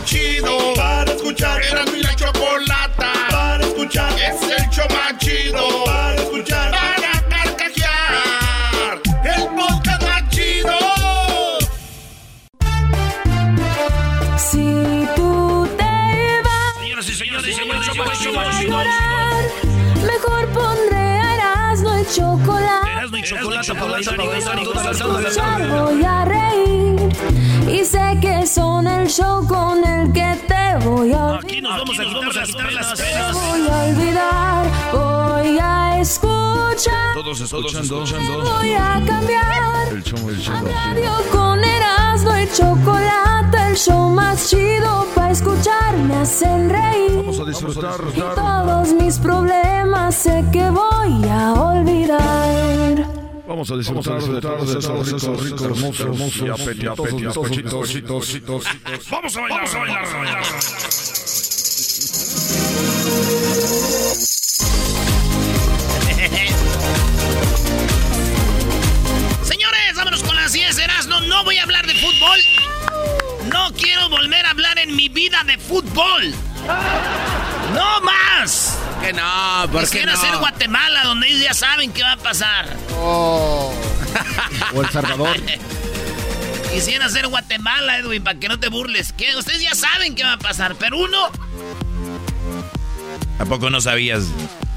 más chido. Para escuchar. Era mi la chocolata. Para escuchar. Es el show más chido. Para escuchar. Para carcajear. El podcast más chido. Si tú te vas Señoras y señores, Mejor pondré Erasmo el chocolate. Erasmo y chocolate para la voy a reír. Y que son el show con el que te voy a Aquí nos vamos a quitar las penas. Voy a olvidar, voy a escuchar, Todos escuchando. voy a cambiar. El show, el show. A radio con Erasmo y chocolate, el show más chido para escuchar me hacen reír. Vamos a disfrutar. Y todos mis problemas sé que voy a olvidar. Vamos a disfrutar de todos esos ricos, ricos, hermosos, hermosos y apetitosos bizcochitos. Vamos a bailar, vamos a bailar, a bailar. Señores, vámonos con las 10 Erasmo. No voy a hablar de fútbol. No quiero volver a hablar en mi vida de fútbol. ¡No más! Que no, ¿por qué Quisiera no? ser Guatemala, donde ellos ya saben qué va a pasar. O El Salvador. Quisiera ser Guatemala, Edwin, para que no te burles. Que ustedes ya saben qué va a pasar, pero uno. ¿A poco no sabías?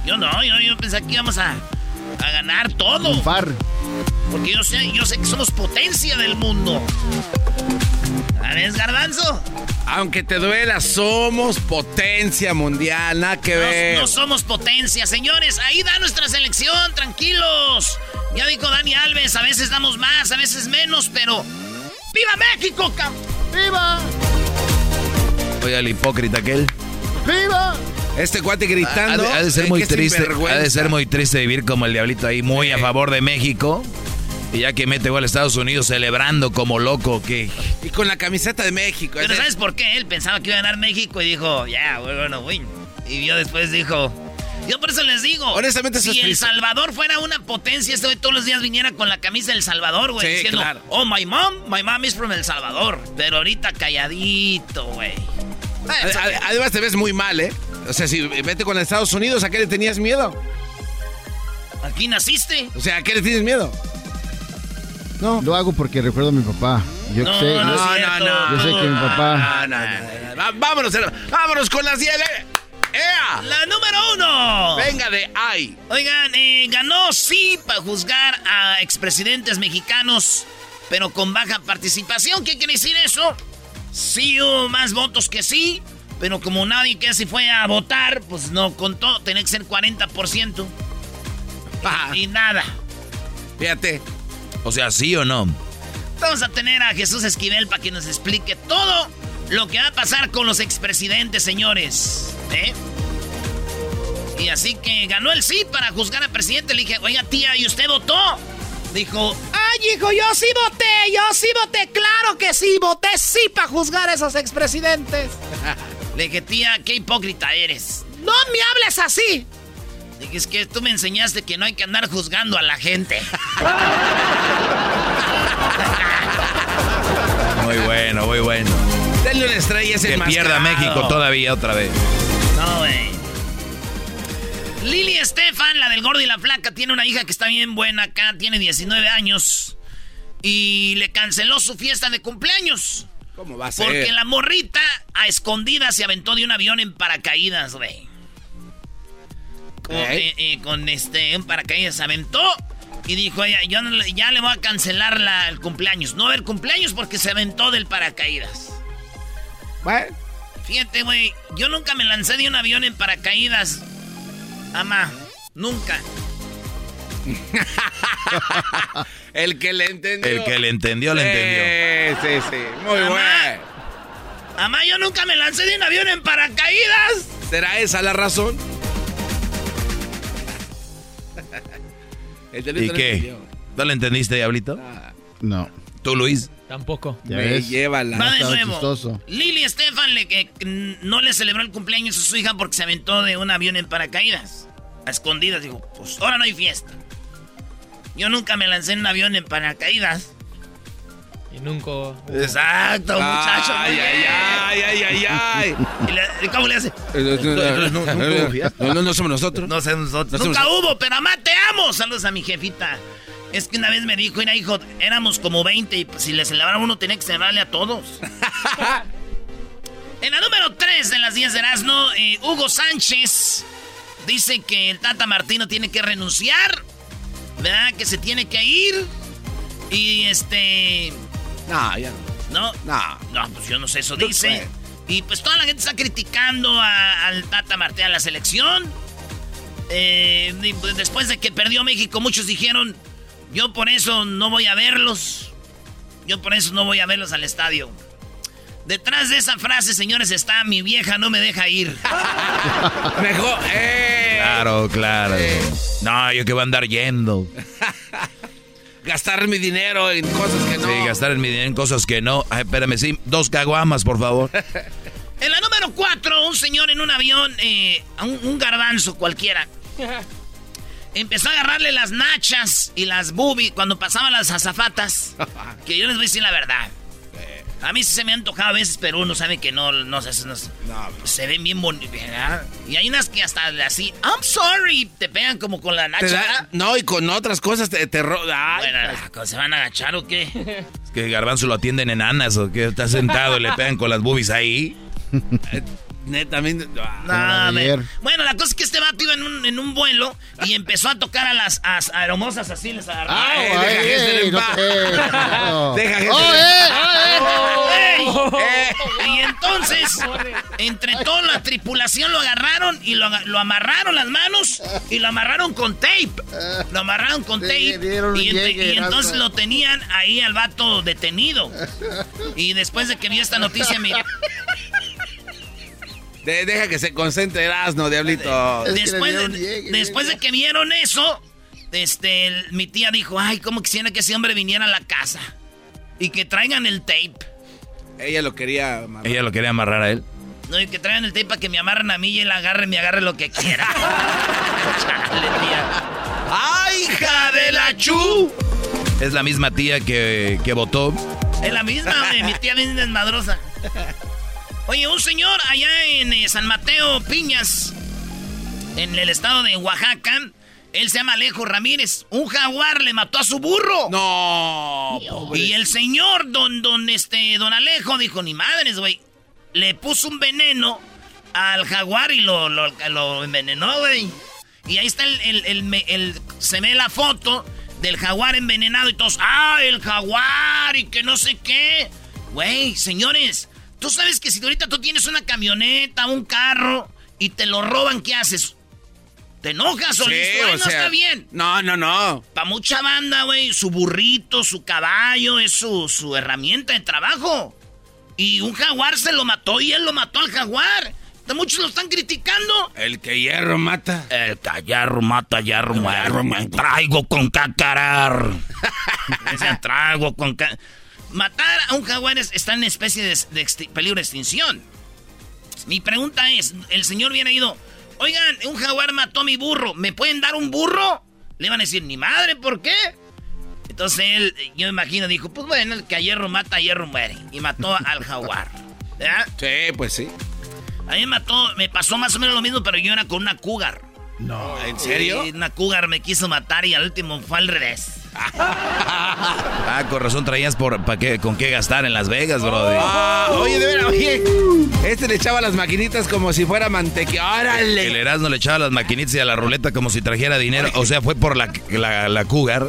Yo no, yo, yo pensé que íbamos a, a ganar todo. Triunfar. Porque yo sé, yo sé que somos potencia del mundo. ¿Sabes, Garbanzo? Aunque te duela, somos potencia mundial, nada que ver. No, no somos potencia, señores. Ahí da nuestra selección, tranquilos. Ya dijo Dani Alves, a veces damos más, a veces menos, pero. ¡Viva México! ¡Viva! Oye, el hipócrita aquel. ¡Viva! Este cuate Ha gritando. de, ha de ser eh, muy triste. Ha de ser muy triste vivir como el diablito ahí, muy a favor de México. Y ya que mete gol a Estados Unidos celebrando como loco, que Y con la camiseta de México. Pero ¿sabes por qué? Él pensaba que iba a ganar México y dijo, ya, we're gonna win. Y yo después dijo, yo por eso les digo, Honestamente, eso si es El triste. Salvador fuera una potencia, este güey todos los días viniera con la camisa del Salvador, güey, Sí, diciendo, claro. oh, my mom, my mom is from El Salvador. Pero ahorita calladito, güey. Ad- ad- Además te ves muy mal, ¿eh? O sea, si vete con Estados Unidos, ¿a qué le tenías miedo? Aquí naciste. O sea, ¿a qué le tienes miedo? No, lo hago porque recuerdo a mi papá. Yo No, sé, no, yo, cierto. yo sé que mi papá. No, no, no, no. Vámonos, vámonos con las 10. ¿eh? ¡Ea! La número uno. Venga de ay. Oigan, eh, ganó sí para juzgar a expresidentes mexicanos, pero con baja participación. ¿Qué quiere decir eso? Sí hubo más votos que sí, pero como nadie que se fue a votar, pues no contó. Tenía que ser 40%. Ah, Y nada. fíjate. O sea, ¿sí o no? Vamos a tener a Jesús Esquivel para que nos explique todo lo que va a pasar con los expresidentes, señores. ¿Eh? Y así que ganó el sí para juzgar al presidente. Le dije, oiga, tía, ¿y usted votó? Dijo, ay, hijo, yo sí voté, yo sí voté, claro que sí, voté sí para juzgar a esos expresidentes. Le dije, tía, qué hipócrita eres. No me hables así. Dije, es que tú me enseñaste que no hay que andar juzgando a la gente. Muy bueno, muy bueno. Denle una estrella ese Que pierda México todavía otra vez. No, güey. Lili Estefan, la del gordo y la flaca, tiene una hija que está bien buena acá, tiene 19 años. Y le canceló su fiesta de cumpleaños. ¿Cómo va a ser? Porque la morrita a escondidas se aventó de un avión en paracaídas, güey. Con, eh, eh, con este, un paracaídas se aventó y dijo, ella, yo no ya le voy a cancelar la- el cumpleaños. No va a haber cumpleaños porque se aventó del paracaídas. Bueno, Fíjate, güey, yo nunca me lancé de un avión en paracaídas. Ama, nunca. el que le entendió. El que le entendió, le entendió. Sí, sí, sí. Muy bueno. Ama, yo nunca me lancé de un avión en paracaídas. ¿Será esa la razón? El ¿Y no qué? entendió. ¿No le entendiste, diablito? No. ¿Tú, Luis? Tampoco. Ya Me ves. lleva la... Va de nuevo. chistoso. Lili Estefan le, que, que no le celebró el cumpleaños a su hija porque se aventó de un avión en paracaídas. A escondidas, dijo, pues ahora no hay fiesta. Yo nunca me lancé en un avión en paracaídas. Y nunca. Exacto, muchacho. Ay, ay, ay, Ay, ay, ay, ¿Cómo le hace? No, no, no somos nosotros. No sé nosotros. No Nunca somos- hubo, pero mamá, te amo. Saludos a mi jefita. Es que una vez me dijo, mira, hijo, éramos como 20 y pues, si le celebraba uno tenía que celebrarle a todos. en la número 3 de las 10 de Erasmo, eh, Hugo Sánchez dice que el Tata Martino tiene que renunciar, ¿verdad? Que se tiene que ir. Y este... No, ya no. No, No. no, pues yo no sé, eso No dice. sé. Y pues toda la gente está criticando a- al Tata Martino a la selección. Eh, pues, después de que perdió México, muchos dijeron, yo por eso no voy a verlos. Yo por eso no voy a verlos al estadio. Detrás de esa frase, señores, está mi vieja no me deja ir. Mejor. ¡Eh! Claro, claro. Eh. No, yo que voy a andar yendo. Gastar mi dinero en cosas que no. Sí, gastar mi dinero en cosas que no. Ay, espérame, sí, dos caguamas, por favor. En la número 4, un señor en un avión, eh, un garbanzo cualquiera, empezó a agarrarle las nachas y las boobies cuando pasaban las azafatas. Que yo les voy a decir la verdad. A mí sí se me ha antojado a veces, pero uno sabe que no, no, sé, no, se ven bien bonitas. Y hay unas que hasta así, I'm sorry, te pegan como con la nacha. da- no, y con otras cosas te, te Bueno, ¿se van a agachar o qué? Es que Garbanzo lo atienden enanas o que está sentado y le pegan con las boobies ahí. neta, a mí- ah. No. Bueno, la cosa es que este vato iba en un, en un vuelo y empezó a tocar a las as- aeromosas así, les agarró. Ah, deja no no. Deja ¡Oh, eh, oh, eh! ¡Ey! Y entonces, entre toda la tripulación lo agarraron y lo, lo amarraron las manos y lo amarraron con tape. Lo amarraron con tape. Y, entre- y entonces lo tenían ahí al vato detenido. Y después de que vio esta noticia, me, De- deja que se concentre Erasmo, diablito. Es que después, de, llegue, después de que vieron eso, este, el- mi tía dijo, ay, cómo quisiera que ese hombre viniera a la casa. Y que traigan el tape. Ella lo quería. amarrar. Ella lo quería amarrar a él. No, y que traigan el tape para que me amarren a mí y él agarre, me agarre lo que quiera. Chale, tía. ¡Ay, hija de la chu! Es la misma tía que, que votó. Es la misma, mi tía bien desmadrosa. Oye, un señor allá en eh, San Mateo Piñas, en el estado de Oaxaca, él se llama Alejo Ramírez. Un jaguar le mató a su burro. No. Y el señor, don, don, este, don Alejo, dijo, ni madres, güey. Le puso un veneno al jaguar y lo, lo, lo envenenó, güey. Y ahí está el, el- el el- se ve la foto del jaguar envenenado y todos, ah, el jaguar y que no sé qué. Güey, señores, tú sabes que si ahorita tú tienes una camioneta, un carro y te lo roban, ¿qué haces? ¿Te enojas o Sí, listo? Ay, o no sea, está bien. No, no, no. Para mucha banda, güey, su burrito, su caballo, es su, su herramienta de trabajo. Y un jaguar se lo mató y él lo mató al jaguar. Muchos lo están criticando. El que hierro mata. El callarro mata hierro, muerto. Traigo con cacarar. Traigo con ca- Matar a un jaguar es- está en especie de, peligro de extinción. Mi pregunta es, el señor viene ido, oigan, un jaguar mató a mi burro, ¿me pueden dar un burro? Le van a decir, ni madre, ¿por qué? Entonces él, yo me imagino, dijo, pues bueno, el que a hierro mata, a hierro muere. Y mató al jaguar. ¿Verdad? Sí, pues sí. A mí me mató, me pasó más o menos lo mismo, pero yo era con una cougar. No. ¿En serio? Una cougar me quiso matar y al último fue al revés. Ah, con razón traías por, pa qué, con qué gastar en Las Vegas, brody. Ah, oye, de veras, oye. Este le echaba las maquinitas como si fuera mantequilla. El ¡Órale! Erasmo le echaba las maquinitas y a la ruleta como si trajera dinero. O sea, fue por la, la, la cougar.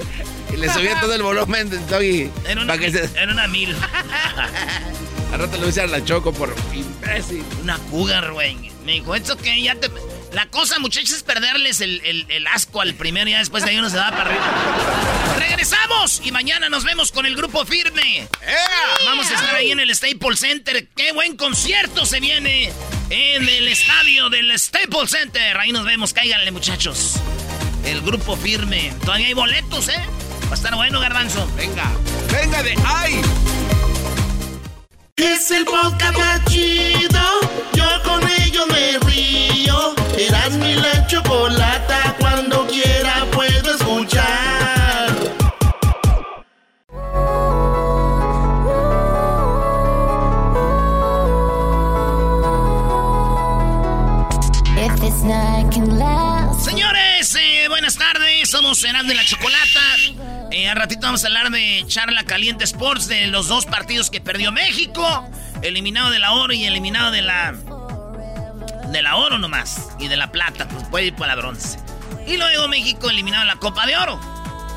Y le subía todo el volumen del doggy. Era una, Para que se... era una mil. Al rato le voy a echar la choco por imbécil. Una cougar, güey. Me dijo, ¿esto que Ya te... La cosa, muchachos, es perderles el, el- el asco al primero y ya después de ahí uno se da para arriba. ¡Regresamos! Y mañana nos vemos con el grupo firme. Vamos a estar ahí en el Staples Center. ¡Qué buen concierto se viene en el estadio del Staples Center! Ahí nos vemos. Cáiganle, muchachos. El grupo firme. Todavía hay boletos, ¿eh? Va a estar bueno, garbanzo. Venga, venga de ay. Es el podcast más chido. Somos de la Chocolata. Eh, al ratito vamos a hablar de Charla Caliente Sports, de los dos partidos que perdió México. Eliminado de la oro y eliminado de la. De la oro nomás. Y de la plata, pues puede ir por la bronce. Y luego México eliminado en la Copa de Oro.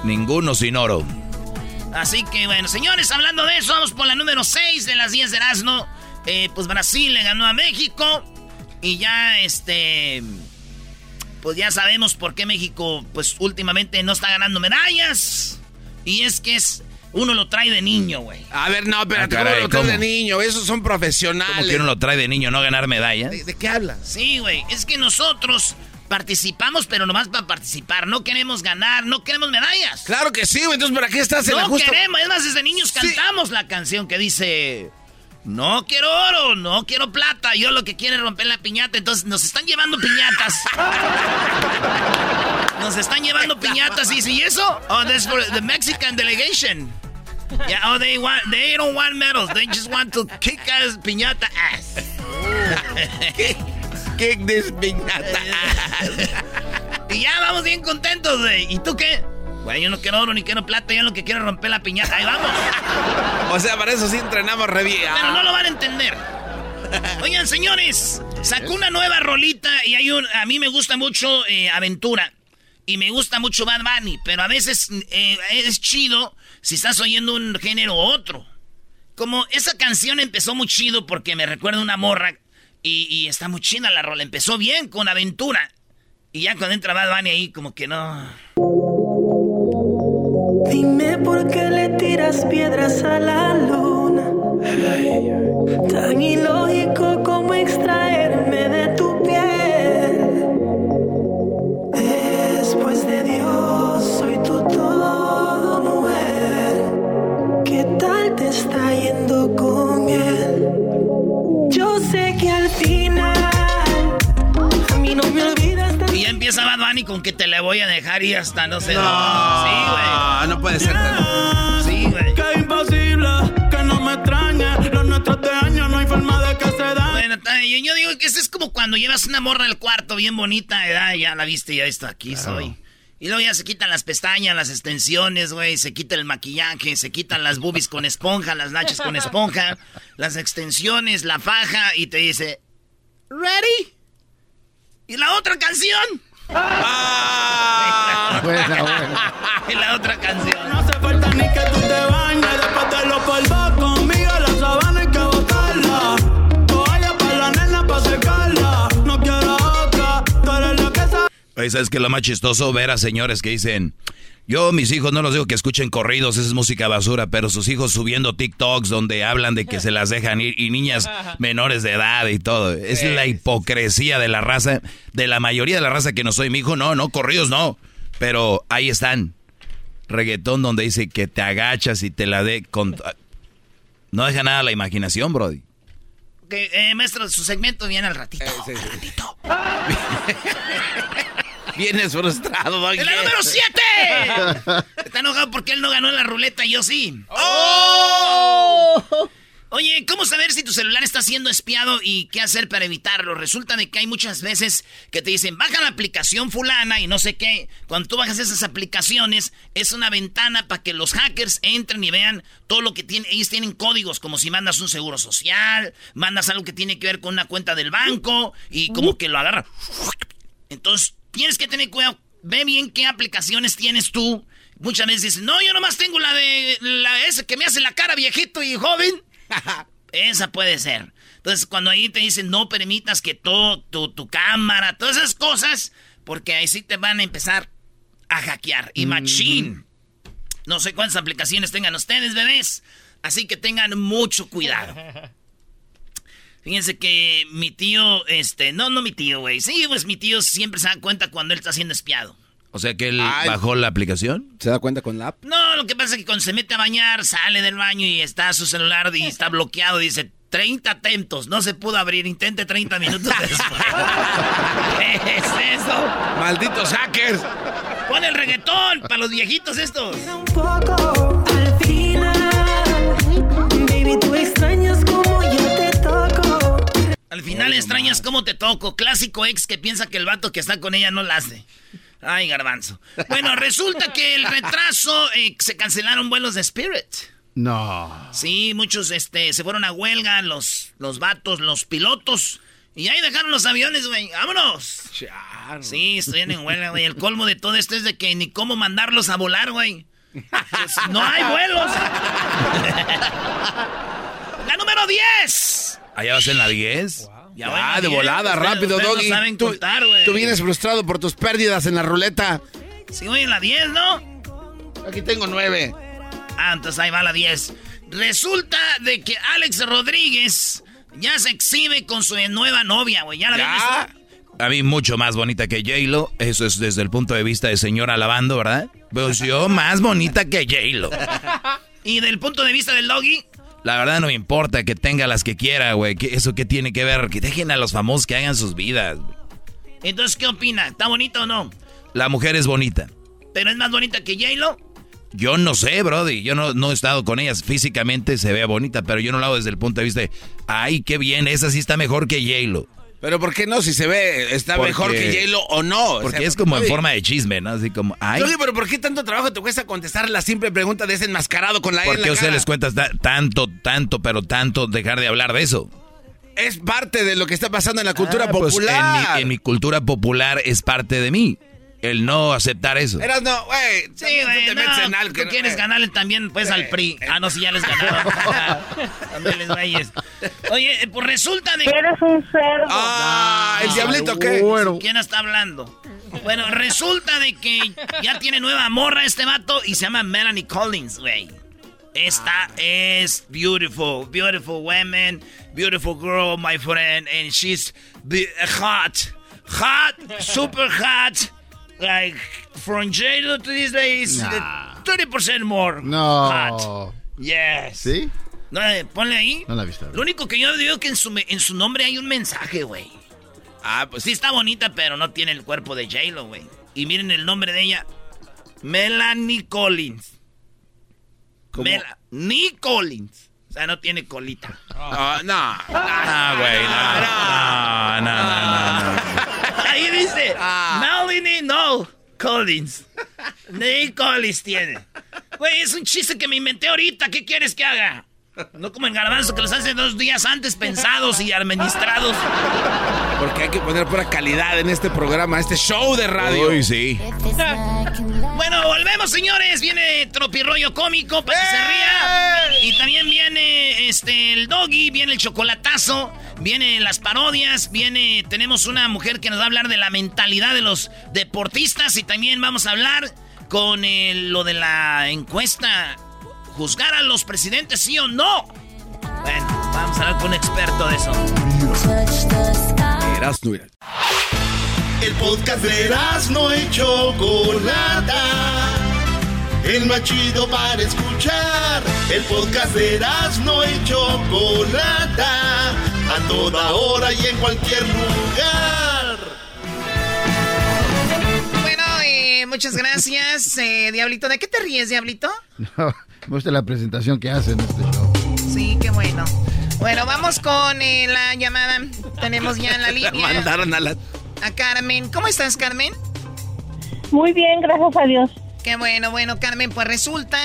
Ninguno sin oro. Así que bueno, señores, hablando de eso, vamos por la número 6 de las 10 de Erasmo. Eh, pues Brasil le ganó a México. Y ya este. Pues ya sabemos por qué México, pues últimamente no está ganando medallas. Y es que es. Uno lo trae de niño, güey. A ver, no, pero Ah, caray, lo ¿cómo? de niño? Esos son profesionales. ¿Cómo que uno lo trae de niño no ganar medallas? ¿De, de qué hablas? Sí, güey. Es que nosotros participamos, pero nomás para participar. No queremos ganar, no queremos medallas. Claro que sí, güey. Entonces, ¿para qué estás en la No justa? queremos. Es más, desde niños Sí. cantamos la canción que dice... No quiero oro, no quiero plata. Yo lo que quiero es romper la piñata. Entonces nos están llevando piñatas. Nos están llevando piñatas. Y ¿y eso? Oh, that's for the Mexican delegation. Yeah, oh, they want, they don't want medals. They just want to kick ass piñata ass. ¿Qué despiñata? Y ya vamos bien contentos, güey. ¿Y tú qué? Güey, yo no quiero oro ni quiero plata. Yo lo que quiero es romper la piñata. Ahí vamos. o sea, para eso sí entrenamos re bien. Pero no lo van a entender. Oigan, señores, sacó una nueva rolita y hay un. A mí me gusta mucho eh, Aventura. Y me gusta mucho Bad Bunny. Pero a veces eh, es chido si estás oyendo un género u otro. Como esa canción empezó muy chido porque me recuerda a una morra. Y, y está muy chida la rola. Empezó bien con Aventura. Y ya cuando entra Bad Bunny ahí, como que no. Dime por qué le tiras piedras a la luna. Tan ilógico como extraerme de tu piel. Después de Dios, soy tu todo, mujer. ¿Qué tal te está yendo con él? Yo sé que al final a mí no me olvidas tan Y ya empieza Bad Bunny con que te le voy a dejar y hasta no sé No, dónde. Sí, güey. no puede ser. tan- Sí, güey. Que imposible que no me extrañe. Los nuestros de años no hay forma de que se den. Bueno, yo, yo digo que eso es como cuando llevas una morra al cuarto bien bonita, ¿verdad? Ya la viste, ya está, aquí soy. Y luego ya se quitan las pestañas, las extensiones, güey, se quita el maquillaje, se quitan las boobies con esponja, las nachas con esponja, las extensiones, la faja, y te dice, ¿ready? ¿Y la otra canción? Ah. Buena, buena. y la otra canción. No hace falta ni que tú te bañes. Después de los polvos conmigo, la sabana hay que botarla. Toalla para la nena para secarla. No quiero otra. Tú eres la que sabe. Oye, ¿sabes qué es lo más chistoso? Ver a señores que dicen, yo mis hijos no los digo que escuchen corridos, esa es música basura, pero sus hijos subiendo TikToks donde hablan de que se las dejan ir y niñas menores de edad y todo. Es la hipocresía de la raza, de la mayoría de la raza que no soy mi hijo, no, no, corridos no. Pero ahí están. Reggaetón donde dice que te agachas y te la de con... No deja nada a la imaginación, Brody. Eh, maestro, su segmento viene al ratito. Eh, sí, sí. Al ratito. Vienes frustrado, Doggy. ¡En la número 7! Está enojado porque él no ganó en la ruleta y yo sí. ¡Oh! Oye, ¿cómo saber si tu celular está siendo espiado y qué hacer para evitarlo? Resulta de que hay muchas veces que te dicen, baja la aplicación fulana y no sé qué. Cuando tú bajas esas aplicaciones, es una ventana para que los hackers entren y vean todo lo que tienen. Ellos tienen códigos, como si mandas un seguro social, mandas algo que tiene que ver con una cuenta del banco y como que lo agarra. Entonces, tienes que tener cuidado. Ve bien qué aplicaciones tienes tú. Muchas veces dicen, no, yo nomás tengo la de la esa que me hace la cara viejito y joven. Esa puede ser. Entonces, cuando ahí te dicen no permitas que todo, tu, tu cámara, todas esas cosas, porque ahí sí te van a empezar a hackear. Y machine. No sé cuántas aplicaciones tengan ustedes, bebés. Así que tengan mucho cuidado. Fíjense que mi tío, este, no, no mi tío, güey. Sí, pues mi tío siempre se da cuenta cuando él está siendo espiado. O sea que él Ay. bajó la aplicación. ¿Se da cuenta con la app? No, lo que pasa es que cuando se mete a bañar, sale del baño y está su celular y está bloqueado. Dice, 30 atentos, no se pudo abrir, intente 30 minutos después. ¿Qué es eso? ¡Malditos hackers! Pon el reggaetón para los viejitos estos. Un poco Al final extrañas cómo te toco. Clásico ex que piensa que el vato que está con ella no la hace. Ay, garbanzo. Bueno, resulta que el retraso eh, se cancelaron vuelos de Spirit. No. Sí, muchos este, se fueron a huelga, los, los vatos, los pilotos. Y ahí dejaron los aviones, güey. ¡Vámonos! Sí, estoy en huelga, güey. El colmo de todo esto es de que ni cómo mandarlos a volar, güey. Pues, no hay vuelos. la número 10. ¿Allá vas en la 10? Ya, voy en la de 10. volada, Ustedes- rápido, ustedes no Doggy. saben tú, contar, güey. tú vienes frustrado por tus pérdidas en la ruleta. Sí, voy en la 10, ¿no? Aquí tengo nueve. Ah, entonces ahí va la 10. Resulta de que Alex Rodríguez ya se exhibe con su nueva novia, güey. Ya la ¿Ya? A mí mucho más bonita que J-Lo. Eso es desde el punto de vista de señora lavando, ¿verdad? Pues yo más bonita que J-Lo. Y del punto de vista del doggy, La verdad no me importa que tenga las que quiera, güey. ¿Qué- ¿Eso qué tiene que ver? Que dejen a los famosos que hagan sus vidas. güey. entonces, ¿qué opina? ¿Está bonito o no? La mujer es bonita. ¿Pero es más bonita que J-Lo? Yo no sé, Brody. Yo no, no he estado con ellas. Físicamente se ve bonita, pero yo no lo hago desde el punto de vista de, ay, qué bien, esa sí está mejor que J-Lo. Pero ¿por qué no? Si se ve, está Porque- mejor que J-Lo o no. O Porque sea, es como en forma de chisme, ¿no? Así como, ay, Doggy, pero ¿por qué tanto trabajo te cuesta contestar la simple pregunta de ese enmascarado con la E ¿por en qué ustedes les cuenta ta- tanto, tanto, pero tanto dejar de hablar de eso? Es parte de lo que está pasando en la cultura Ah, pues, popular. en, mi, en mi cultura popular es parte de mí. El no aceptar eso. Eras no, güey. Sí, güey, te no, en algo tú no- quieres eh. ganarle también, pues, al PRI. Ah, no, si ya les ganaron. También les güeyes. Oye, eh, pues resulta de... Eres un cerdo. Ah, ¿el diablito qué? Bueno. ¿Quién está hablando? Bueno, resulta de que ya tiene nueva morra este vato y se llama Melanie Collins, güey. Esta es beautiful, beautiful woman, beautiful girl, my friend, and she's be- hot, hot, super hot, like from J-Lo to these days, Nah. 30% more No. hot. Yes. ¿Sí? No, eh, ponle ahí. No la he visto. Lo único que yo digo es que en su, en su nombre hay un mensaje, güey. Ah, pues Sí está bonita, pero no tiene el cuerpo de J-Lo, güey. Y miren el nombre de ella. Melanie Collins. Melanie Collins. O sea, no tiene colita. Ah, no. Ah, güey, no. No, no, no, no. Ahí dice, Melanie no Collins. Ni Collins tiene. Güey, es un chiste que me inventé ahorita. ¿Qué quieres que haga? No como en Garbanzo, que los hace dos días antes pensados y administrados. Porque hay que poner pura calidad en este programa, este show de radio. Uy, sí. Bueno, volvemos, señores. Viene Tropirroyo Cómico para que se ría. Y también viene este el Doggy, viene el chocolatazo, viene las parodias, viene. Tenemos una mujer que nos va a hablar de la mentalidad de los deportistas. Y también vamos a hablar con el- lo de la encuesta. Juzgar a los presidentes, sí o no. Bueno, vamos a hablar con un experto de eso. El podcast de no y Chocolata. El más chido para escuchar. El podcast de no y Chocolata. A toda hora y en cualquier lugar. Bueno, eh, muchas gracias, eh, Diablito. ¿De qué te ríes, Diablito? No, me gusta la presentación que hacen en este show. Sí, qué bueno. Bueno, vamos con eh, la llamada. Tenemos ya en la línea Mandaron a la. a Carmen. ¿Cómo estás, Carmen? Muy bien, gracias a Dios. Qué bueno, bueno, Carmen. Pues resulta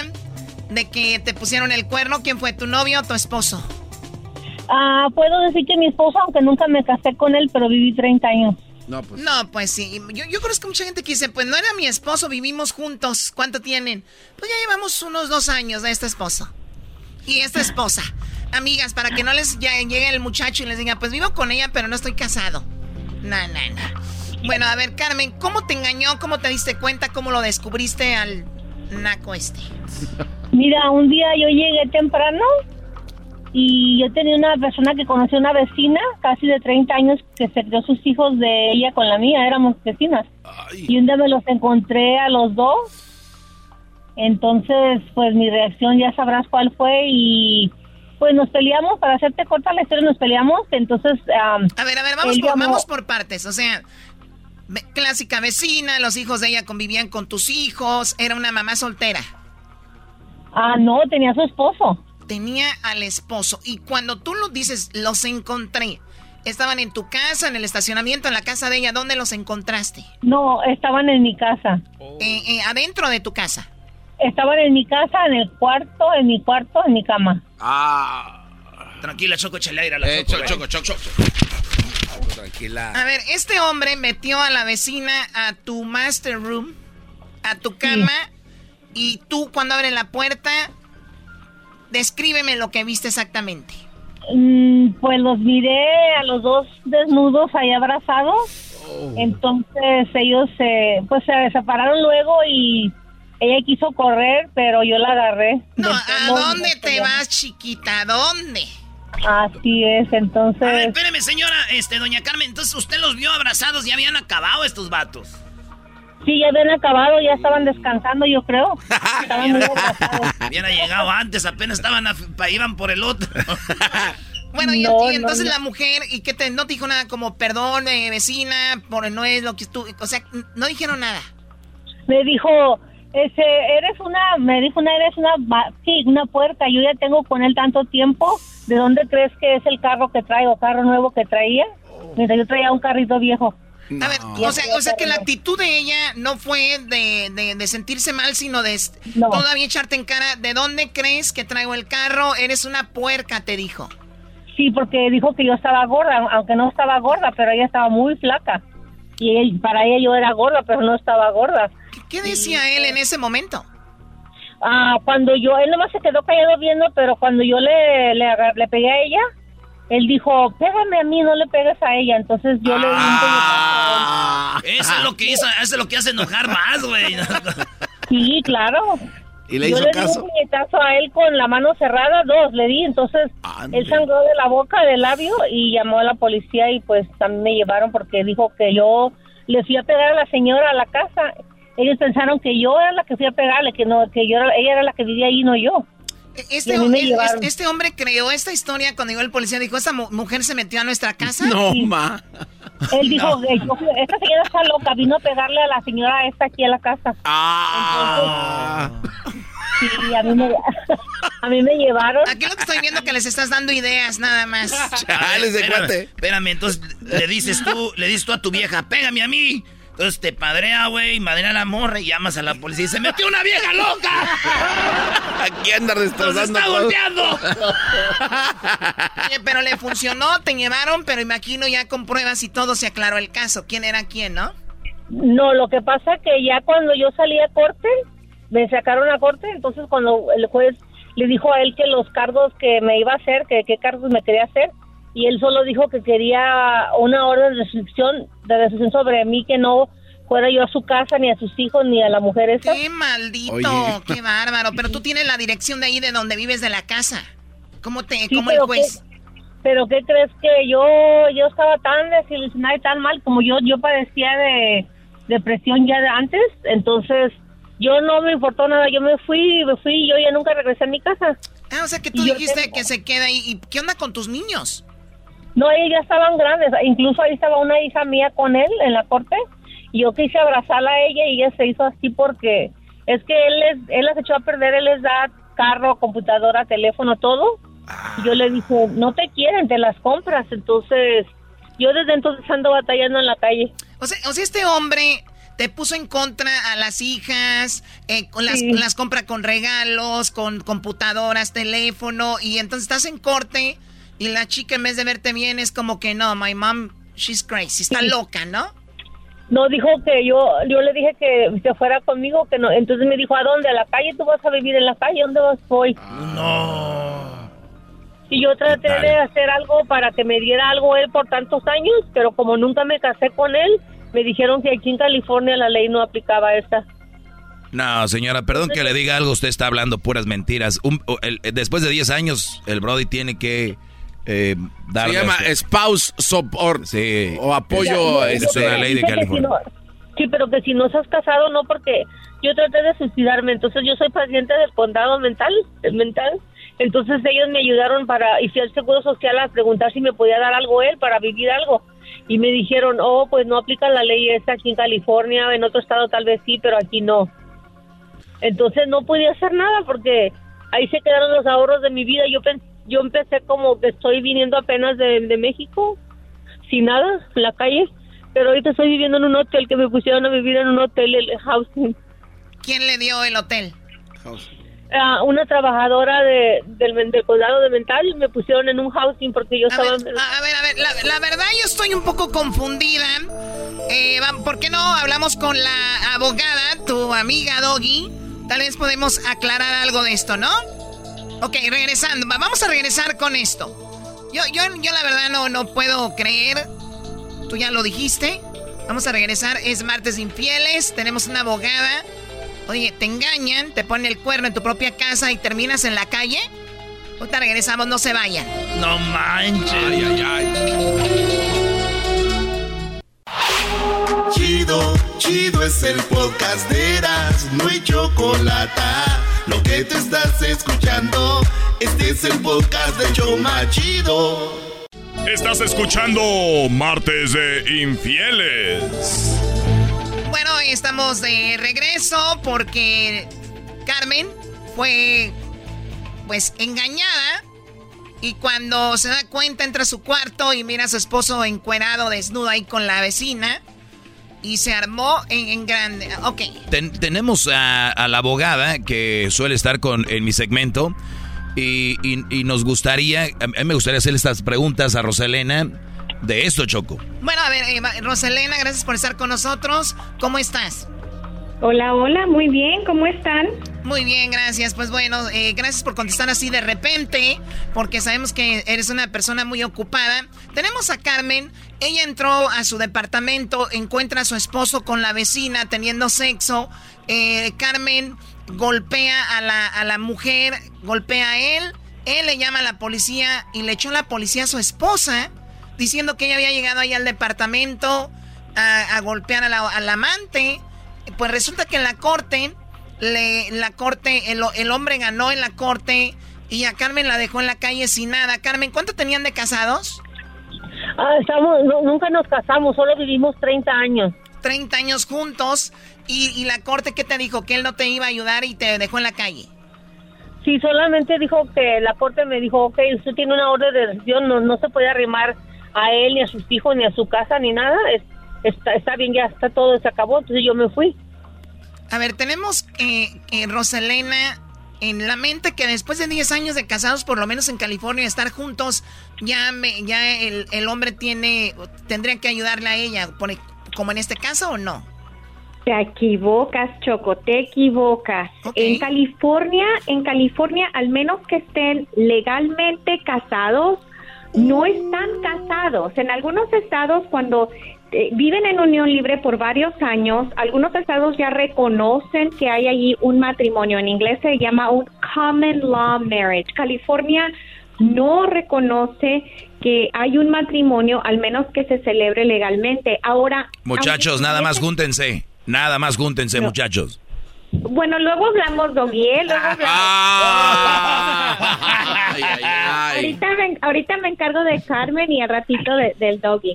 de que te pusieron el cuerno. ¿Quién fue, tu novio o tu esposo? Ah, puedo decir que mi esposo, aunque nunca me casé con él, pero viví 30 años. No, pues. No, pues sí. Yo, yo conozco mucha gente que dice, pues no era mi esposo, vivimos juntos. ¿Cuánto tienen? Pues ya llevamos unos dos años de este esposo. Y esta esposa. Amigas, para que no les ya- llegue el muchacho y les diga, pues vivo con ella, pero no estoy casado. No, no, no. Bueno, a ver, Carmen, ¿cómo te engañó? ¿Cómo te diste cuenta? ¿Cómo lo descubriste al naco este? Mira, un día yo llegué temprano y yo tenía una persona que conoció una vecina, casi de 30 años, que se crió sus hijos de ella con la mía, éramos vecinas. Y un día me los encontré a los dos. Entonces, pues mi reacción ya sabrás cuál fue y pues nos peleamos, para hacerte corta la historia, nos peleamos. Entonces, A ver, a ver, vamos por, llamó- vamos por partes. O sea, clásica vecina, los hijos de ella convivían con tus hijos, era una mamá soltera. ah, no, tenía su esposo. Tenía al esposo y cuando tú lo dices, los encontré, Estaban en tu casa, en el estacionamiento, en la casa de ella. ¿Dónde los encontraste? No, estaban en mi casa. Eh, eh, adentro de tu casa. Estaban en mi casa, en el cuarto, en mi cuarto, en mi cama. Ah. Tranquila, Choco, échale aire a la Eh, Choco. choco, güey. choco, choco, choco. Tranquila. A ver, este hombre metió a la vecina a tu master room, a tu cama, y tú cuando abres la puerta, descríbeme lo que viste exactamente. Mm, pues los miré a los dos desnudos ahí abrazados. Entonces ellos se, pues se separaron luego y ella quiso correr, pero yo la agarré. No, ¿a dónde te vas, chiquita? ¿A dónde? Así es, entonces. A ver, espéreme, señora, este, doña Carmen, entonces usted los vio abrazados y habían acabado estos vatos. Sí, ya habían acabado, ya estaban descansando, yo creo. Estaban muy abrazados. Hubiera llegado antes, apenas estaban, a- pa- iban por el otro. Bueno, y, No, y entonces no, la mujer, ¿y qué te, no te dijo nada como, perdón, eh, vecina, por no es lo que tú, o sea, no dijeron nada? Me dijo, ese, eres una, me dijo una, eres una, va- sí, una puerta. Yo ya tengo con él tanto tiempo. ¿De dónde crees que es el carro que traigo, carro nuevo que traía? Mientras yo traía un carrito viejo. A ver, o sea, o sea que la actitud de ella no fue de, de- de sentirse mal, sino de No. todavía echarte en cara, ¿de dónde crees que traigo el carro? Eres una puerca, te dijo. Sí, porque dijo que yo estaba gorda, aunque no estaba gorda, pero ella estaba muy flaca. Y él- para ella yo era gorda, pero no estaba gorda. ¿Qué decía él en ese momento? Ah, cuando yo, él nomás se quedó callado viendo, pero cuando yo le, le, le pegué a ella, él dijo, pégame a mí, no le pegues a ella. Entonces yo le di un Ah. Eso es lo que hizo, eso es lo que hace enojar más, güey. Sí, claro. ¿Y le yo hizo le di un puñetazo a él con la mano cerrada, dos le di, entonces Ande. él sangró de la boca, del labio y llamó a la policía y pues también me llevaron porque dijo que yo le fui a pegar a la señora a la casa. Ellos pensaron que yo era la que fui a pegarle, que no, que yo era- ella era la que vivía ahí, no yo. Este, llevaron. este hombre creó esta historia cuando llegó el policía, dijo, esta mu- mujer se metió a nuestra casa. No, ma. Él dijo, fui- esta señora está loca, vino a pegarle a la señora esta aquí a la casa. Ah. Sí, a mí me, a mí me llevaron. Aquí lo que estoy viendo que les estás dando ideas, nada más. Chales de espérame. Espérame, entonces le dices tú, le dices tú a tu vieja, pégame a mí. Entonces te padrea, güey, madrea a la morra y llamas a la policía y se metió una vieja loca. Aquí anda ¡Nos destrozando está todo. golpeando! Oye, pero le funcionó, te llevaron, pero imagino ya con pruebas y todo se aclaró el caso. ¿Quién era quién, no? No, lo que pasa que ya cuando yo salí a corte, me sacaron a corte, entonces cuando el juez le dijo a él que los cargos que me iba a hacer, que qué cargos me quería hacer, y él solo dijo que quería una orden de restricción, de restricción sobre mí, que no fuera yo a su casa, ni a sus hijos, ni a la mujer esa. Qué maldito, Oye. qué bárbaro. Pero tú tienes la dirección de ahí de donde vives de la casa. ¿Cómo te, Sí, cómo el pero juez? ¿qué- pero qué crees que yo yo estaba tan desilusionada y tan mal como yo yo padecía de depresión ya de antes, entonces yo no me importó nada, yo me fui, me fui y yo ya nunca regresé a mi casa. Ah, o sea que tú Y dijiste tengo- que se queda ahí. ¿Y qué onda con tus niños? No, ellos ya estaban grandes, incluso ahí estaba una hija mía con él en la corte y yo quise abrazarla a ella y ella se hizo así porque es que él les, él las echó a perder, él les da carro, computadora, teléfono, todo. Y yo le dije, no te quieren, te las compras. Entonces, yo desde entonces ando batallando en la calle. O sea, o sea este hombre te puso en contra a las hijas, eh, con las, Sí. las compra con regalos, con computadoras, teléfono, y entonces estás en corte y la chica en vez de verte bien es como que no, my mom, she's crazy, está Sí. loca, ¿no? No dijo que yo, yo le dije que se fuera conmigo, que no. Entonces me dijo, ¿a dónde? ¿A la calle? ¿Tú vas a vivir en la calle? ¿Dónde vas? Voy. No. Y yo traté de hacer algo para que me diera algo él por tantos años, pero como nunca me casé con él, me dijeron que aquí en California la ley no aplicaba esta. No, señora, perdón que le diga algo, usted está hablando puras mentiras. Un- el- después de 10 años, el Brody tiene que eh, Se llama este- spouse support. Sí. O apoyo. Es este, una ley de California. si no- sí, pero que si no estás casado, no, porque yo traté de suicidarme, entonces yo soy paciente del condado mental, mental. Entonces ellos me ayudaron para, y fui al Seguro Social a preguntar si me podía dar algo él para vivir algo. Y me dijeron, oh, pues no aplica la ley esta aquí en California, en otro estado tal vez sí, pero aquí no. Entonces no podía hacer nada porque ahí se quedaron los ahorros de mi vida. Yo pen- yo empecé como que estoy viniendo apenas de, de México sin nada en la calle, pero ahorita estoy viviendo en un hotel que me pusieron a vivir en un hotel, el housing. ¿Quién le dio el hotel? Ah, una trabajadora de, del, del condado de Mental me pusieron en un housing porque yo A estaba... ver, a ver, a ver, la, la verdad yo estoy un poco confundida. Eh, ¿Por qué no hablamos con la abogada, tu amiga Doggy? Tal vez podemos aclarar algo de esto, ¿no? Ok, regresando, va- vamos a regresar con esto. Yo, yo, yo la verdad no, no puedo creer. Tú ya lo dijiste. Vamos a regresar. Es martes infieles. Tenemos una abogada. Oye, te engañan, te ponen el cuerno en tu propia casa y terminas en la calle. Ahorita regresamos, no se vayan. No manches. Ay, ay, ay. Chido, chido es el podcast de Eras, no hay chocolate. Lo que te estás escuchando, este es el podcast de Choma Chido. Estás escuchando Martes de Infieles. Bueno, estamos de regreso porque Carmen fue pues engañada y cuando se da cuenta entra a su cuarto y mira a su esposo encuerado, desnudo ahí con la vecina y se armó en, en grande. Ok. Ten- tenemos a, a la abogada que suele estar con, en mi segmento y, y- y nos gustaría, a mí me gustaría hacer estas preguntas a Roselena de esto, Choco. Bueno, a ver, eh, Roselena, gracias por estar con nosotros. ¿Cómo estás? Hola, hola, muy bien, ¿cómo están? Muy bien, gracias. Pues bueno, eh, gracias por contestar así de repente, porque sabemos que eres una persona muy ocupada. Tenemos a Carmen, ella entró a su departamento, encuentra a su esposo con la vecina teniendo sexo. Eh, Carmen golpea a la, a la mujer, golpea a él, él le llama a la policía y le echó la policía a su esposa, diciendo que ella había llegado ahí al departamento a, a golpear a la- al amante. Pues resulta que en la corte, le, la corte, el, el hombre ganó en la corte y a Carmen la dejó en la calle sin nada. Carmen, ¿cuánto tenían de casados? Ah, estamos, no- nunca nos casamos, solo vivimos 30 años. 30 años juntos y, y la corte, ¿qué te dijo? Que él no te iba a ayudar y te dejó en la calle. Sí, solamente dijo que la corte me dijo, ok, usted tiene una orden de detención, no, no se puede arrimar a él, ni a sus hijos, ni a su casa, ni nada. Es- está, está bien, ya está todo, se acabó, entonces yo me fui. A ver, tenemos eh, eh, Rosalena en la mente que después de 10 años de casados, por lo menos en California, estar juntos, ya, me, ya el, el hombre tiene, tendría que ayudarle a ella, por- como en este caso o no. Te equivocas, Choco, te equivocas. En California, en California, al menos que estén legalmente casados, no están casados. En algunos estados, cuando eh, viven en unión libre por varios años, algunos estados ya reconocen que hay allí un matrimonio. En inglés se llama un common law marriage. California no reconoce que hay un matrimonio, al menos que se celebre legalmente. Ahora, Muchachos, aunque nada más júntense. Nada más júntense, muchachos. Bueno, luego hablamos, Doggy, ¿eh? Luego hablamos. Ay, ay, ay. Ahorita, me, ahorita me encargo de Carmen y al ratito de- del Doggy.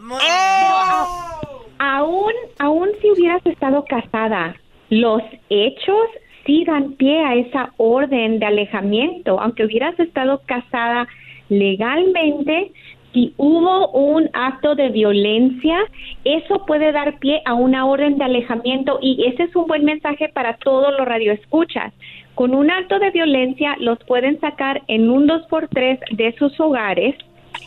Aún, aún si hubieras estado casada, los hechos sí dan pie a esa orden de alejamiento. Aunque hubieras estado casada legalmente, si hubo un acto de violencia, eso puede dar pie a una orden de alejamiento y ese es un buen mensaje para todos los radioescuchas. Con un acto de violencia los pueden sacar en un 2x3 de sus hogares.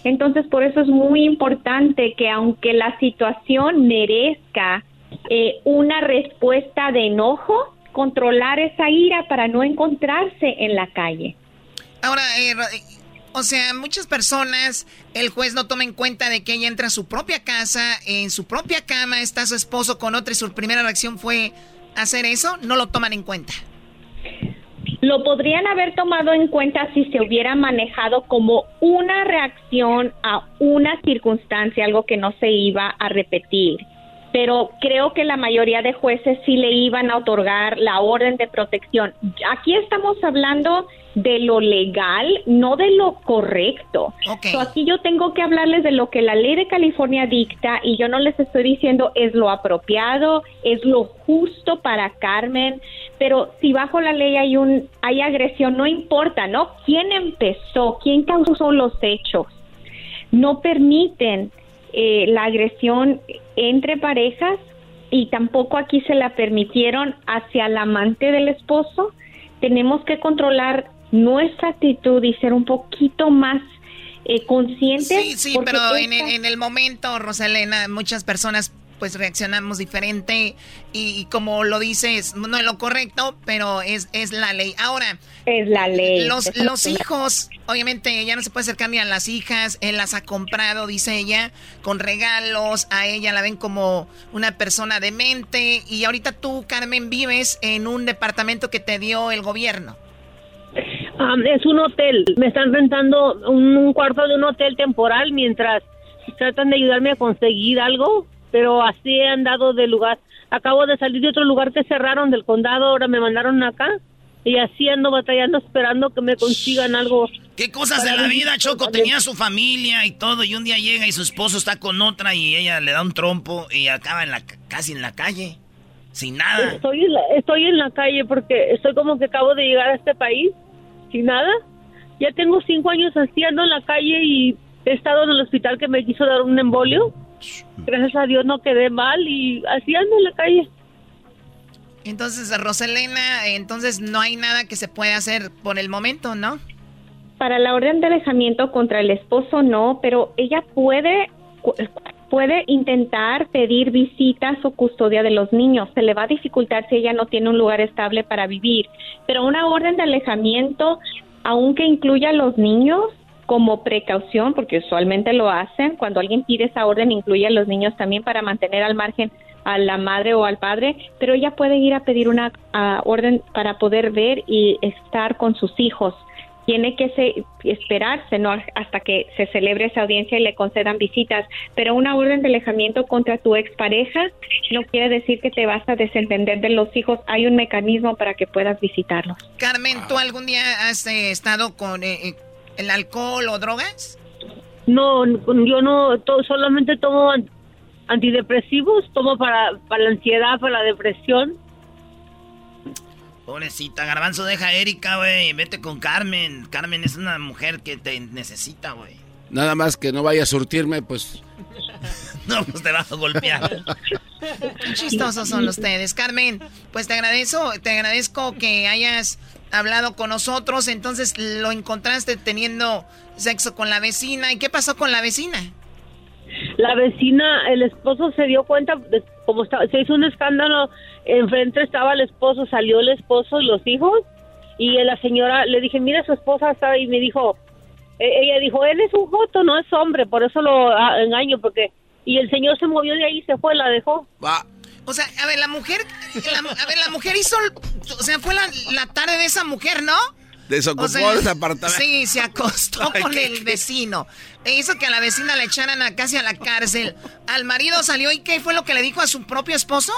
Entonces, por eso es muy importante que aunque la situación merezca eh, una respuesta de enojo, controlar esa ira para no encontrarse en la calle. Ahora, eh, o sea, muchas personas, el juez no toma en cuenta de que ella entra a su propia casa, en su propia cama está su esposo con otra y su primera reacción fue hacer eso, no lo toman en cuenta. Lo podrían haber tomado en cuenta si se hubiera manejado como una reacción a una circunstancia, algo que no se iba a repetir. Pero creo que la mayoría de jueces sí le iban a otorgar la orden de protección. Aquí estamos hablando de lo legal, no de lo correcto. So, aquí yo tengo que hablarles de lo que la ley de California dicta y yo no les estoy diciendo es lo apropiado, es lo justo para Carmen, pero si bajo la ley hay un hay agresión, no importa, ¿no? ¿Quién empezó? ¿Quién causó los hechos? No permiten eh, la agresión entre parejas y tampoco aquí se la permitieron hacia el amante del esposo. Tenemos que controlar nuestra actitud y ser un poquito más eh, conscientes. Sí, sí, pero en, en, el momento, Rosalena, muchas personas pues reaccionamos diferente y, como lo dices, no es lo correcto, pero es, es la ley. Ahora, es la ley. Los, los hijos, obviamente ya no se puede acercar ni a las hijas, él las ha comprado, dice ella, con regalos, a ella la ven como una persona demente y ahorita tú, Carmen, vives en un departamento que te dio el gobierno. Ah, es un hotel, me están rentando un cuarto de un hotel temporal mientras tratan de ayudarme a conseguir algo pero así he andado de lugar. Acabo de salir de otro lugar que cerraron del condado, ahora me mandaron acá y así ando batallando esperando que me consigan algo. ¿Qué cosas de la vida, Choco? Tenía su familia y todo y un día llega y su esposo está con otra y ella le da un trompo y acaba en la casi en la calle. Sin nada. Estoy en la, estoy en la calle porque estoy como que acabo de llegar a este país sin nada. Ya tengo cinco años así ando en la calle y he estado en el hospital que me quiso dar un embolio Gracias a Dios no quedé mal y así ando en la calle. Entonces, Roselena, entonces no hay nada que se pueda hacer por el momento, ¿no? Para la orden de alejamiento contra el esposo no, pero ella puede puede intentar pedir visitas o custodia de los niños. Se le va a dificultar si ella no tiene un lugar estable para vivir. Pero una orden de alejamiento, aunque incluya a los niños, como precaución, porque usualmente lo hacen, cuando alguien pide esa orden incluye a los niños también para mantener al margen a la madre o al padre, pero ella puede ir a pedir una orden para poder ver y estar con sus hijos. Tiene que se, esperarse ¿no? hasta que se celebre esa audiencia y le concedan visitas, pero una orden de alejamiento contra tu expareja no quiere decir que te vas a desentender de los hijos. Hay un mecanismo para que puedas visitarlos. Carmen, ¿tú algún día has eh, estado con... Eh, eh, el alcohol o drogas? No, yo no, solamente tomo antidepresivos, tomo para, para la ansiedad, para la depresión. Pobrecita, Garbanzo, deja a Erika, güey, vete con Carmen. Carmen es una mujer que te necesita, güey. Nada más que no vaya a surtirme, pues... no, pues te vas a golpear. Qué chistosos son ustedes. Carmen, pues te agradezco, te agradezco que hayas hablado con nosotros, entonces lo encontraste teniendo sexo con la vecina. ¿Y qué pasó con la vecina? La vecina, el esposo se dio cuenta, de, como estaba, se hizo un escándalo, enfrente estaba el esposo, salió el esposo y los hijos, y la señora le dije, mira, su esposa está, y me dijo, e, ella dijo, él es un joto, no es hombre, por eso lo ah, engaño, porque, y el señor se movió de ahí se fue, la dejó. Va. O sea, a ver, la mujer, a ver, la mujer hizo, o sea, fue la, tarde de esa mujer, ¿no? Desocupó ese apartamento. Sí, se acostó con el vecino. E hizo que a la vecina le echaran a, casi a la cárcel. Al marido salió y ¿qué fue lo que le dijo a su propio esposo?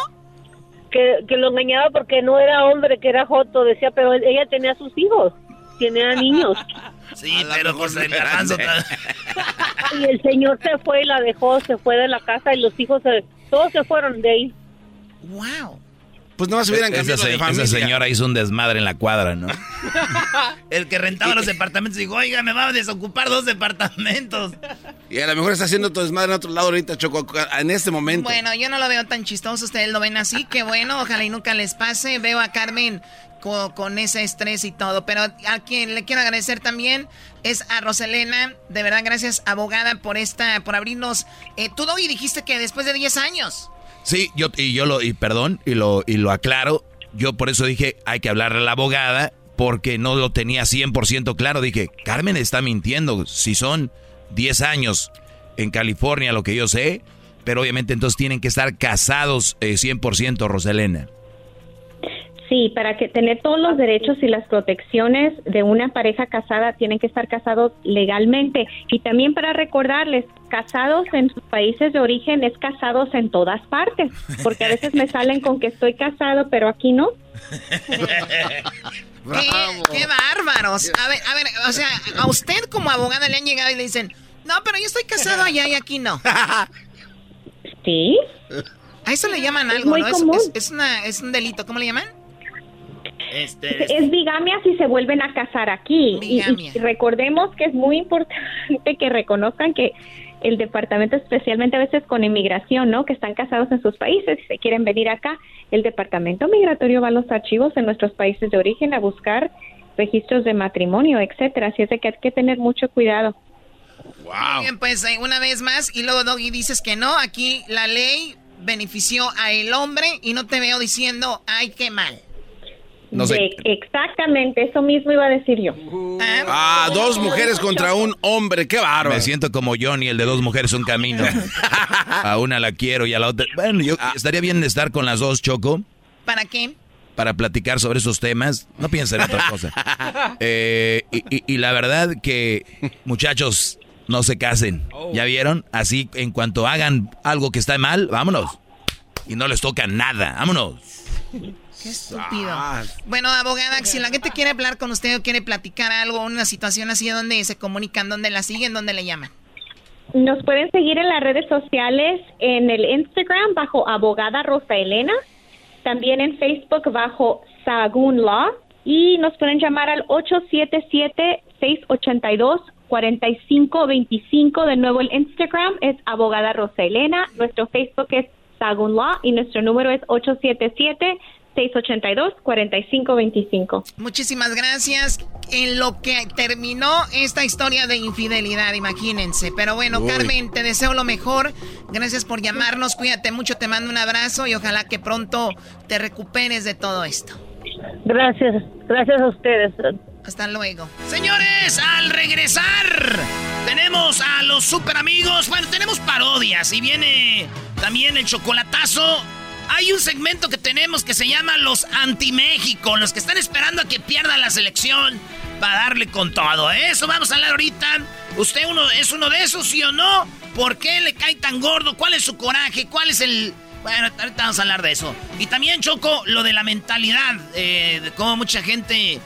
Que, que lo engañaba porque no era hombre, que era joto, decía, pero ella tenía sus hijos, tenía niños. Sí, pero pues el Y el señor se fue y la dejó, se fue de la casa y los hijos, se, todos se fueron de ahí. ¡Wow! Pues no más hubieran cambiado esa, Esa señora hizo un desmadre en la cuadra, ¿no? el que rentaba los departamentos dijo, oiga, me va a desocupar dos departamentos. Y a lo mejor está haciendo todo desmadre en otro lado ahorita, Choco, en este momento. Bueno, yo no lo veo tan chistoso, ustedes lo ven así, que bueno, ojalá y nunca les pase. Veo a Carmen con, ese estrés y todo, pero a quien le quiero agradecer también es a Roselena, de verdad, gracias, abogada, por esta, por abrirnos eh, todo y dijiste que después de 10 años. Sí, yo y yo lo y perdón y lo y lo aclaro. Yo por eso dije, hay que hablarle a la abogada porque no lo tenía 100% claro. Dije, Carmen está mintiendo. Si son 10 años en California, lo que yo sé, pero obviamente entonces tienen que estar casados 100%, eh, Roselena. Sí, para que tener todos los derechos y las protecciones de una pareja casada tienen que estar casados legalmente y también para recordarles, casados en sus países de origen es casados en todas partes, porque a veces me salen con que estoy casado, pero aquí no. ¿Qué, bárbaros. A ver, a ver, o sea, a usted como abogada le han llegado y le dicen, no, pero yo estoy casado allá y aquí no. Sí. A eso le llaman algo, ¿no? Es, una, es un delito, ¿cómo le llaman? Este, es bigamia si se vuelven a casar aquí. Y, recordemos que es muy importante que reconozcan que el departamento, especialmente a veces con inmigración, ¿no? Que están casados en sus países y se quieren venir acá, el departamento migratorio va a los archivos en nuestros países de origen a buscar registros de matrimonio, etcétera. Así es de que hay que tener mucho cuidado. Wow. Bien, pues eh, una vez más, y luego Doggy dices que no, aquí la ley benefició a el hombre y no te veo diciendo, ay, qué mal. No sé. exactamente, eso mismo iba a decir yo. Ah, dos mujeres contra un hombre, qué bárbaro. Me siento como Johnny, el de dos mujeres un camino. a una la quiero y a la otra. Bueno, yo ah. estaría bien estar con las dos, Choco. ¿Para qué? Para platicar sobre esos temas. No piensen en otra cosa. Eh, y, la verdad que, muchachos, no se casen. Oh. ¿Ya vieron? Así, en cuanto hagan algo que está mal, vámonos. Y no les toca nada. Vámonos. Qué estúpido. Ah. Bueno, abogada, si la gente quiere hablar con usted o quiere platicar algo, una situación así, ¿dónde se comunican? ¿Dónde la siguen? ¿Dónde le llaman? Nos pueden seguir en las redes sociales, en el Instagram bajo abogada Rosa Elena, también en Facebook bajo Sagun Law y nos pueden llamar al 877-682-4525. De nuevo el Instagram es abogada Rosa Elena, nuestro Facebook es Sagun Law y nuestro número es 877 682-4525. Muchísimas gracias. En lo que terminó esta historia de infidelidad, imagínense. Pero bueno, Carmen, te deseo lo mejor. Gracias por llamarnos. Cuídate mucho, te mando un abrazo y ojalá que pronto te recuperes de todo esto. Gracias, gracias a ustedes. Hasta luego. Señores, al regresar, tenemos a los super amigos. Bueno, tenemos parodias y viene también el chocolatazo hay un segmento que tenemos que se llama los anti-México, los que están esperando a que pierda la selección para darle con todo. Eso vamos a hablar ahorita. ¿Usted uno, es uno de esos, sí o no? ¿Por qué le cae tan gordo? ¿Cuál es su coraje? ¿Cuál es el...? Bueno, ahorita vamos a hablar de eso. Y también, Choco, lo de la mentalidad, eh, de cómo mucha gente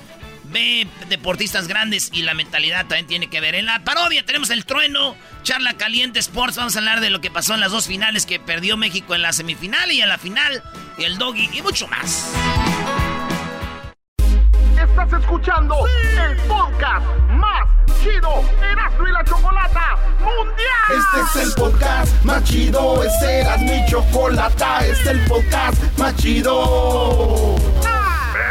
ve deportistas grandes y la mentalidad también tiene que ver. En la parodia tenemos el trueno, charla caliente sports, vamos a hablar de lo que pasó en las dos finales que perdió México en la semifinal y en la final, y el doggy y mucho más. Estás escuchando el podcast más chido Erasmo y la Chocolata Mundial. Este es el podcast más chido, este era mi chocolata, este es el podcast más chido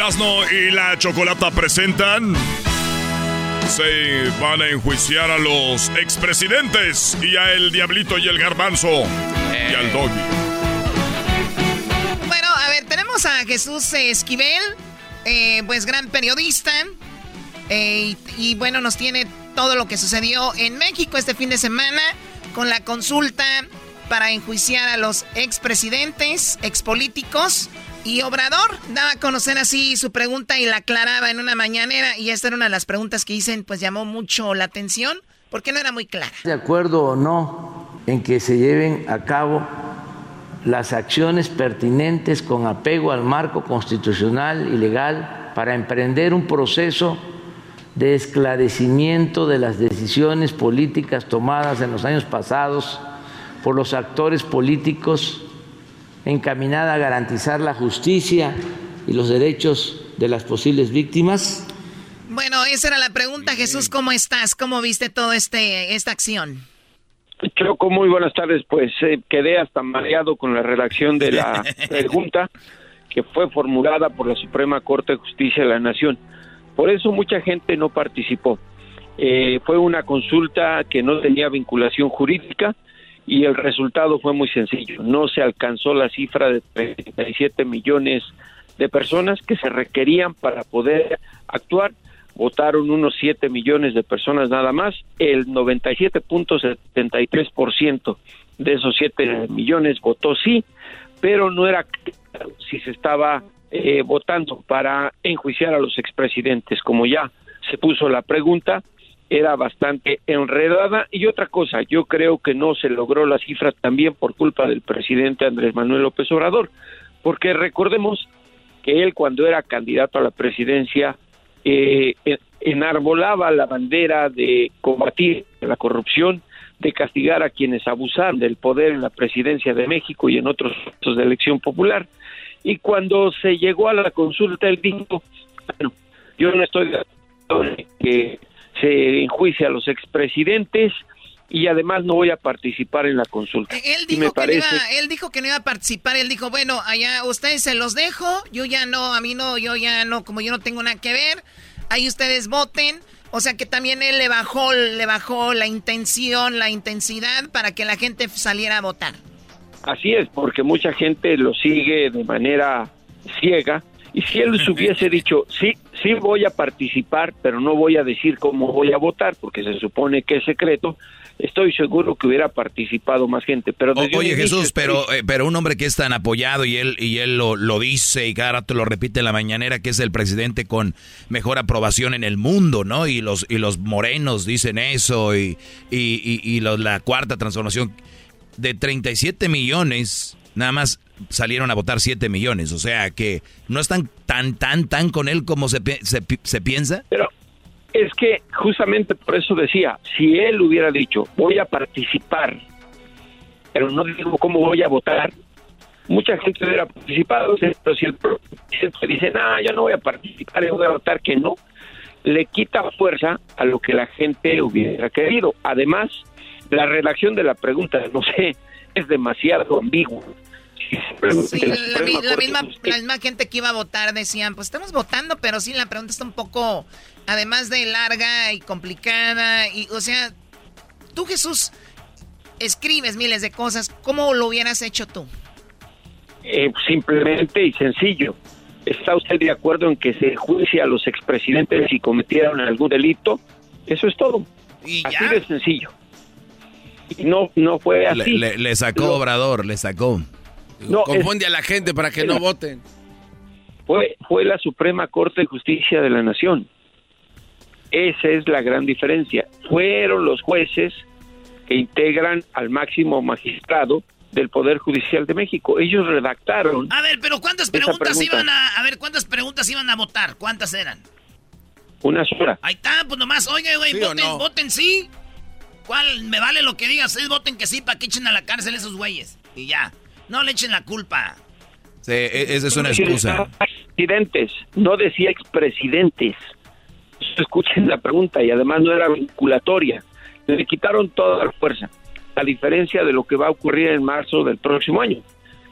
Erasno y la Chocolata presentan. Se van a enjuiciar a los expresidentes y a el Diablito y el Garbanzo y al Doggy. Bueno, a ver, tenemos a Jesús Esquivel, eh, pues gran periodista. Eh, y, y bueno, nos tiene todo lo que sucedió en México este fin de semana con la consulta para enjuiciar a los expresidentes, expolíticos y Obrador daba a conocer así su pregunta y la aclaraba en una mañanera. Y esta era una de las preguntas que dicen, pues llamó mucho la atención, porque no era muy clara. ¿De acuerdo o no en que se lleven a cabo las acciones pertinentes con apego al marco constitucional y legal para emprender un proceso de esclarecimiento de las decisiones políticas tomadas en los años pasados por los actores políticos encaminada a garantizar la justicia y los derechos de las posibles víctimas? Bueno, esa era la pregunta, Jesús, ¿cómo estás? ¿Cómo viste toda este, esta acción? Choco, muy buenas tardes. Pues eh, quedé hasta mareado con la redacción de la pregunta que fue formulada por la Suprema Corte de Justicia de la Nación. Por eso mucha gente no participó. Eh, fue una consulta que no tenía vinculación jurídica, y el resultado fue muy sencillo. No se alcanzó la cifra de 37 millones de personas que se requerían para poder actuar. Votaron unos 7 millones de personas nada más. El 97.73% de esos 7 millones votó sí, pero no era si se estaba eh, votando para enjuiciar a los expresidentes, como ya se puso la pregunta, era bastante enredada. Y otra cosa, yo creo que no se logró la cifra también por culpa del presidente Andrés Manuel López Obrador, porque recordemos que él cuando era candidato a la presidencia eh, enarbolaba la bandera de combatir la corrupción, de castigar a quienes abusaron del poder en la presidencia de México y en otros actos de elección popular. Y cuando se llegó a la consulta, él dijo, bueno, yo no estoy de acuerdo en que se enjuicie a los expresidentes y además no voy a participar en la consulta. Él dijo, que no iba, él dijo que no iba a participar, él dijo, bueno, allá ustedes se los dejo, yo ya no, a mí no, yo ya no, como yo no tengo nada que ver, ahí ustedes voten. O sea que también él le bajó, le bajó la intención, la intensidad para que la gente saliera a votar. Así es, porque mucha gente lo sigue de manera ciega. Y si él hubiese dicho, sí, sí voy a participar, pero no voy a decir cómo voy a votar, porque se supone que es secreto, estoy seguro que hubiera participado más gente. Pero oye Jesús, pero eh, pero un hombre que es tan apoyado y él y él lo, lo dice y cada rato lo repite en la mañanera que es el presidente con mejor aprobación en el mundo, ¿no? Y los y los morenos dicen eso y y, y, la cuarta transformación de 37 millones nada más salieron a votar 7 millones, o sea que no están tan tan tan con él como se, se, piensa. Pero es que justamente por eso decía, si él hubiera dicho, voy a participar, pero no digo cómo voy a votar, mucha gente hubiera participado, pero si el presidente dice, no, yo no voy a participar, yo voy a votar que no, le quita fuerza a lo que la gente hubiera querido. Además, la redacción de la pregunta, no sé, es demasiado ambigua. Sí, la, misma, la misma gente que iba a votar decían, pues estamos votando, pero sí, la pregunta está un poco además de larga y complicada, y o sea, tú Jesús escribes miles de cosas, ¿cómo lo hubieras hecho tú? Eh, simplemente y sencillo. ¿Está usted de acuerdo en que se juicie a los expresidentes si cometieron algún delito? Eso es todo. ¿Y así de sencillo. Y no, no fue así. Le, sacó Obrador, le sacó. No, Confunde a la gente para que no voten. Fue, fue la Suprema Corte de Justicia de la Nación. Esa es la gran diferencia. Fueron los jueces que integran al máximo magistrado del Poder Judicial de México. Ellos redactaron. A ver, pero ¿cuántas preguntas iban a, a ver cuántas preguntas iban a votar? ¿Cuántas eran? Una sola. Ahí está, pues nomás, oye, güey, voten, voten sí. ¿Cuál? Me vale lo que digas, voten que sí para que echen a la cárcel esos güeyes. Y ya. No le echen la culpa. Sí, e, esa es una excusa. Presidentes, no decía expresidentes escuchen la pregunta y además no era vinculatoria. Le quitaron toda la fuerza, a diferencia de lo que va a ocurrir en marzo del próximo año,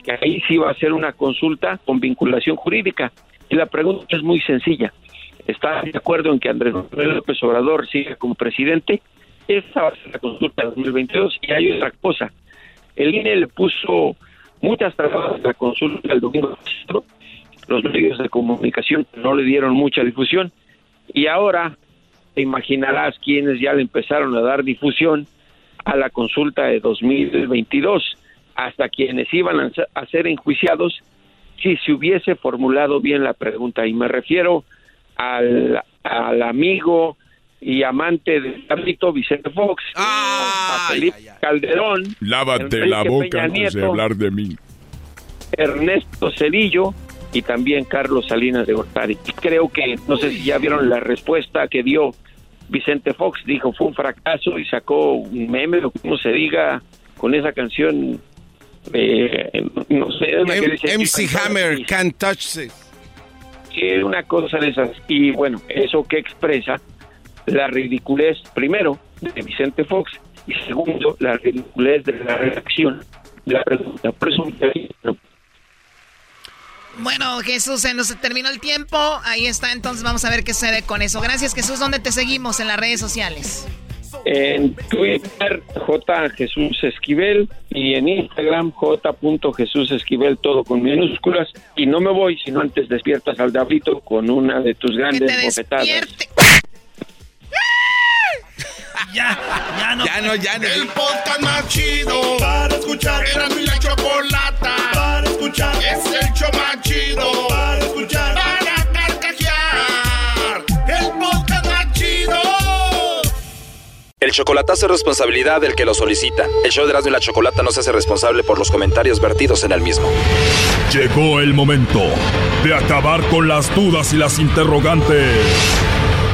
que ahí sí va a ser una consulta con vinculación jurídica. Y la pregunta es muy sencilla. ¿Está de acuerdo en que Andrés Manuel López Obrador siga como presidente? Esa va a ser la consulta de 2022. Y hay otra cosa. El INE le puso muchas trabas a la consulta el domingo. Los medios de comunicación no le dieron mucha difusión y ahora te imaginarás quienes ya le empezaron a dar difusión a la consulta de 2022, hasta quienes iban a ser enjuiciados si se hubiese formulado bien la pregunta. Y me refiero al, al amigo y amante del ámbito Vicente Fox, a Felipe Calderón. Lávate la boca antes de hablar de mí. Ernesto Cedillo y también Carlos Salinas de Gortari. Y creo que, no sé si ya vieron la respuesta que dio Vicente Fox, dijo fue un fracaso y sacó un meme, o como se diga, con esa canción, eh, no sé, MC Hammer, Can't Touch It. Que una cosa de esas. Y bueno, eso que expresa la ridiculez, primero, de Vicente Fox, y segundo, la ridiculez de la reacción de la pregunta. Por eso, bueno, Jesús, se nos terminó el tiempo. Ahí está, entonces vamos a ver qué se ve con eso. Gracias, Jesús. ¿Dónde te seguimos en las redes sociales? En Twitter, J. Jesús Esquivel y en Instagram, J. Jesús Esquivel, todo con minúsculas. Y no me voy, sino antes despiertas al Dabrito con una de tus grandes bofetadas. No, ya no. El podcast más chido para escuchar. Era mi la chocolata para escuchar. Es el show más chido para escuchar. Para carcajear. El podcast más chido. El chocolatazo es responsabilidad del que lo solicita. El show de Erasmo y la Chocolata no se hace responsable por los comentarios vertidos en el mismo. Llegó el momento de acabar con las dudas y las interrogantes.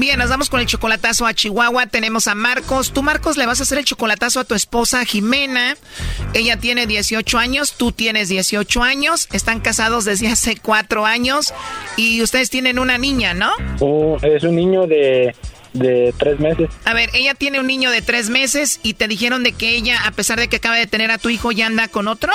Bien, nos vamos con el chocolatazo a Chihuahua. Tenemos a Marcos. Tú, Marcos, le vas a hacer el chocolatazo a tu esposa Jimena. Ella tiene 18 años, tú tienes 18 años. Están casados desde hace cuatro años y ustedes tienen una niña, ¿no? Oh, es un niño de, de tres meses. A ver, ella tiene un niño de tres meses y te dijeron de que ella, a pesar de que acaba de tener a tu hijo, ya anda con otro.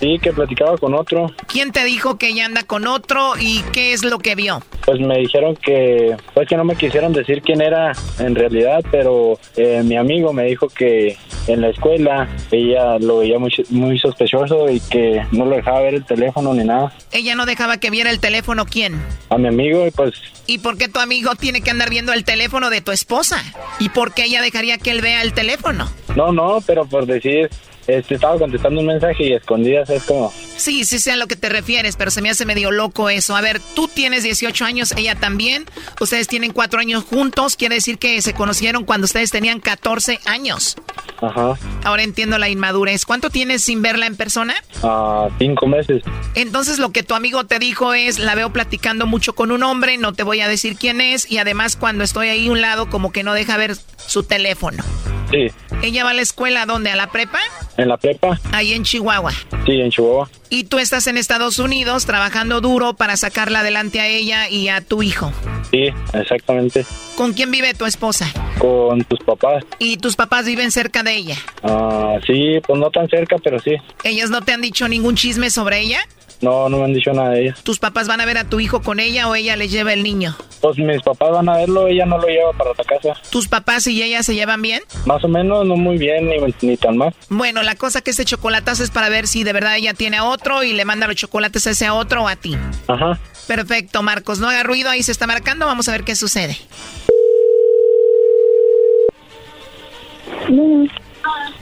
Sí, que platicaba con otro. ¿Quién te dijo que ella anda con otro y qué es lo que vio? Pues me dijeron que, pues que no me quisieron decir quién era en realidad, pero eh, mi amigo me dijo que en la escuela ella lo veía muy, muy sospechoso y que no lo dejaba ver el teléfono ni nada. Ella no dejaba que viera el teléfono, ¿quién? A mi amigo y pues... ¿Y por qué tu amigo tiene que andar viendo el teléfono de tu esposa? ¿Y por qué ella dejaría que él vea el teléfono? No, no, pero por decir, este, estaba contestando un mensaje y escondidas es como... Sí, sí sé a lo que te refieres, pero se me hace medio loco eso. A ver, tú tienes 18 años, ella también. Ustedes tienen cuatro años juntos. Quiere decir que se conocieron cuando ustedes tenían 14 años. Ajá. Ahora entiendo la inmadurez. ¿Cuánto tienes sin verla en persona? Ah, cinco meses. Entonces lo que tu amigo te dijo es, la veo platicando mucho con un hombre, no te voy a decir quién es, y además cuando estoy ahí a un lado como que no deja ver su teléfono. Sí. ¿Ella va a la escuela dónde? ¿A la prepa? ¿En la prepa? Ahí en Chihuahua. Sí, en Chihuahua. Y tú estás en Estados Unidos trabajando duro para sacarla adelante a ella y a tu hijo. Sí, exactamente. ¿Con quién vive tu esposa? Con tus papás. ¿Y tus papás viven cerca de ella? Ah, sí, pues no tan cerca, pero sí. ¿Ellos no te han dicho ningún chisme sobre ella? No, no me han dicho nada de ella. ¿Tus papás van a ver a tu hijo con ella o ella le lleva el niño? Pues mis papás van a verlo, ella no lo lleva para la casa. ¿Tus papás y ella se llevan bien? Más o menos, no muy bien, ni, ni tan mal. Bueno, la cosa que este chocolatazo es para ver si de verdad ella tiene a otro y le manda los chocolates a ese a otro o a ti. Ajá. Perfecto, Marcos, no haga ruido, ahí se está marcando, vamos a ver qué sucede.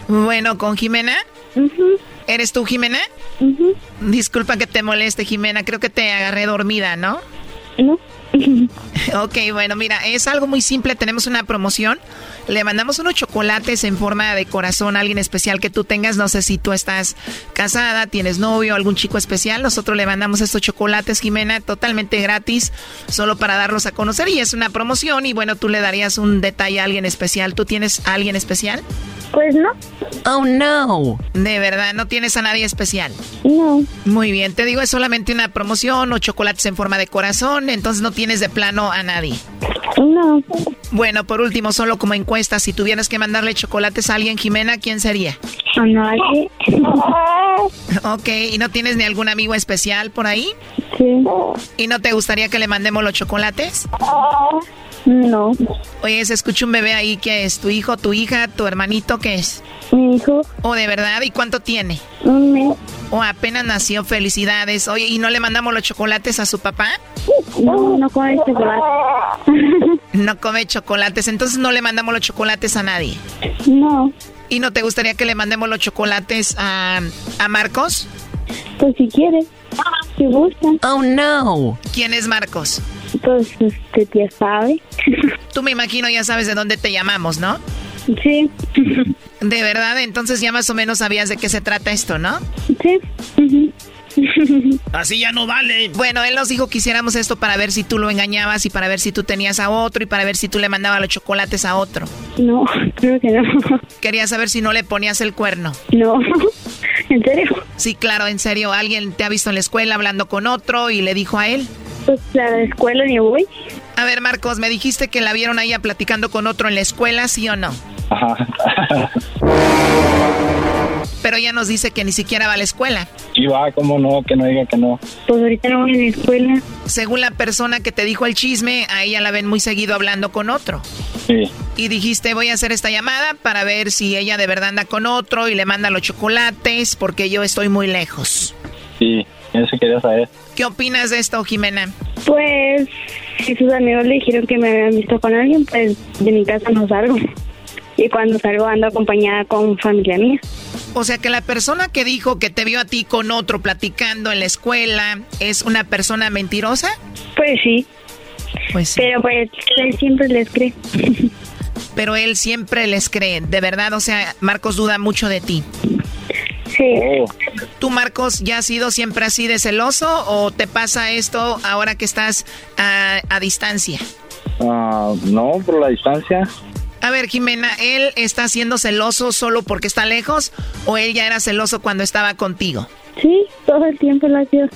Bueno, ¿con Jimena? ¿Eres tú, Jimena? Disculpa que te moleste, Jimena. Creo que te agarré dormida, ¿no? No. Ok, bueno, mira, es algo muy simple. Tenemos una promoción. Le mandamos unos chocolates en forma de corazón a alguien especial que tú tengas. No sé si tú estás casada, tienes novio, algún chico especial. Nosotros le mandamos estos chocolates, Jimena, totalmente gratis, solo para darlos a conocer. Y es una promoción. Y bueno, tú le darías un detalle a alguien especial. ¿Tú tienes a alguien especial? Pues no. Oh, no. De verdad, no tienes a nadie especial. No. Muy bien, te digo, es solamente una promoción o chocolates en forma de corazón, entonces no tienes de plano a nadie. No. Bueno, por último, solo como encuesta, si tuvieras que mandarle chocolates a alguien, Jimena, ¿quién sería? A nadie. Ok, ¿y no tienes ni algún amigo especial por ahí? Sí. ¿Y no te gustaría que le mandemos los chocolates? No. Oye, se escucha un bebé ahí, ¿qué es? ¿Tu hijo, tu hija, tu hermanito, qué es? Mi hijo. ¿O de verdad? ¿Y cuánto tiene? Un mes. ¿O apenas nació? Felicidades. Oye, ¿y no le mandamos los chocolates a su papá? No, no come chocolate. No come chocolates, entonces no le mandamos los chocolates a nadie. No. ¿Y no te gustaría que le mandemos los chocolates a, a Marcos? Pues si quieres. Si gusta. Oh, no. ¿Quién es Marcos? Pues usted ya sabe. Tú me imagino ya sabes de dónde te llamamos, ¿no? Sí. De verdad, entonces ya más o menos sabías de qué se trata esto, ¿no? Sí. Así ya no vale. Bueno, él nos dijo que hiciéramos esto para ver si tú lo engañabas y para ver si tú tenías a otro y para ver si tú le mandabas los chocolates a otro. No, creo que no. Quería saber si no le ponías el cuerno. No. ¿En serio? Sí, claro, en serio. ¿Alguien te ha visto en la escuela hablando con otro y le dijo a él? Pues a la escuela ni voy. A ver, Marcos, me dijiste que la vieron a ella platicando con otro en la escuela, ¿sí o no? Ajá. Pero ella nos dice que ni siquiera va a la escuela. Sí va, cómo no, que no diga que no. Pues ahorita no voy a la escuela. Según la persona que te dijo el chisme, a ella la ven muy seguido hablando con otro. Sí. Y dijiste, voy a hacer esta llamada para ver si ella de verdad anda con otro y le manda los chocolates porque yo estoy muy lejos. Sí, eso quería saber. ¿Qué opinas de esto, Jimena? Pues si sus amigos le dijeron que me habían visto con alguien, pues de mi casa no salgo. Y cuando salgo ando acompañada con familia mía. O sea que la persona que dijo que te vio a ti con otro platicando en la escuela es una persona mentirosa? Pues sí. Pues sí. Pero pues él siempre les cree. Pero él siempre les cree, de verdad, o sea, Marcos duda mucho de ti. Sí. ¿Tú, Marcos, ya has sido siempre así de celoso o te pasa esto ahora que estás a, a distancia? Ah, no, por la distancia. A ver, Jimena, ¿él está siendo celoso solo porque está lejos o él ya era celoso cuando estaba contigo? Sí, todo el tiempo lo ha sido.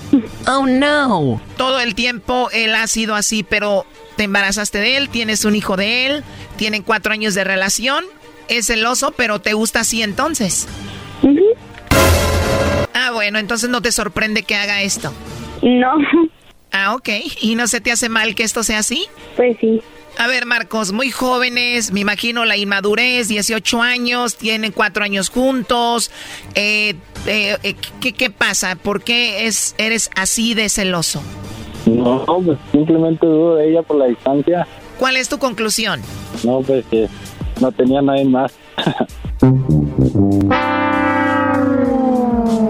Oh, no. Todo el tiempo él ha sido así, pero te embarazaste de él, tienes un hijo de él, tienen cuatro años de relación, es celoso, pero te gusta así entonces. Ah, bueno, entonces no te sorprende que haga esto. No. Ah, ok. ¿Y no se te hace mal que esto sea así? Pues sí. A ver, Marcos, muy jóvenes, me imagino la inmadurez, 18 años, tienen cuatro años juntos. Eh, eh, eh, ¿qué, ¿Qué pasa? ¿Por qué es, eres así de celoso? No, pues simplemente dudo de ella por la distancia. ¿Cuál es tu conclusión? No, pues que no tenía nadie más.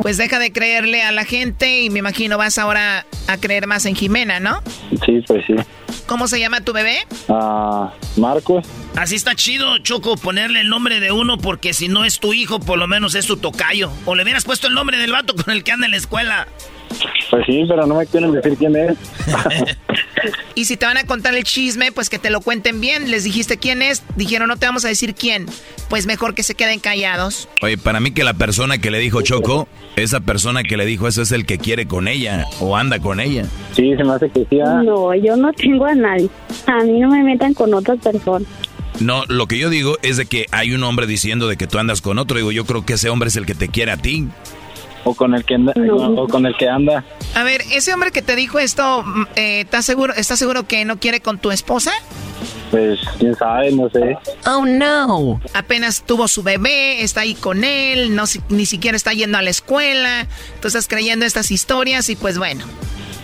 Pues deja de creerle a la gente y me imagino vas ahora a creer más en Jimena, ¿no? Sí, pues sí. ¿Cómo se llama tu bebé? Ah, Marcos. Así está chido, Choco, ponerle el nombre de uno porque si no es tu hijo, por lo menos es tu tocayo. O le hubieras puesto el nombre del vato con el que anda en la escuela. Pues sí, pero no me quieren decir quién es. Y si te van a contar el chisme, pues que te lo cuenten bien. Les dijiste quién es, dijeron no te vamos a decir quién. Pues mejor que se queden callados. Oye, para mí que la persona que le dijo Choco, esa persona que le dijo eso es el que quiere con ella o anda con ella. Sí, se me hace que sí. ah. No, yo no tengo a nadie. A mí no me metan con otras personas. No, lo que yo digo es de que hay un hombre diciendo de que tú andas con otro. Digo, yo creo que ese hombre es el que te quiere a ti. O con el que anda. O con el que anda. A ver, ese hombre que te dijo esto, mm, eh, ¿estás seguro, ¿estás seguro que no quiere con tu esposa? Pues quién sabe, no sé. Oh, no. Apenas tuvo su bebé, está ahí con él, no, si- ni siquiera está yendo a la escuela. Tú estás creyendo estas historias y pues bueno.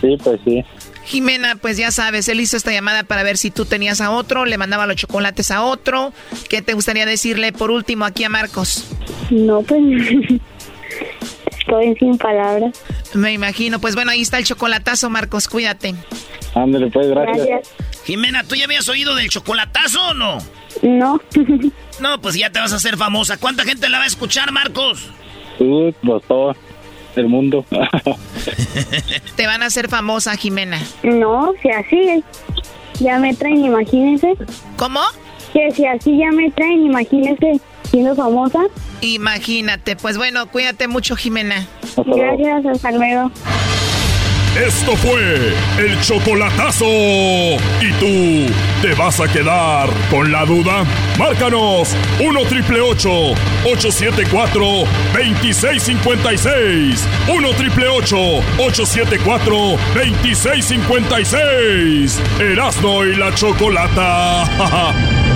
Sí, pues sí. Jimena, pues ya sabes, él hizo esta llamada para ver si tú tenías a otro, le mandaba los chocolates a otro. ¿Qué te gustaría decirle por último aquí a Marcos? No, pues estoy sin palabras. Me imagino, pues bueno, ahí está el chocolatazo, Marcos, cuídate. Ándale, pues, gracias. Jimena, ¿tú ya habías oído del chocolatazo o no? No. No, pues ya te vas a hacer famosa. ¿Cuánta gente la va a escuchar, Marcos? Tú, pues todo el mundo. Te van a hacer famosa, Jimena. No, si así ya me traen, imagínense. ¿Cómo? Que si así ya me traen, imagínense siendo famosa. Imagínate, pues bueno, cuídate mucho, Jimena. Gracias, hasta luego. Esto fue el chocolatazo. ¿Y tú te vas a quedar con la duda? Márcanos 1 triple 874 2656. 1 triple 874 2656. Erasno y la chocolata.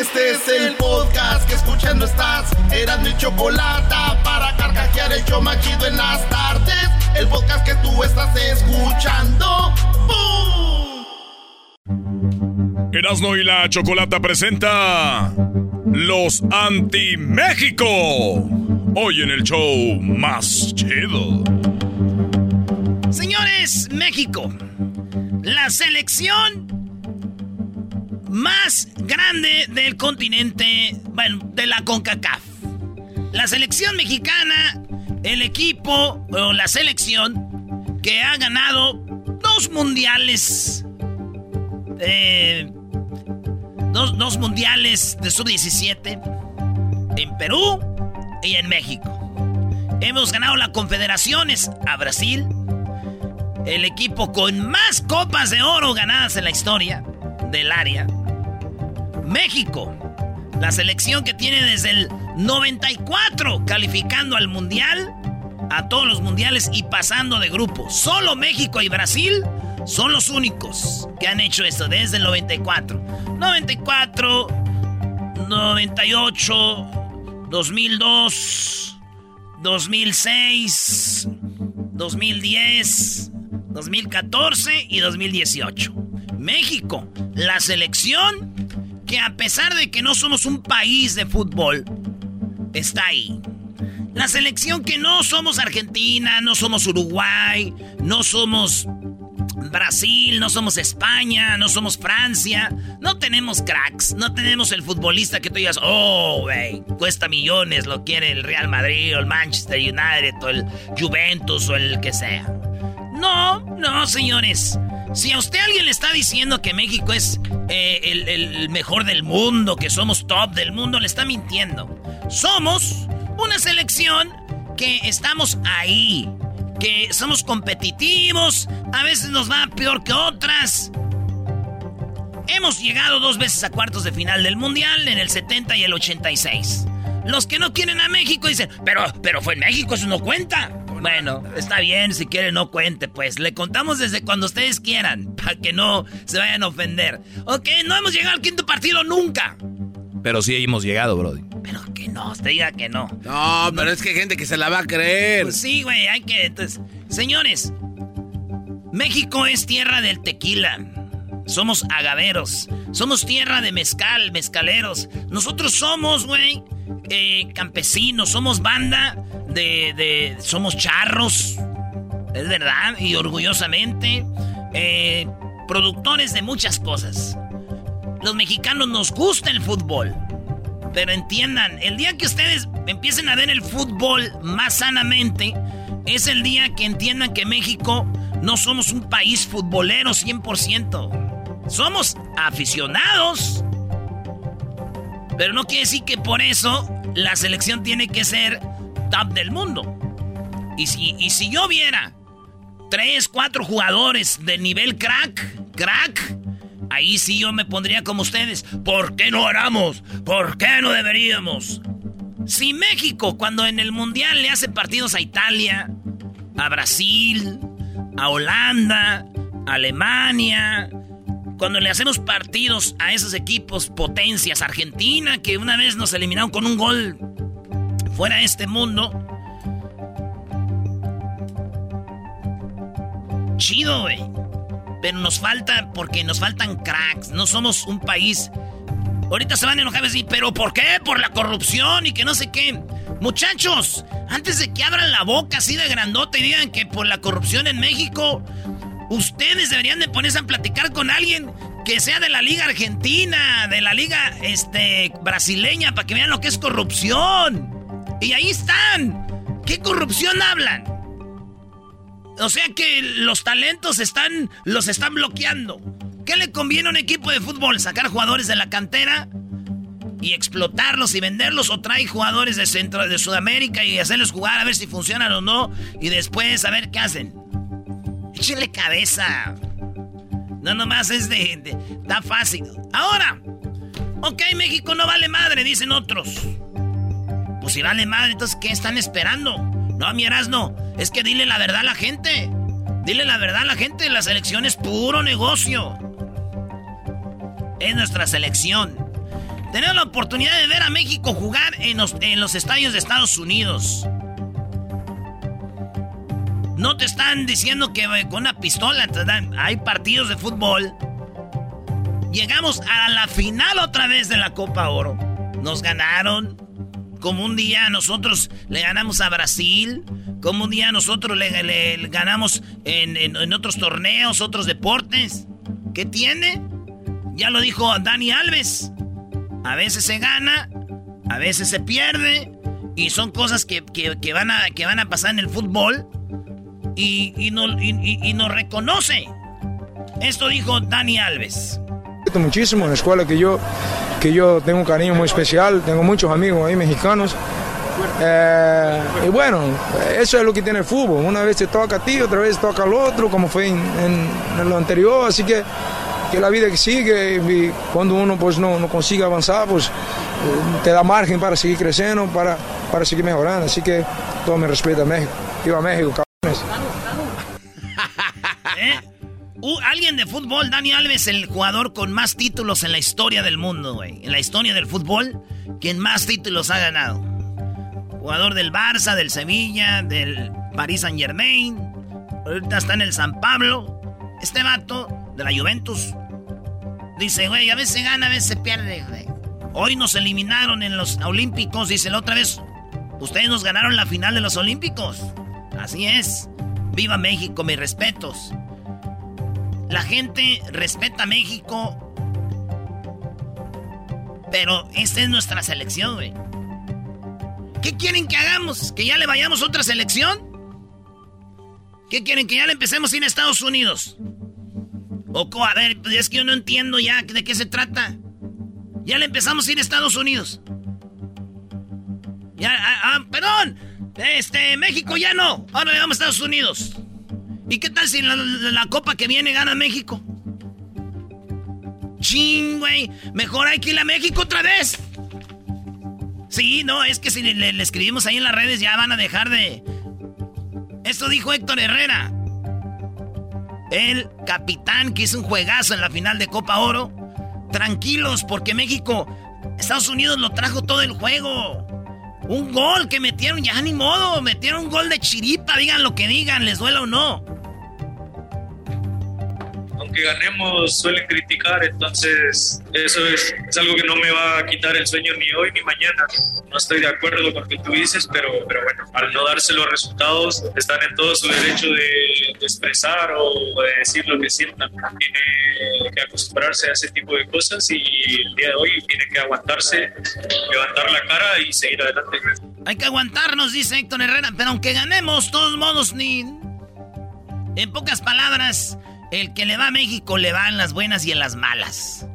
Este es el podcast que escuchando estás. Eran mi chocolate para carcajear el show machido en las tardes. El podcast que tú estás escuchando. ¡Bum! Erasno y la chocolata presenta Los Anti-México. Hoy en el show más chido. Señores, México. La selección más grande del continente, bueno, de la CONCACAF. La selección mexicana, el equipo o la selección que ha ganado dos mundiales. eh, dos, dos mundiales de sub-17 en Perú y en México. Hemos ganado las confederaciones a Brasil, el equipo con más copas de oro ganadas en la historia del área. México, la selección que tiene desde el 94 calificando al mundial, a todos los mundiales y pasando de grupo. Solo México y Brasil son los únicos que han hecho esto desde el 94. 94, 98, 2002, 2006, 2010, 2014 y 2018. México, la selección que a pesar de que no somos un país de fútbol, está ahí. La selección que no somos Argentina, no somos Uruguay, no somos Brasil, no somos España, no somos Francia, no tenemos cracks, no tenemos el futbolista que tú digas, oh, güey, cuesta millones, lo quiere el Real Madrid o el Manchester United o el Juventus o el que sea. No, no, señores. Si a usted alguien le está diciendo que México es eh, el, el mejor del mundo, que somos top del mundo, le está mintiendo. Somos una selección que estamos ahí, que somos competitivos, a veces nos va peor que otras. Hemos llegado dos veces a cuartos de final del Mundial en el 70 y el 86. Los que no quieren a México dicen, pero, pero fue en México, eso no cuenta. Bueno, está bien, si quiere no cuente, pues. Le contamos desde cuando ustedes quieran, para que no se vayan a ofender. Ok, no hemos llegado al quinto partido nunca. Pero sí hemos llegado, Brody. Pero que no, usted diga que no. No, pero es que hay gente que se la va a creer. Pues sí, güey, hay que... Entonces, señores, México es tierra del tequila. Somos agaveros. Somos tierra de mezcal, mezcaleros. Nosotros somos, güey, eh, campesinos. Somos banda de. Somos charros. Es verdad, y orgullosamente. eh, productores de muchas cosas. Los mexicanos nos gusta el fútbol. Pero entiendan, el día que ustedes empiecen a ver el fútbol más sanamente, es el día que entiendan que México no somos un país futbolero 100%. Somos aficionados. Pero no quiere decir que por eso la selección tiene que ser top del mundo. Y si, y si yo viera tres, cuatro jugadores de nivel crack, crack, ahí sí yo me pondría como ustedes. ¿Por qué no haramos? ¿Por qué no deberíamos? Si México, cuando en el Mundial le hace partidos a Italia, a Brasil, a Holanda, a Alemania, cuando le hacemos partidos a esos equipos potencias, Argentina, que una vez nos eliminaron con un gol fuera de este mundo. Chido, güey. Pero nos falta, porque nos faltan cracks. No somos un país. Ahorita se van a enojar y decir, ¿pero por qué? Por la corrupción y que no sé qué. Muchachos, antes de que abran la boca así de grandota y digan que por la corrupción en México, ustedes deberían de ponerse a platicar con alguien que sea de la liga argentina, de la liga este, brasileña, para que vean lo que es corrupción. Y ahí están. ¿Qué corrupción hablan? O sea que los talentos están, los están bloqueando. ¿Qué le conviene a un equipo de fútbol? ¿Sacar jugadores de la cantera y explotarlos y venderlos? ¿O trae jugadores de Centro, de Sudamérica y hacerlos jugar a ver si funcionan o no? Y después a ver qué hacen. Échenle cabeza. No nomás es de, de... Está fácil. Ahora. Ok, México no vale madre, dicen otros. Pues si vale madre, entonces ¿qué están esperando? No, mi Erasno, es que dile la verdad a la gente. Dile la verdad a la gente, la selección es puro negocio. Es nuestra selección. Tenemos la oportunidad de ver a México jugar en los, estadios de Estados Unidos. No te están diciendo que eh, con una pistola. Hay partidos de fútbol. Llegamos a la final otra vez de la Copa Oro. Nos ganaron. Como un día nosotros le ganamos a Brasil. Como un día nosotros le, ganamos en, otros torneos, otros deportes. ¿Qué tiene? Ya lo dijo Dani Alves. A veces se gana, a veces se pierde. Y son cosas que, que- van, a, que van a pasar en el fútbol. Y, y, no, y- y nos reconoce. Esto dijo Dani Alves. Muchísimo en la escuela que yo, que yo tengo un cariño muy especial, tengo muchos amigos ahí mexicanos. Eh, y bueno, eso es lo que tiene el fútbol. Una vez te toca a ti, otra vez toca al otro, como fue en, en- en lo anterior. Así que, que la vida que sigue, y cuando uno pues no, no consigue avanzar, pues eh, te da margen para seguir creciendo, para, para seguir mejorando. Así que todo mi respeto a México. Viva México, cabrones. ¿Eh? Alguien de fútbol, Dani Alves, el jugador con más títulos en la historia del mundo, güey. En la historia del fútbol, quien más títulos ha ganado. Jugador del Barça, del Sevilla, del Paris Saint Germain. Ahorita está en el San Pablo. Este vato de la Juventus. Dice, güey, a veces gana, a veces pierde, güey. Hoy nos eliminaron en los Olímpicos. Dice la otra vez, ustedes nos ganaron la final de los Olímpicos. Así es. Viva México, mis respetos. La gente respeta a México. Pero esta es nuestra selección, güey. ¿Qué quieren que hagamos? ¿Que ya le vayamos a otra selección? ¿Qué quieren? ¿Que ya le empecemos sin Estados Unidos? O, a ver, pues es que yo no entiendo ya de qué se trata. Ya le empezamos a ir a Estados Unidos. Ya, ah, ah, perdón. Este, México ya no. Ahora le vamos a Estados Unidos. ¿Y qué tal si la, la copa que viene gana México? Ching, güey. Mejor hay que ir a México otra vez. Sí, no, es que si le, escribimos ahí en las redes ya van a dejar de... Esto dijo Héctor Herrera. El capitán que hizo un juegazo en la final de Copa Oro. Tranquilos, porque México, Estados Unidos lo trajo todo el juego. Un gol que metieron, ya ni modo, metieron un gol de chiripa, digan lo que digan, les duela o no aunque ganemos suelen criticar, entonces eso es, es, algo que no me va a quitar el sueño ni hoy ni mañana. No estoy de acuerdo con lo que tú dices, pero, pero bueno, al no darse los resultados, están en todo su derecho de, expresar o de decir lo que sientan. Tiene que acostumbrarse a ese tipo de cosas y el día de hoy tiene que aguantarse, levantar la cara y seguir adelante. Hay que aguantarnos, dice Héctor Herrera, pero aunque ganemos, todos modos, ni... En pocas palabras, el que le va a México le va en las buenas y en las malas.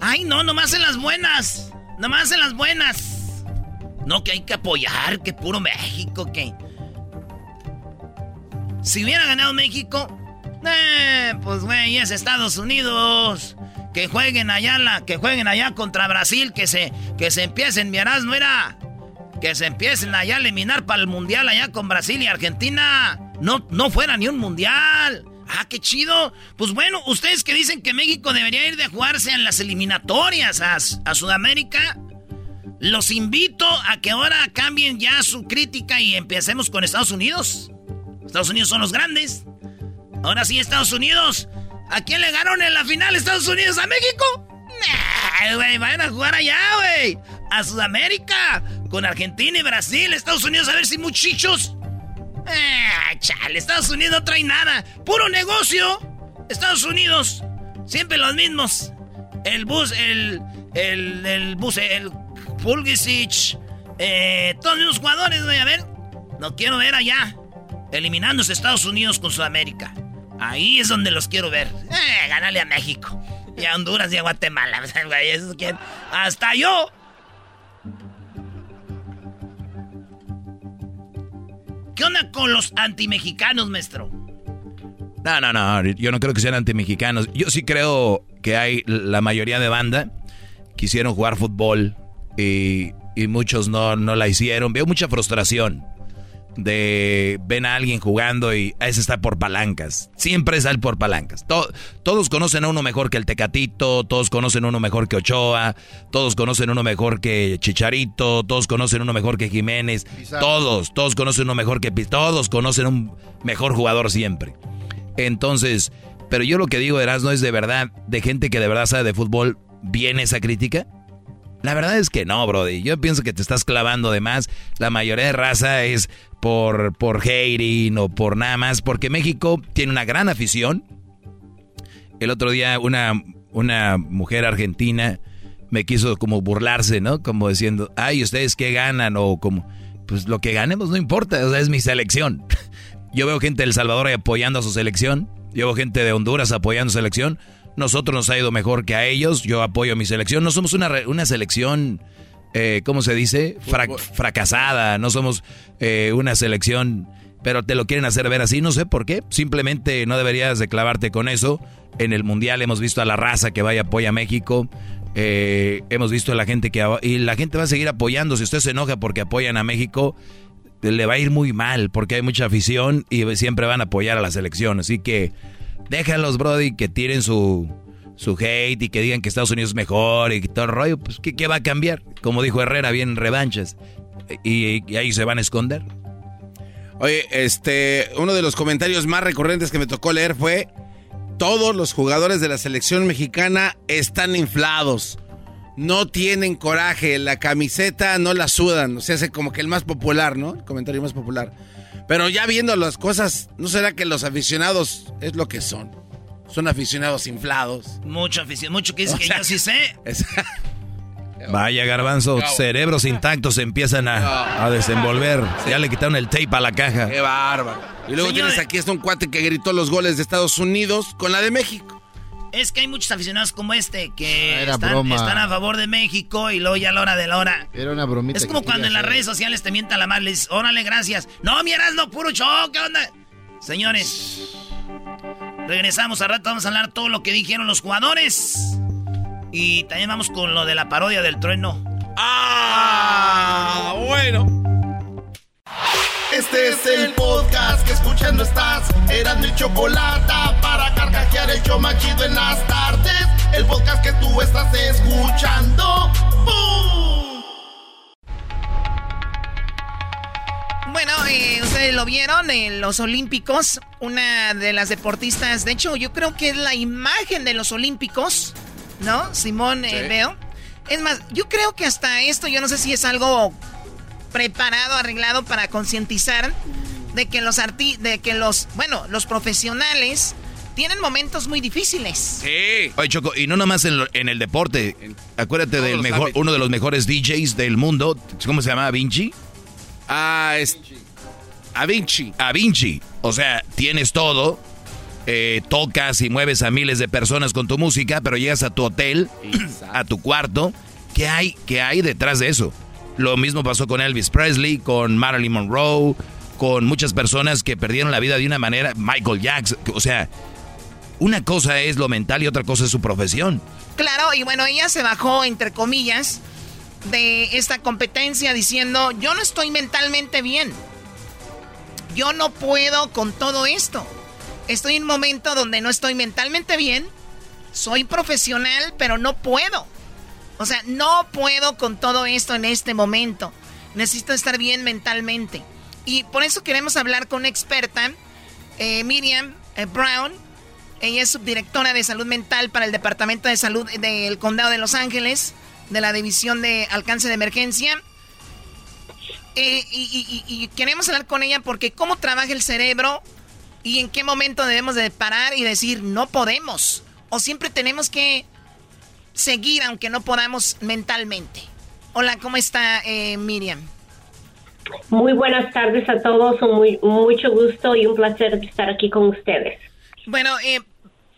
Ay, no, nomás en las buenas. Nomás en las buenas. No, que hay que apoyar, que puro México, que... Si hubiera ganado México, eh, pues güey, es Estados Unidos. Que jueguen allá, la, que jueguen allá contra Brasil, que se, que se empiecen, miarás, no era. Que se empiecen allá a eliminar para el mundial allá con Brasil y Argentina. No, no fuera ni un mundial. Ah, qué chido. Pues bueno, ustedes que dicen que México debería ir de jugarse en las eliminatorias a, Sudamérica, los invito a que ahora cambien ya su crítica y empecemos con Estados Unidos. Estados Unidos son los grandes. Ahora sí, Estados Unidos. ¿A quién le ganaron en la final Estados Unidos? ¿A México? Nah, güey, vayan a jugar allá, güey. A Sudamérica. Con Argentina y Brasil. Estados Unidos, a ver si muchachos eh, chale, Estados Unidos no trae nada. Puro negocio. Estados Unidos, siempre los mismos. El bus, el. El, el bus, el Pulisic. Eh, todos los jugadores, voy a ver. No quiero ver allá. Eliminándose Estados Unidos con Sudamérica. Ahí es donde los quiero ver. Eh, ganarle a México. Y a Honduras y a Guatemala. Hasta yo ¿Qué onda con los antimexicanos, maestro? No, no, no, yo no creo que sean antimexicanos. Yo sí creo que hay la mayoría de banda quisieron jugar fútbol y, muchos no, no la hicieron. Veo mucha frustración de ven a alguien jugando y a ese está por palancas. Siempre es al por palancas. todos conocen a uno mejor que el Tecatito, todos conocen a uno mejor que Ochoa, todos conocen a uno mejor que Chicharito, todos conocen a uno mejor que Jiménez, todos, todos conocen a uno mejor que todos conocen a un mejor jugador siempre. Entonces, pero yo lo que digo, no es de verdad, de gente que de verdad sabe de fútbol, ¿viene esa crítica? La verdad es que no, Brody. Yo pienso que te estás clavando de más. La mayoría de raza es por, por hating o por nada más. Porque México tiene una gran afición. El otro día una, una mujer argentina me quiso como burlarse, ¿no? Como diciendo, ay, ¿ustedes qué ganan? O como, pues lo que ganemos no importa, o sea, es mi selección. Yo veo gente de El Salvador apoyando a su selección. Yo veo gente de Honduras apoyando su selección. Nosotros nos ha ido mejor que a ellos. Yo apoyo a mi selección. No somos una, una selección, eh, ¿cómo se dice? fracasada. No somos eh, una selección, pero te lo quieren hacer ver así. No sé por qué. Simplemente no deberías de clavarte con eso. En el Mundial hemos visto a la raza que vaya apoya a México. Eh, hemos visto a la gente que... Y la gente va a seguir apoyando. Si usted se enoja porque apoyan a México, le va a ir muy mal porque hay mucha afición y siempre van a apoyar a la selección. Así que Déjalos, Brody, que tiren su, su hate y que digan que Estados Unidos es mejor y todo el rollo. Pues, ¿qué, va a cambiar? Como dijo Herrera, bien revanchas. Y, ahí se van a esconder. Oye, este, uno de los comentarios más recurrentes que me tocó leer fue, todos los jugadores de la selección mexicana están inflados. No tienen coraje, la camiseta no la sudan. O sea, es como que el más popular, ¿no? El comentario más popular. Pero ya viendo las cosas, ¿no será que los aficionados es lo que son? Son aficionados inflados. Mucho aficionado, mucho que dice O que sea, yo sí sé. Vaya garbanzo, No. cerebros intactos se empiezan a, a desenvolver. Ya le quitaron el tape a la caja. Qué bárbaro. Y luego Señores. tienes aquí a un cuate que gritó los goles de Estados Unidos con la de México. Es que hay muchos aficionados como este que Ah, era están, broma. están a favor de México y luego ya a la hora de la hora. Era una bromita. Es como cuando en las redes sociales te mientan la madre, le dices, órale, gracias. No, miras, no, puro show, ¿qué onda? Señores, regresamos a rato, vamos a hablar todo lo que dijeron los jugadores. Y también vamos con lo de la parodia del trueno. ¡Ah! Bueno. Este es el podcast que escuchando estás. Eran mi chocolate para carcajear el show machido en las tardes. El podcast que tú estás escuchando. ¡Bum! Bueno, eh, ustedes lo vieron en los Olímpicos. Una de las deportistas, de hecho, yo creo que es la imagen de los Olímpicos, ¿no? Simón eh. Veo. Es más, yo creo que hasta esto, yo no sé si es algo preparado, arreglado para concientizar de que los arti de que los, bueno, los profesionales tienen momentos muy difíciles. Sí. Oye, Choco, y no nomás en, lo- en el deporte. Acuérdate del mejor, ámbitos. uno de los mejores DJs del mundo. ¿Cómo se llama? ¿Vinci? Ah, es. A Vinci. A Vinci. O sea, tienes todo. eh, tocas y mueves a miles de personas con tu música, pero llegas a tu hotel, a tu cuarto. ¿Qué hay, ¿Qué hay detrás de eso? Lo mismo pasó con Elvis Presley, con Marilyn Monroe, con muchas personas que perdieron la vida de una manera. Michael Jackson. O sea, una cosa es lo mental y otra cosa es su profesión. Claro, y bueno, ella se bajó, entre comillas, de esta competencia diciendo, yo no estoy mentalmente bien. Yo no puedo con todo esto. Estoy en un momento donde no estoy mentalmente bien. Soy profesional, pero no puedo. O sea, no puedo con todo esto en este momento. Necesito estar bien mentalmente. Y por eso queremos hablar con una experta, eh, Miriam eh, Brown. Ella es subdirectora de salud mental para el Departamento de Salud del Condado de Los Ángeles, de la División de Alcance de Emergencia. Eh, y, y- queremos hablar con ella porque cómo trabaja el cerebro y en qué momento debemos de parar y decir no podemos. O siempre tenemos que seguir aunque no podamos mentalmente. Hola, ¿cómo está eh, Miriam? Muy buenas tardes a todos, muy, mucho gusto y un placer estar aquí con ustedes. Bueno, eh,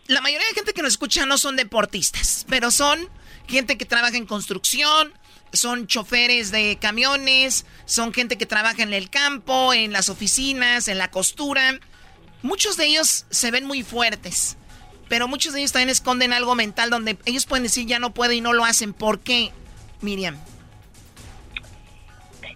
la mayoría de gente que nos escucha no son deportistas, pero son gente que trabaja en construcción, son choferes de camiones, son gente que trabaja en el campo, en las oficinas, en la costura. Muchos de ellos se ven muy fuertes, pero muchos de ellos también esconden algo mental donde ellos pueden decir ya no puedo y no lo hacen. ¿Por qué, Miriam?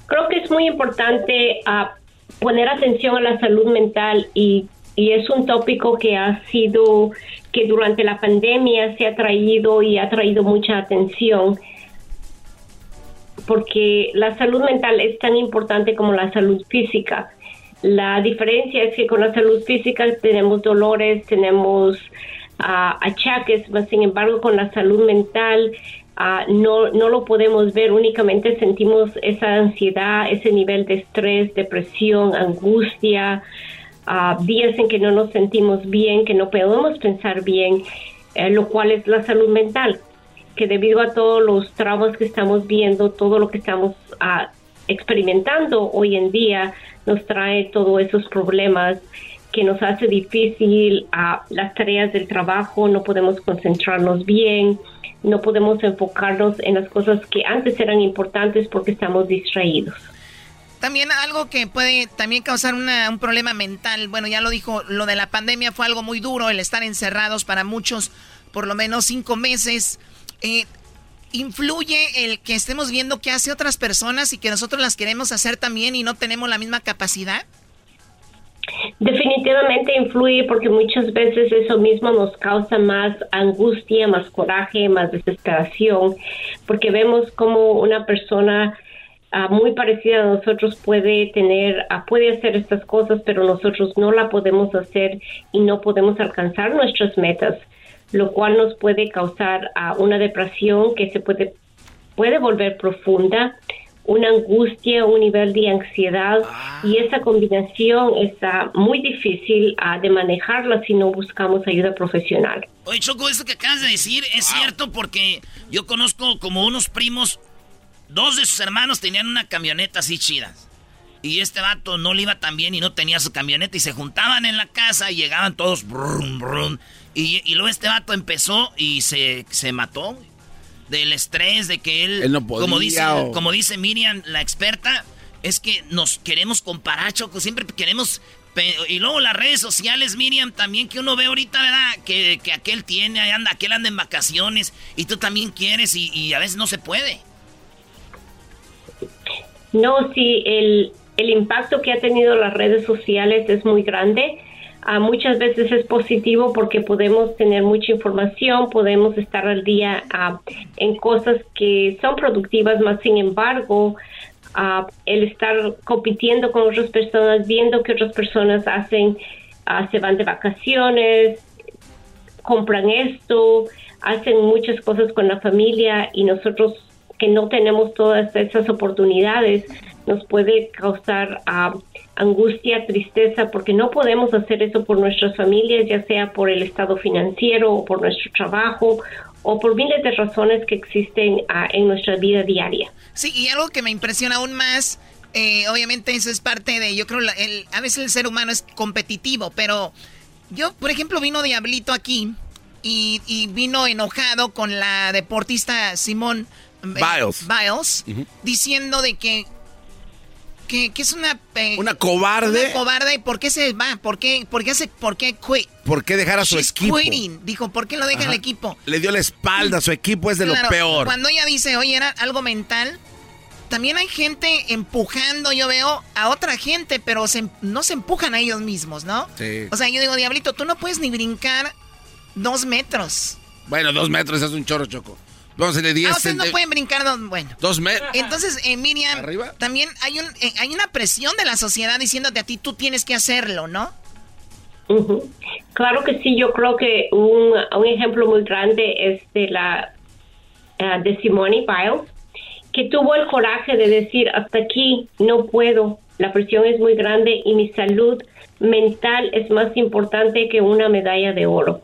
Creo que es muy importante ah, poner atención a la salud mental y, y es un tópico que ha sido, que durante la pandemia se ha traído y ha traído mucha atención porque la salud mental es tan importante como la salud física. La diferencia es que con la salud física tenemos dolores, tenemos ah, achaques, sin embargo con la salud mental ah, no, no lo podemos ver, únicamente sentimos esa ansiedad, ese nivel de estrés, depresión, angustia, ah, días que no nos sentimos bien, que no podemos pensar bien, eh, lo cual es la salud mental que debido a todos los traumas que estamos viendo, todo lo que estamos experimentando hoy en día, nos trae todos esos problemas que nos hace difícil las tareas del trabajo, no podemos concentrarnos bien, no podemos enfocarnos en las cosas que antes eran importantes porque estamos distraídos. También algo que puede también causar una- un problema mental, bueno, ya lo dijo, lo de la pandemia fue algo muy duro, el estar encerrados para muchos por lo menos cinco meses. Eh, ¿Influye el que estemos viendo qué hace otras personas y que nosotros las queremos hacer también y no tenemos la misma capacidad? Definitivamente influye porque muchas veces eso mismo nos causa más angustia, más coraje, más desesperación, porque vemos como una persona ah, muy parecida a nosotros puede tener, ah, puede hacer estas cosas, pero nosotros no la podemos hacer y no podemos alcanzar nuestras metas, lo cual nos puede causar ah, una depresión que se puede, puede volver profunda una angustia, un nivel de ansiedad y esa combinación está muy difícil ah, de manejarla si no buscamos ayuda profesional. Oye, Choco, esto que acabas de decir es cierto porque yo conozco como unos primos, dos de sus hermanos tenían una camioneta así chida. Y este vato no le iba tan bien y no tenía su camioneta y se juntaban en la casa y llegaban todos brum, brum. Y, y luego este vato empezó y se, se mató del estrés, de que él, Él no podía, como, dice, o- como dice Miriam, la experta, es que nos queremos comparar, Choco, siempre queremos... Y luego las redes sociales, Miriam, también que uno ve ahorita, ¿verdad? Que, que aquel tiene, ahí anda, aquel anda en vacaciones y tú también quieres y, y a veces no se puede. No, sí, el, el impacto que ha tenido las redes sociales es muy grande. Ah, muchas veces es positivo porque podemos tener mucha información, podemos estar al día ah, en cosas que son productivas, más sin embargo, ah, el estar compitiendo con otras personas, viendo que otras personas hacen, ah, se van de vacaciones, compran esto, hacen muchas cosas con la familia y nosotros que no tenemos todas esas oportunidades nos puede causar angustia, tristeza, porque no podemos hacer eso por nuestras familias, ya sea por el estado financiero o por nuestro trabajo o por miles de razones que existen ah, en nuestra vida diaria. Sí, y algo que me impresiona aún más, eh, obviamente eso es parte de, yo creo, la- el, a veces el ser humano es competitivo, pero yo, por ejemplo, vino Diablito aquí y, y vino enojado con la deportista Simón eh, Biles. Biles, diciendo de que, que, que es una... eh, Una cobarde. Una cobarde, ¿y por qué se va? ¿Por qué, por qué hace, por qué quit? ¿Por qué dejar a su She's equipo? quitting. Dijo, ¿por qué lo deja Ajá. el equipo? Le dio la espalda, su equipo es de Claro, lo peor. Cuando ella dice, oye, era algo mental, también hay gente empujando, yo veo, a otra gente, pero se- no se empujan a ellos mismos, ¿no? Sí. O sea, yo digo, Diablito, tú no puedes ni brincar dos metros. Bueno, dos metros es un chorro, Choco. Vamos a hacerle 10 Ah, ustedes no pueden brincar dos, bueno. Dos metros. Entonces, eh, Miriam, también hay, un, eh, hay una presión de la sociedad diciéndote a ti, tú tienes que hacerlo, ¿no? Claro que sí, yo creo que un, un ejemplo muy grande es de la ah, de Simone Biles, que tuvo el coraje de decir hasta aquí no puedo, la presión es muy grande y mi salud mental es más importante que una medalla de oro.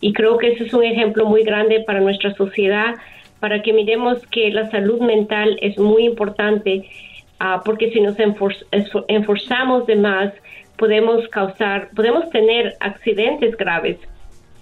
Y creo que ese es un ejemplo muy grande para nuestra sociedad, para que miremos que la salud mental es muy importante, ah, porque si nos enforzamos de más, podemos causar, podemos tener accidentes graves,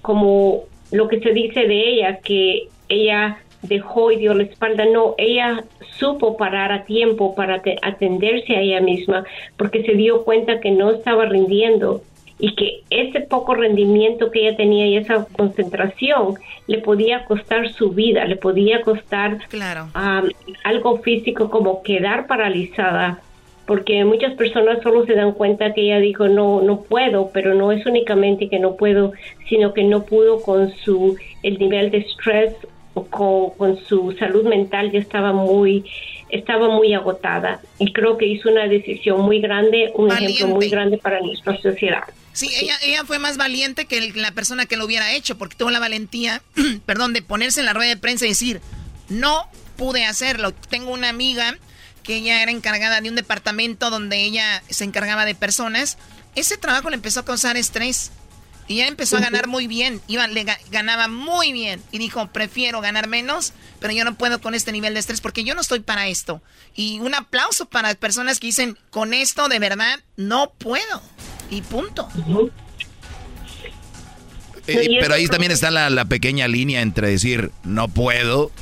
como lo que se dice de ella, que ella dejó y dio la espalda. No, ella supo parar a tiempo para te- atenderse a ella misma, porque se dio cuenta que no estaba rindiendo y que ese poco rendimiento que ella tenía y esa concentración le podía costar su vida, le podía costar Claro. um, algo físico como quedar paralizada porque muchas personas solo se dan cuenta que ella dijo no no puedo pero no es únicamente que no puedo sino que no pudo con su el nivel de estrés o con, con su salud mental ya estaba muy estaba muy agotada y creo que hizo una decisión muy grande un ejemplo muy grande para nuestra sociedad Sí, ella, ella fue más valiente que el- la persona que lo hubiera hecho, porque tuvo la valentía, perdón, de ponerse en la rueda de prensa y decir, no pude hacerlo. Tengo una amiga que ella era encargada de un departamento donde ella se encargaba de personas. Ese trabajo le empezó a causar estrés. Y ella empezó a ganar muy bien, iba, le ga- ganaba muy bien. Y dijo, prefiero ganar menos, pero yo no puedo con este nivel de estrés porque yo no estoy para esto. Y un aplauso para personas que dicen, con esto de verdad no puedo. Y punto. Eh, pero ahí también está la, la pequeña línea entre decir no puedo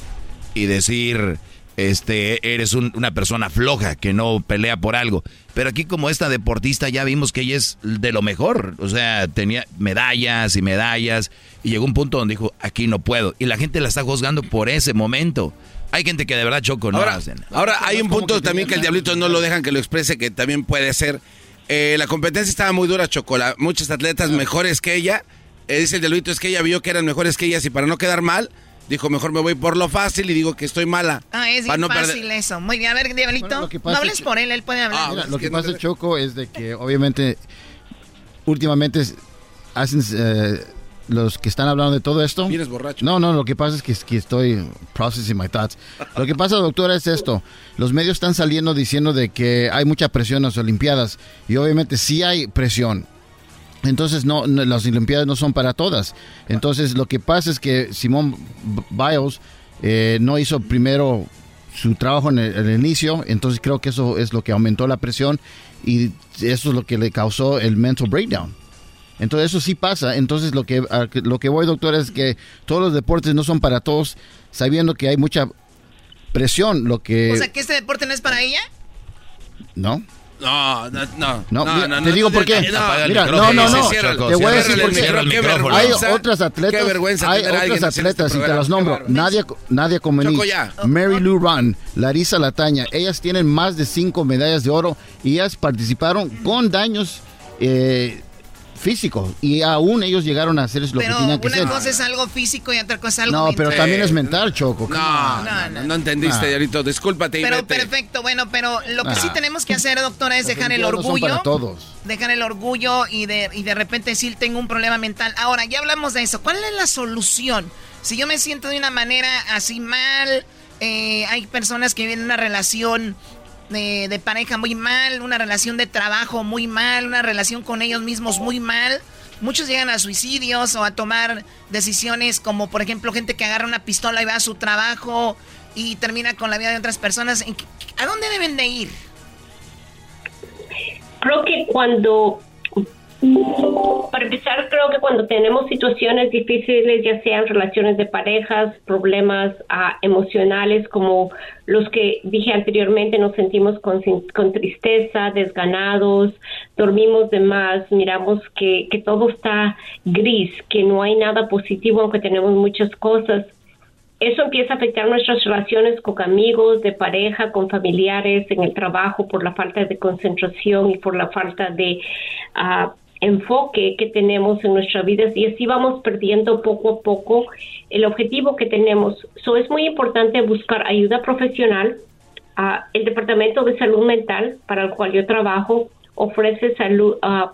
y decir este eres un- una persona floja que no pelea por algo. Pero aquí como esta deportista ya vimos que ella es de lo mejor, o sea, tenía medallas y medallas y llegó un punto donde dijo, aquí no puedo. Y la gente la está juzgando por ese momento. Hay gente que de verdad choco, no Ahora, hacen. ahora hay un punto también que el diablito no lo dejan que lo exprese, que también puede ser. Eh, la competencia estaba muy dura, Chocola. Muchos atletas mejores que ella. Eh, dice el diablito, es que ella vio que eran mejores que ellas y para no quedar mal, dijo, mejor me voy por lo fácil y digo que estoy mala. Ah, es bien no perder- fácil eso. Muy bien, a ver, Diablito. Bueno, no hables que- por él, él puede hablar. Mira, lo que pasa, Choco, es de que obviamente últimamente hacen eh, los que están hablando de todo esto. Vienes borracho. No, no, lo que pasa es que, que estoy processing my thoughts. Lo que pasa, doctora, es esto. Los medios están saliendo diciendo de que hay mucha presión en las Olimpiadas y obviamente sí hay presión. Entonces no, no, las Olimpiadas no son para todas. Entonces lo que pasa es que Simón Biles eh, no hizo primero su trabajo en el, en el inicio, entonces creo que eso es lo que aumentó la presión y eso es lo que le causó el mental breakdown. Entonces eso sí pasa. Entonces lo que a que- lo que voy, doctor, es que todos los deportes no son para todos, sabiendo que hay mucha presión. Lo que O sea, que este deporte no es para ella. no. No, no, no. No, no, te no, digo no, por qué. Mira, no, no, no. Te voy a decir el por qué. Hay otras atletas, Qué vergüenza hay otras este atletas y te las nombro. Nadia, Nadia ya. Mary Lou Ran, Larisa Lataña, ellas tienen más de cinco medallas de oro y ellas participaron con daños eh, físicos y aún ellos llegaron a hacer lo Pero que tenían que una hacer. cosa es algo físico y otra cosa es algo No, pero también es mental, Choco. No, no, no, no entendiste, Ah. Diablito. Discúlpate y Pero vete. perfecto, bueno, pero lo que Ah. sí tenemos que hacer, doctora, es dejar el Olimpiadas no son orgullo. para todos. Dejar el orgullo y de, y de repente decir tengo un problema mental. Ahora, ya hablamos de eso. ¿Cuál es la solución? Si yo me siento de una manera así mal, eh, hay personas que viven en una relación de, pareja muy mal, una relación de trabajo muy mal, una relación con ellos mismos muy mal. Muchos llegan a suicidios o a tomar decisiones como, por ejemplo, gente que agarra una pistola y va a su trabajo y termina con la vida de otras personas. ¿En qué- ¿A dónde deben de ir? Creo que cuando, para empezar, creo que cuando tenemos situaciones difíciles, ya sean relaciones de parejas, problemas ah, emocionales como los que dije anteriormente, nos sentimos con, tristeza, desganados, dormimos de más, miramos que, todo está gris, que no hay nada positivo aunque tenemos muchas cosas. Eso empieza a afectar nuestras relaciones con amigos, de pareja, con familiares, en el trabajo, por la falta de concentración y por la falta de ah, enfoque que tenemos en nuestras vidas y así vamos perdiendo poco a poco el objetivo que tenemos. So, es muy importante buscar ayuda profesional. Ah, el Departamento de Salud Mental, para el cual yo trabajo, ofrece salud, ah,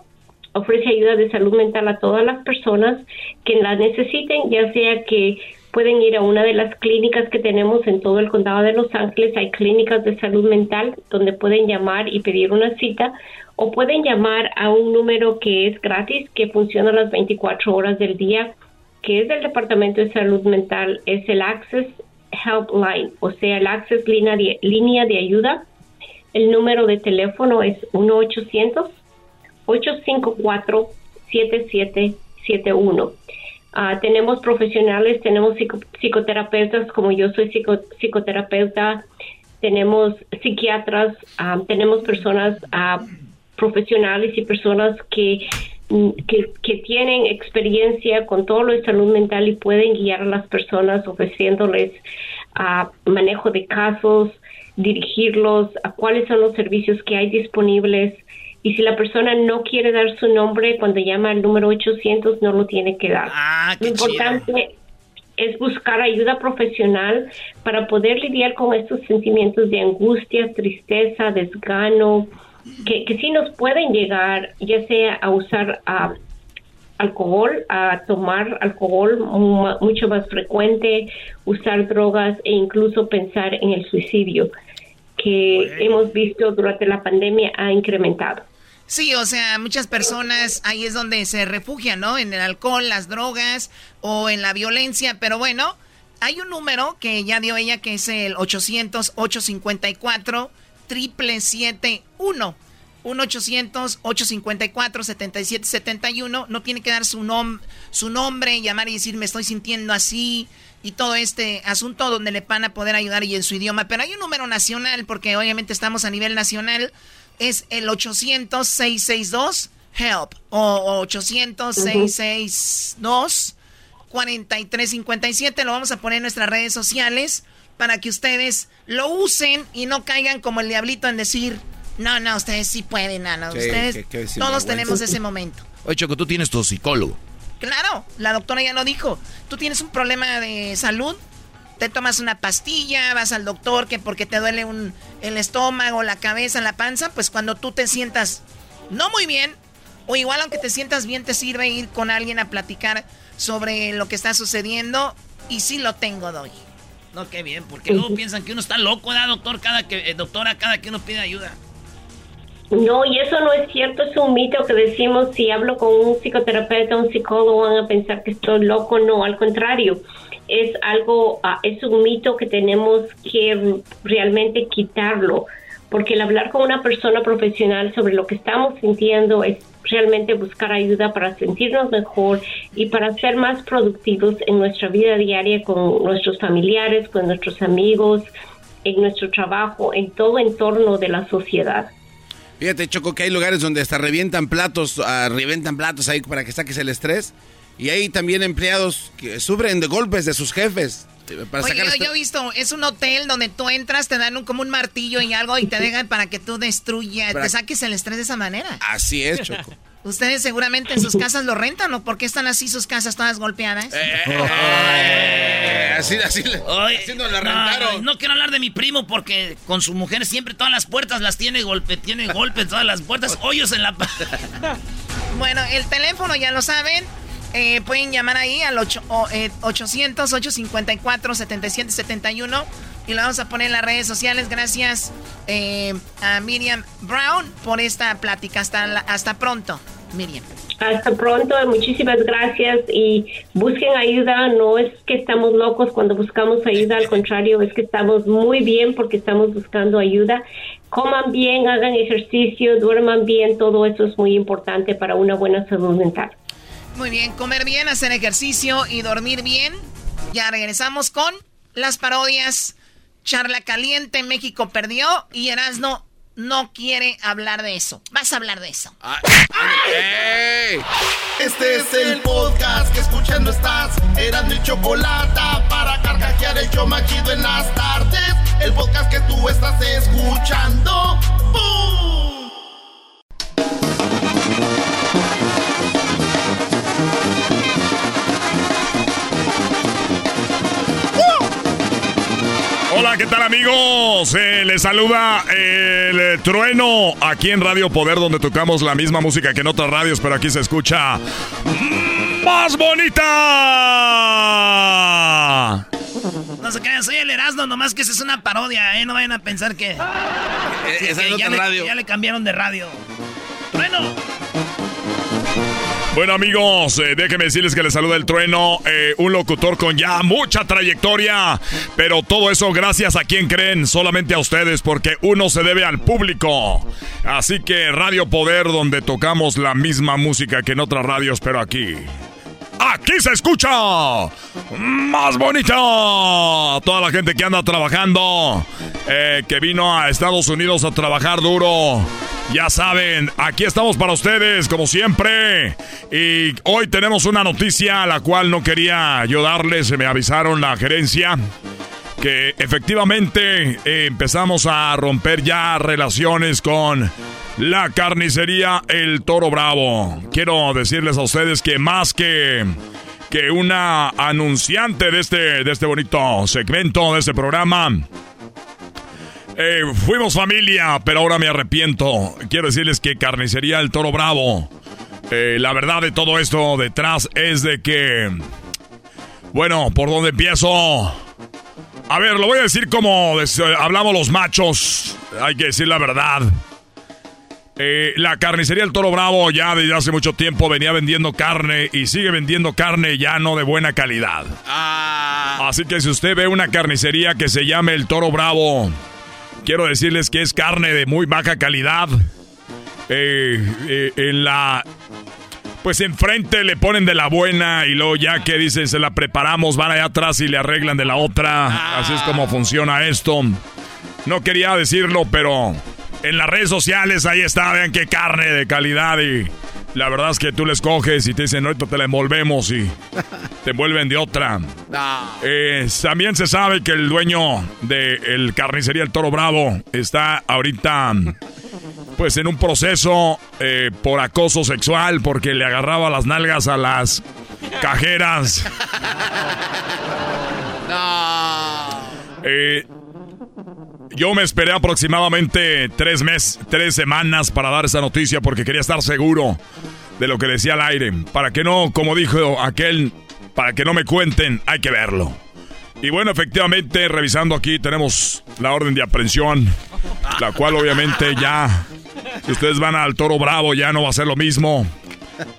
ofrece ayuda de salud mental a todas las personas que la necesiten, ya sea que pueden ir a una de las clínicas que tenemos en todo el condado de Los Ángeles. Hay clínicas de salud mental donde pueden llamar y pedir una cita o pueden llamar a un número que es gratis, que funciona las 24 horas del día, que es del Departamento de Salud Mental, es el Access Helpline, o sea, el Access línea de, línea de ayuda. El número de teléfono es 1 800 854-7771. Ah, tenemos profesionales, tenemos psico- psicoterapeutas, como yo soy psico- psicoterapeuta, tenemos psiquiatras, ah, tenemos personas ah, profesionales y personas que, mm, que, que tienen experiencia con todo lo de salud mental y pueden guiar a las personas ofreciéndoles ah, manejo de casos, dirigirlos a cuáles son los servicios que hay disponibles. Y si la persona no quiere dar su nombre cuando llama al número 800, no lo tiene que dar. lo importante es buscar ayuda profesional para poder lidiar con estos sentimientos de angustia, tristeza, desgano, que, que sí nos pueden llegar, ya sea a usar ah, alcohol, a tomar alcohol mu- mucho más frecuente, usar drogas e incluso pensar en el suicidio, que hemos visto durante la pandemia ha incrementado. Sí, o sea, muchas personas ahí es donde se refugian, ¿no? En el alcohol, las drogas o en la violencia, pero bueno, hay un número que ya dio ella que es el 800-854 771 1-800-854-7771. No tiene que dar su, nom su nombre, llamar y decir me estoy sintiendo así y todo este asunto donde le van a poder ayudar y en su idioma. Pero hay un número nacional porque obviamente estamos a nivel nacional. Es el 800-662-HELP o 800-662-4357. Lo vamos a poner en nuestras redes sociales para que ustedes lo usen y no caigan como el diablito en decir, no, no, ustedes sí pueden, no, no, Sí, ustedes, que- que todos tenemos ese momento. Oye, Choco, tú tienes tu psicólogo. Claro, la doctora ya lo dijo. Tú tienes un problema de salud, te tomas una pastilla, vas al doctor que porque te duele un, el estómago, la cabeza, la panza, pues cuando tú te sientas no muy bien, o igual aunque te sientas bien, te sirve ir con alguien a platicar sobre lo que está sucediendo. Y sí lo tengo, doy. No, qué bien, porque luego piensan que uno está loco, ¿verdad, doctor? Cada que, eh, doctora, cada que uno pide ayuda. No, y eso no es cierto, es un mito que decimos si hablo con un psicoterapeuta, un psicólogo, van a pensar que estoy loco, no, al contrario, es algo, ah, es un mito que tenemos que realmente quitarlo, porque el hablar con una persona profesional sobre lo que estamos sintiendo es realmente buscar ayuda para sentirnos mejor y para ser más productivos en nuestra vida diaria con nuestros familiares, con nuestros amigos, en nuestro trabajo, en todo entorno de la sociedad. Fíjate, Choco, que hay lugares donde hasta revientan platos, uh, revientan platos ahí para que saques el estrés. Y hay también empleados que sufren de golpes de sus jefes. Eh, para Oye, yo, yo, he visto, es un hotel donde tú entras, te dan un, como un martillo y algo y te dejan para que tú destruyas, te saques el estrés de esa manera. Así es, Choco. Ustedes seguramente en sus casas lo rentan, ¿o por qué están así sus casas todas golpeadas? Eh, eh, así, así, así nos la rentaron. No, quiero hablar de mi primo porque con su mujer siempre todas las puertas las tiene golpe, tiene golpes todas las puertas, hoyos en la... bueno, el teléfono ya lo saben. Eh, pueden llamar ahí al 800-854-7771 y lo vamos a poner en las redes sociales. Gracias a Miriam Brown por esta plática. Hasta, hasta pronto. Miriam. Hasta pronto, muchísimas gracias y busquen ayuda. No es que estamos locos cuando buscamos ayuda, al contrario, es que estamos muy bien porque estamos buscando ayuda. Coman bien, hagan ejercicio, duerman bien, todo eso es muy importante para una buena salud mental. Muy bien, comer bien, hacer ejercicio y dormir bien. Ya regresamos con las parodias. Charla caliente, México perdió y Erasno no quiere hablar de eso. Vas a hablar de eso. Ah, este es el podcast que escuchando estás. Eran mi chocolate para carcajear el yo machido en las tardes. El podcast que tú estás escuchando. ¡Bum! Hola, ¿qué tal amigos? Eh, les saluda el trueno aquí en Radio Poder donde tocamos la misma música que en otras radios, pero aquí se escucha más bonita. No se crean, soy el Erasmo, nomás que esa es una parodia, ¿eh? No vayan a pensar que... ya, radio. ya le cambiaron de radio. ¡Trueno! Bueno amigos, eh, déjenme decirles que les saluda el trueno, eh, un locutor con ya mucha trayectoria, pero todo eso gracias a quien creen, solamente a ustedes, porque uno se debe al público. Así que Radio Poder, donde tocamos la misma música que en otras radios, pero aquí aquí se escucha más bonita. Toda la gente que anda trabajando, eh, que vino a Estados Unidos a trabajar duro. Ya saben, aquí estamos para ustedes, como siempre. Y hoy tenemos una noticia a la cual no quería yo darles, me avisaron la gerencia que efectivamente eh, empezamos a romper ya relaciones con la carnicería El Toro Bravo. Quiero decirles a ustedes que más que que una anunciante de este, de este bonito segmento, de este programa, eh, fuimos familia, pero ahora me arrepiento. Quiero decirles que Carnicería El Toro Bravo. Eh, la verdad de todo esto detrás es de que... Bueno, ¿por dónde empiezo? A ver, lo voy a decir como hablamos los machos. Hay que decir la verdad. Eh, la carnicería El Toro Bravo ya desde hace mucho tiempo venía vendiendo carne y sigue vendiendo carne ya no de buena calidad. Ah. Así que si usted ve una carnicería que se llame El Toro Bravo, quiero decirles que es carne de muy baja calidad. Eh, eh, en la pues enfrente le ponen de la buena y luego ya que dicen se la preparamos, van allá atrás y le arreglan de la otra. Así es como funciona esto. No quería decirlo, pero en las redes sociales ahí está, vean qué carne de calidad y la verdad es que tú les coges y te dicen, ahorita te la envolvemos y te envuelven de otra. Eh, también se sabe que el dueño de el carnicería El Toro Bravo está ahorita pues en un proceso eh, por acoso sexual porque le agarraba las nalgas a las cajeras. Eh, yo me esperé aproximadamente tres meses, tres semanas para dar esa noticia porque quería estar seguro de lo que decía al aire. Para que no, como dijo aquel, para que no me cuenten, hay que verlo. Y bueno, efectivamente, revisando aquí tenemos la orden de aprehensión, la cual obviamente ya, si ustedes van al Toro Bravo, ya no va a ser lo mismo.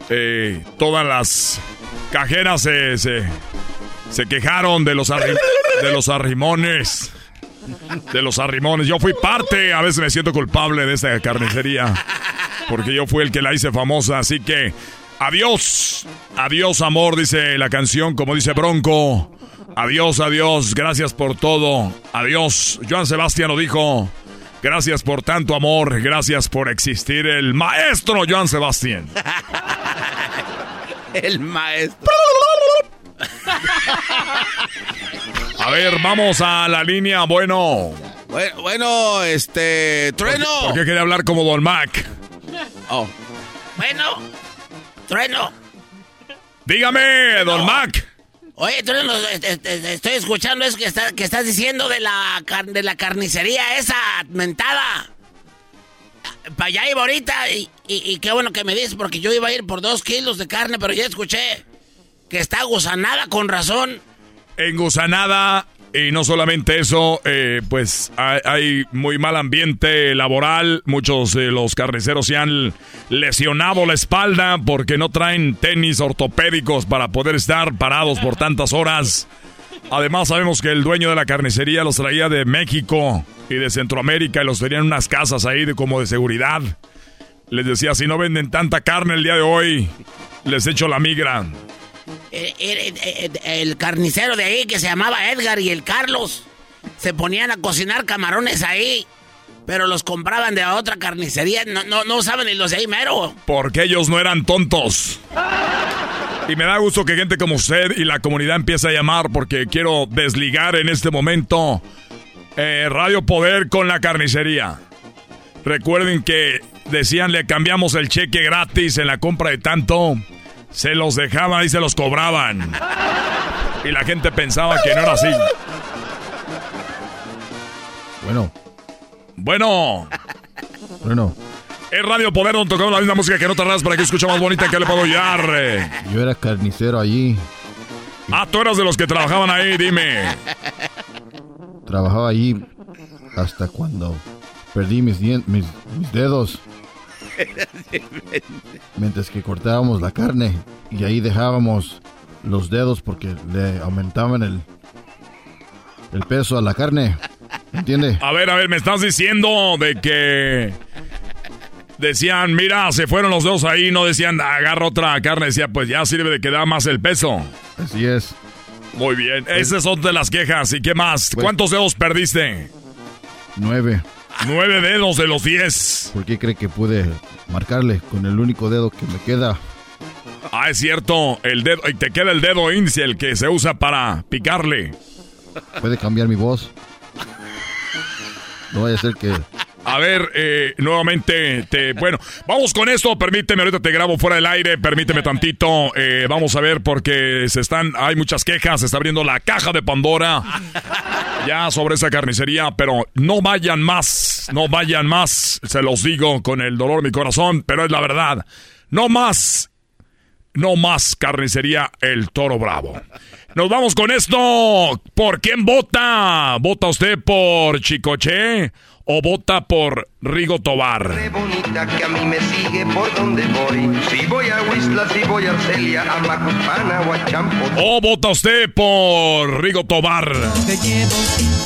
Eh, todas las cajeras se, se, quejaron de los, arri- de los arrimones. De los arrimones. Yo fui parte, a veces me siento culpable de esta carnicería. Porque yo fui el que la hice famosa. Así que, adiós. Adiós, amor, dice la canción, como dice Bronco. Adiós, adiós. Gracias por todo. Adiós. Joan Sebastián lo dijo. Gracias por tanto amor. Gracias por existir. El maestro Joan Sebastián. El maestro. A ver, vamos a la línea. Bueno. Bueno, bueno, este. Trueno. ¿Por qué quería hablar como Don Mac? Oh. Bueno, trueno. Dígame, Don Mac. Oye, trueno, estoy escuchando eso que, está- que estás diciendo de la, car- de la carnicería esa mentada. Para allá iba ahorita y, y- y qué bueno que me dices porque yo iba a ir por dos kilos de carne, pero ya escuché que está gusanada con razón. Engusanada. Y no solamente eso, eh, pues hay, muy mal ambiente laboral. Muchos de los carniceros se han lesionado la espalda porque no traen tenis ortopédicos para poder estar parados por tantas horas. Además sabemos que el dueño de la carnicería los traía de México y de Centroamérica y los tenía en unas casas ahí de como de seguridad. Les decía, si no venden tanta carne el día de hoy, les echo la migra. Eh, eh, eh, el carnicero de ahí que se llamaba Edgar y el Carlos se ponían a cocinar camarones ahí, pero los compraban de otra carnicería. No, usaban ni los de ahí mero. Porque ellos no eran tontos. Y me da gusto que gente como usted y la comunidad empiece a llamar porque quiero desligar en este momento Radio Poder con la carnicería. Recuerden que decían le cambiamos el cheque gratis en la compra de tanto. Se los dejaban y se los cobraban. Y la gente pensaba que no era así. Bueno, Bueno, bueno, es Radio Poder donde tocamos la misma música que no tardas para que escuche más bonita que le puedo ayudar. yo era carnicero allí. Ah, tú eras de los que trabajaban ahí, dime. Trabajaba allí hasta cuando perdí mis, mis, mis dedos mientras que cortábamos la carne y ahí dejábamos los dedos porque le aumentaban el, el peso a la carne. ¿Entiende? A ver, a ver, me estás diciendo de que decían, mira, se fueron los dedos ahí, no decían, agarra otra carne, decía, pues ya sirve de que da más el peso. Así es. Muy bien, esas son de las quejas. ¿Y qué más? ¿Cuántos dedos perdiste? Nueve. Nueve dedos de los diez. ¿Por qué cree que pude marcarle con el único dedo que me queda? Ah, es cierto, el dedo, y te queda el dedo índice, el que se usa para picarle. ¿Puede cambiar mi voz? No vaya a ser que... A ver, eh, nuevamente, te, bueno, vamos con esto, permíteme, ahorita te grabo fuera del aire, permíteme tantito, eh, vamos a ver porque se están, hay muchas quejas, se está abriendo la caja de Pandora ya sobre esa carnicería, pero no vayan más, no vayan más, se los digo con el dolor de mi corazón, pero es la verdad, no más, no más carnicería El Toro Bravo. Nos vamos con esto. ¿Por quién vota? ¿Vota usted por Chicoche o vota por Rigo Tobar? bonita que a mí me sigue por donde voy. Si voy a Huizla, si voy a Arcelia, a Macuspana o a Champo. ¿O vota usted por Rigo Tobar? Te llevo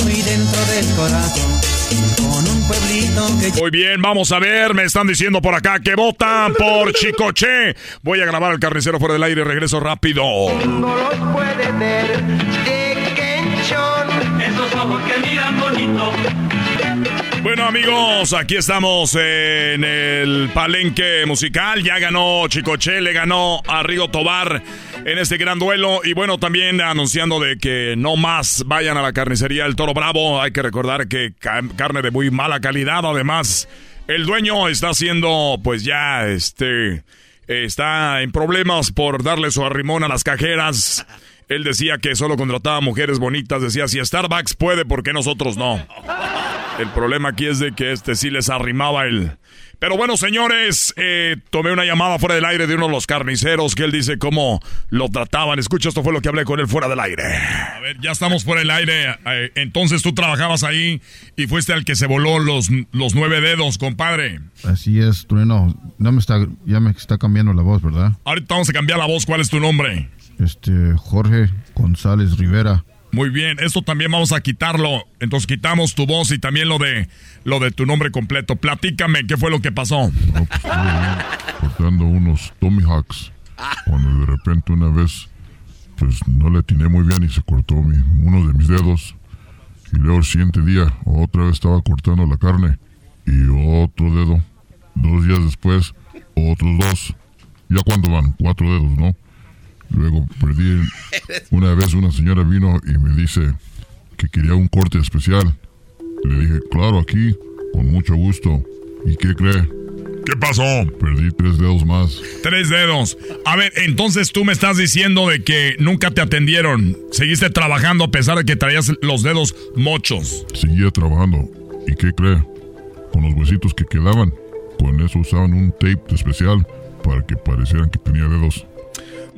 muy dentro del corazón. Con un pueblito que Muy bien, vamos a ver, me están diciendo por acá que votan por Chicoche. Voy a grabar el carnicero fuera del aire y regreso rápido. no los puede ver. De Kenchon. Esos ojos que miran bonito. Bueno amigos, aquí estamos en el palenque musical. Ya ganó Chicoche, le ganó a Rigo Tobar en este gran duelo. Y bueno, también anunciando de que no más vayan a la carnicería El Toro Bravo. Hay que recordar que ca- carne de muy mala calidad. Además, el dueño está haciendo pues ya este... está en problemas por darle su arrimón a las cajeras. Él decía que solo contrataba mujeres bonitas. Decía, si Starbucks puede, ¿por qué nosotros no? El problema aquí es de que este sí les arrimaba el... Pero bueno, señores, eh, tomé una llamada fuera del aire de uno de los carniceros que él dice cómo lo trataban. Escucha, esto fue lo que hablé con él fuera del aire. A ver, ya estamos fuera del aire. Eh, entonces tú trabajabas ahí y fuiste al que se voló los, los nueve dedos, compadre. Así es, Trueno. No me está, ya me está cambiando la voz, ¿verdad? Ahorita vamos a cambiar la voz. ¿Cuál es tu nombre? Este, Jorge González Rivera. Muy bien, esto también vamos a quitarlo. Entonces quitamos tu voz y también lo de lo de tu nombre completo. Platícame, ¿qué fue lo que pasó? No, pues, cortando unos Tommy Hawks. Cuando de repente una vez, pues no le atiné muy bien y se cortó uno de mis dedos. Y luego el siguiente día, otra vez estaba cortando la carne. Y otro dedo. Dos días después, otros dos. Ya cuando van, cuatro dedos, ¿no? Luego perdí. Una vez una señora vino y me dice que quería un corte especial. Le dije, claro, aquí, con mucho gusto. ¿Y qué cree? ¿Qué pasó? Perdí tres dedos más. Tres dedos. A ver, entonces tú me estás diciendo de que nunca te atendieron. Seguiste trabajando a pesar de que traías los dedos mochos. Seguía trabajando. ¿Y qué cree? Con los huesitos que quedaban. Con eso usaban un tape especial para que parecieran que tenía dedos.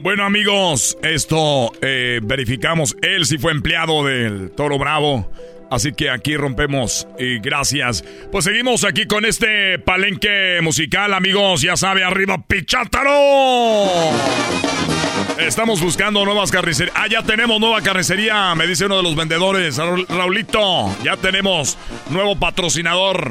Bueno amigos, esto eh, verificamos. Él sí fue empleado del Toro Bravo. Así que aquí rompemos y gracias. Pues seguimos aquí con este palenque musical, amigos. Ya sabe, arriba Pichátaro. Estamos buscando nuevas carnicerías. Ah, ya tenemos nueva carnicería, me dice uno de los vendedores. Raulito, ya tenemos nuevo patrocinador.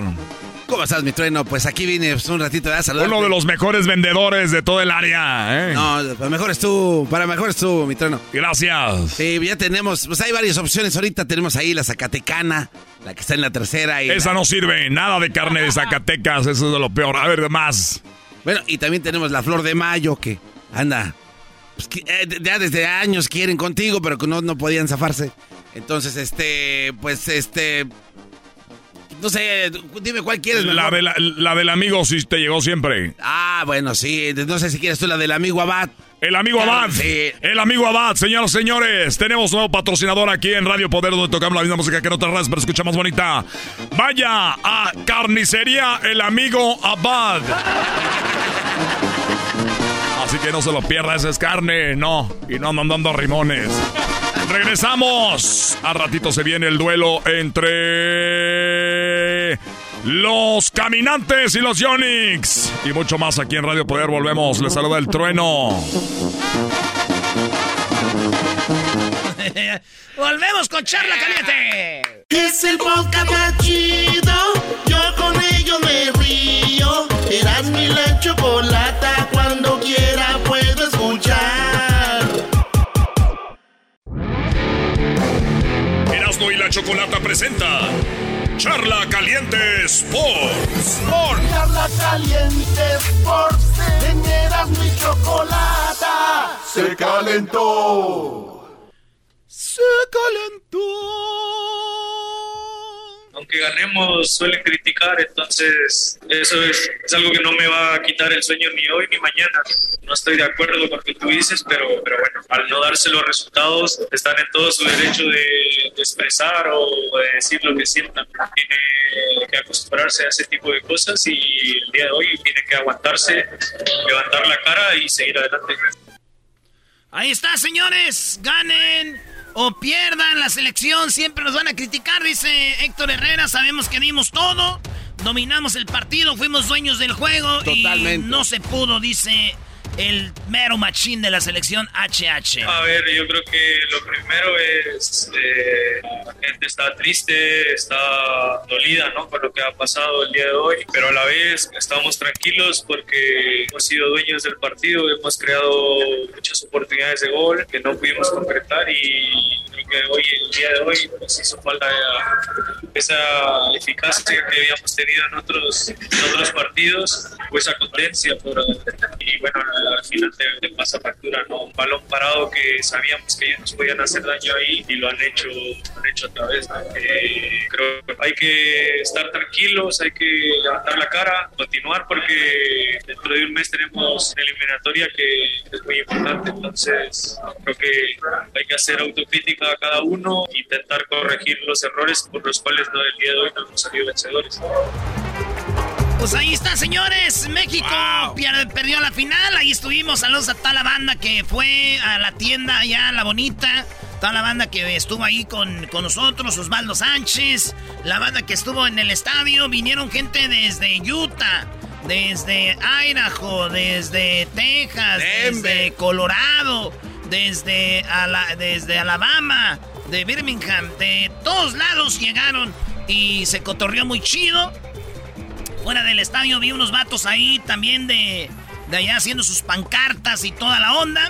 ¿Cómo estás, mi trueno? Pues aquí vine pues, un ratito a saludar. Uno de los mejores vendedores de todo el área, ¿eh? No, para mejor es tú, para mejor es tú, mi trueno. Gracias. Sí, ya tenemos, pues hay varias opciones. Ahorita tenemos ahí la Zacatecana, la que está en la tercera. Y Esa no sirve, nada de carne de Zacatecas, eso es de lo peor. A ver, más. Bueno, y también tenemos la Flor de Mayo, que anda, pues, eh, ya desde años quieren contigo, pero que no, no podían zafarse. Entonces, este, pues, este, no sé, dime cuál quieres. La, de la, del amigo sí te llegó siempre. Ah, bueno, sí. No sé si quieres tú la del amigo Abad. El amigo Abad. Sí. El amigo Abad, señoras y señores. Tenemos un nuevo patrocinador aquí en Radio Poder donde tocamos la misma música que en otras redes, pero escucha más bonita. Vaya a Carnicería El Amigo Abad. Así que no se lo pierda, esa es carne, no. Y no andan dando rimones. Regresamos. A ratito se viene el duelo entre los caminantes y los Yonix. Y mucho más aquí en Radio Poder. Volvemos. Les saluda el trueno. Volvemos con Charla Caliente. Es el podcast chido. Yo con ello me río. Eras mi la chocolata. Cuando quiera Erasmo y la chocolata presenta. Charla Caliente Sports. Charla Caliente Sports. En Erasmo y chocolata. Se calentó. Se calentó. Aunque ganemos, suelen criticar, entonces eso es, es, algo que no me va a quitar el sueño ni hoy ni mañana. No estoy de acuerdo con lo que tú dices, pero, pero bueno, al no darse los resultados, están en todo su derecho de, de expresar o de decir lo que sientan. Tiene que acostumbrarse a ese tipo de cosas y el día de hoy tiene que aguantarse, levantar la cara y seguir adelante. Ahí está, señores. Ganen o pierdan la selección, siempre nos van a criticar, dice Héctor Herrera. Sabemos que dimos todo, dominamos el partido, fuimos dueños del juego Totalmente. y no se pudo, dice el mero machín de la selección HH. A ver, yo creo que lo primero es eh, la gente está triste, está dolida, ¿no? Por lo que ha pasado el día de hoy, pero a la vez estamos tranquilos porque hemos sido dueños del partido, hemos creado muchas oportunidades de gol que no pudimos concretar y creo que hoy, el día de hoy, pues hizo falta esa eficacia que habíamos tenido en otros, en otros partidos o esa contencia por, y bueno, al final te, te pasa factura, ¿no? Un balón parado que sabíamos que ellos nos podían hacer daño ahí y lo han hecho, han hecho otra vez, ¿no? Eh, creo que hay que estar tranquilos, hay que levantar la cara, continuar porque dentro de un mes tenemos una eliminatoria que es muy importante, entonces creo que hay que hacer autocrítica a cada uno, intentar corregir los errores por los cuales no el día de hoy no hemos salido vencedores. Pues ahí está, señores. México perdió la final. Ahí estuvimos. Saludos a toda la banda que fue a la tienda allá, la bonita. Toda la banda que estuvo ahí con, con nosotros, Osvaldo Sánchez. La banda que estuvo en el estadio. Vinieron gente desde Utah, desde Idaho, desde Texas, desde Colorado, desde, Ala- desde Alabama, de Birmingham. De todos lados llegaron y se cotorreó muy chido. Fuera del estadio vi unos vatos ahí también de, de allá haciendo sus pancartas y toda la onda.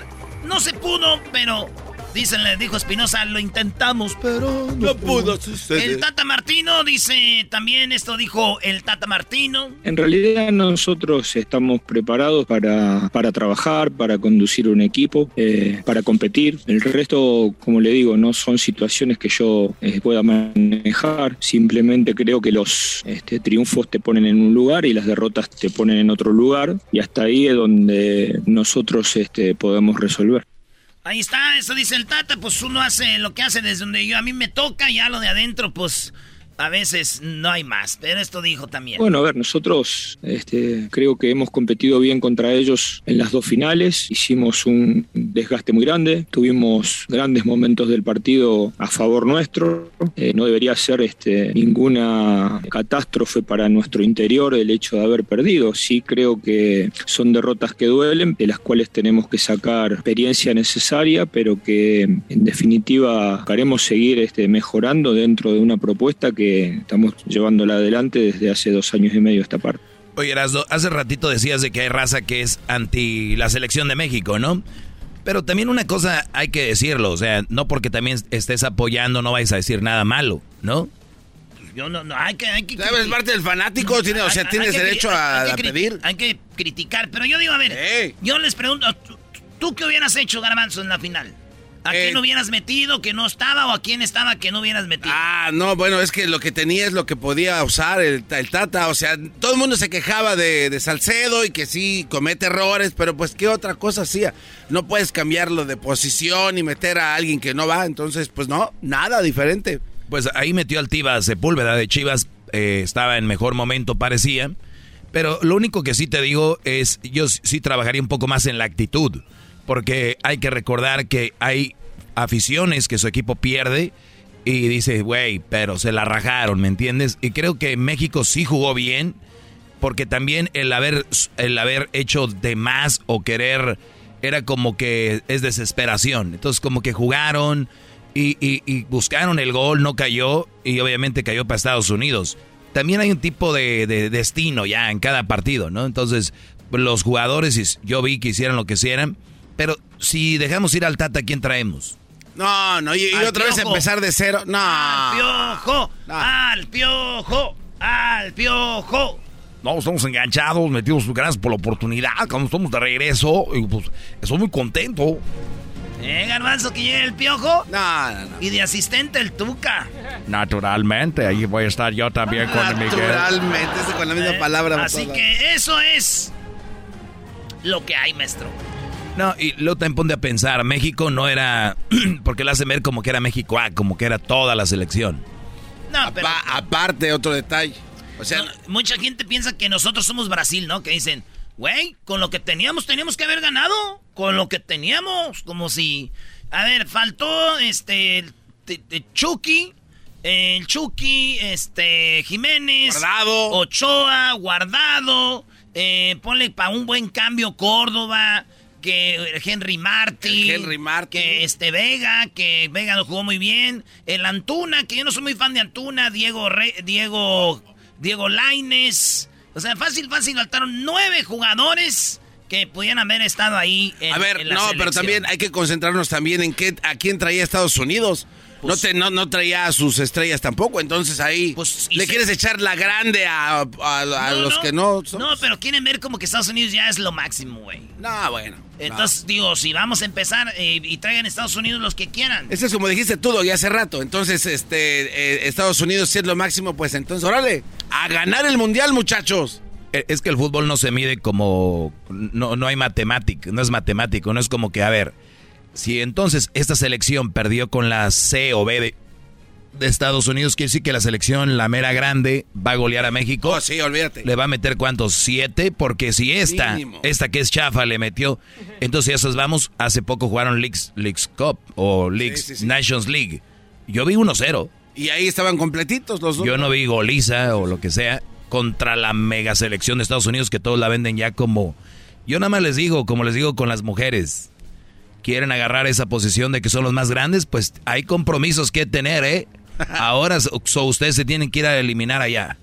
No se pudo, pero dicen, le dijo Espinosa, lo intentamos, pero no, pudo suceder. El Tata Martino dice también esto dijo el Tata Martino. En realidad nosotros estamos preparados para, para trabajar, para conducir un equipo, eh, para competir. El resto, como le digo, no son situaciones que yo eh, pueda manejar. Simplemente creo que los este, triunfos te ponen en un lugar y las derrotas te ponen en otro lugar. Y hasta ahí es donde nosotros este, podemos resolver. Ahí está, eso dice el Tata, pues uno hace lo que hace desde donde yo a mí me toca, ya lo de adentro, pues a veces no hay más. Pero esto dijo también. Bueno, a ver, nosotros este, creo que hemos competido bien contra ellos en las dos finales, hicimos un desgaste muy grande, tuvimos grandes momentos del partido a favor nuestro, Eh, no debería ser este, ninguna catástrofe para nuestro interior el hecho de haber perdido, sí creo que son derrotas que duelen, de las cuales tenemos que sacar experiencia necesaria, pero que en definitiva queremos seguir este, mejorando dentro de una propuesta que estamos llevándola adelante desde hace dos años y medio esta parte. Oye, Erasdo, hace ratito decías de que hay raza que es anti la selección de México, ¿no? Pero también una cosa hay que decirlo, o sea, no porque también estés apoyando no vais a decir nada malo, ¿no? Yo no, no, hay que... Hay que ¿Sabes? parte del fanático, tiene- o sea, Hay- tienes hay que derecho a- hay que pedir. Hay que criticar, pero yo digo, a ver, yo les pregunto, ¿tú, tú qué hubieras hecho, Garbanzo, en la final? ¿A quién hubieras metido que no estaba o a quién estaba que no hubieras metido? Eh. Ah, no, bueno, es que lo que tenía es lo que podía usar el, el Tata. O sea, todo el mundo se quejaba de, de Salcedo y que sí comete errores, pero pues qué otra cosa hacía. No puedes cambiarlo de posición y meter a alguien que no va. Entonces, pues no, nada diferente. Pues ahí metió al Tivas Sepúlveda de Chivas, eh, estaba en mejor momento, parecía. Pero lo único que sí te digo es, yo sí trabajaría un poco más en la actitud, porque hay que recordar que hay aficiones que su equipo pierde y dice, güey, pero se la rajaron, ¿me entiendes? Y creo que México sí jugó bien, porque también el haber, el haber hecho de más o querer era como que es desesperación. Entonces como que jugaron y, y- buscaron el gol, no cayó y obviamente cayó para Estados Unidos. También hay un tipo de, de destino ya en cada partido, ¿no? Entonces los jugadores, yo vi que hicieran lo que hicieran, pero si dejamos ir al Tata, ¿quién traemos? No, no, y, otra vez empezar de cero. No. ¡Al piojo! ¡Al piojo! ¡Al piojo! No, estamos enganchados, metidos, gracias por la oportunidad, cuando estamos de regreso, y pues estoy muy contento. ¿Eh, Garbanzo, que llegue el piojo? No, no, no. Y de asistente el Tuca. Naturalmente, ahí voy a estar yo también con Miguel. Naturalmente, con la misma Eh, palabra. Así que eso es lo que hay, maestro. No, y luego también ponte a pensar, México no era, porque lo hacen ver como que era México A, como que era toda la selección. No, pero Pa- aparte, otro detalle. O sea, no, mucha gente piensa que nosotros somos Brasil, ¿no? Que dicen, güey, con lo que teníamos teníamos que haber ganado. Con lo que teníamos, como si... A ver, faltó este... el te- Chucky, el Chucky, este... Jiménez. Guardado. Ochoa, Guardado. Eh, ponle para un buen cambio Córdoba. Que Henry Martin. Henry Martin. Que este Vega, que Vega lo jugó muy bien. El Antuna, que yo no soy muy fan de Antuna. Diego Re- Diego Diego Laines. O sea, fácil, fácil, faltaron nueve jugadores que pudieran haber estado ahí en a ver, en la no, pero también hay que concentrarnos también en qué, a quién traía Estados Unidos. No, te, no, no traía a sus estrellas tampoco, entonces ahí Pues, le quieres echar la grande a, a- a los que no son. No, pero quieren ver como que Estados Unidos ya es lo máximo, güey. No, bueno. Entonces, digo, si vamos a empezar eh, y traigan Estados Unidos los que quieran. Eso es como dijiste tú, Doggy, hace rato. Entonces, este, eh, Estados Unidos si es lo máximo, pues entonces, órale, a ganar el mundial, muchachos. Eh, Es que el fútbol no se mide como... No, no hay matemático, no es matemático, no es como que, a ver, si entonces esta selección perdió con la C o B de, de Estados Unidos, quiere decir que la selección, la mera grande, va a golear a México. Oh, sí, olvídate. Le va a meter cuántos, siete, porque si esta, Mínimo. esta que es chafa le metió, entonces esos vamos, hace poco jugaron Leagues, Leagues Cup o Leagues sí, sí. Nations League. Yo vi 1-0. Y ahí estaban completitos los dos. Yo no vi goliza o lo que sea contra la mega selección de Estados Unidos que todos la venden ya como... Yo nada más les digo, como les digo con las mujeres, quieren agarrar esa posición de que son los más grandes, pues hay compromisos que tener, ¿eh? Ahora so- ustedes se tienen que ir a eliminar allá.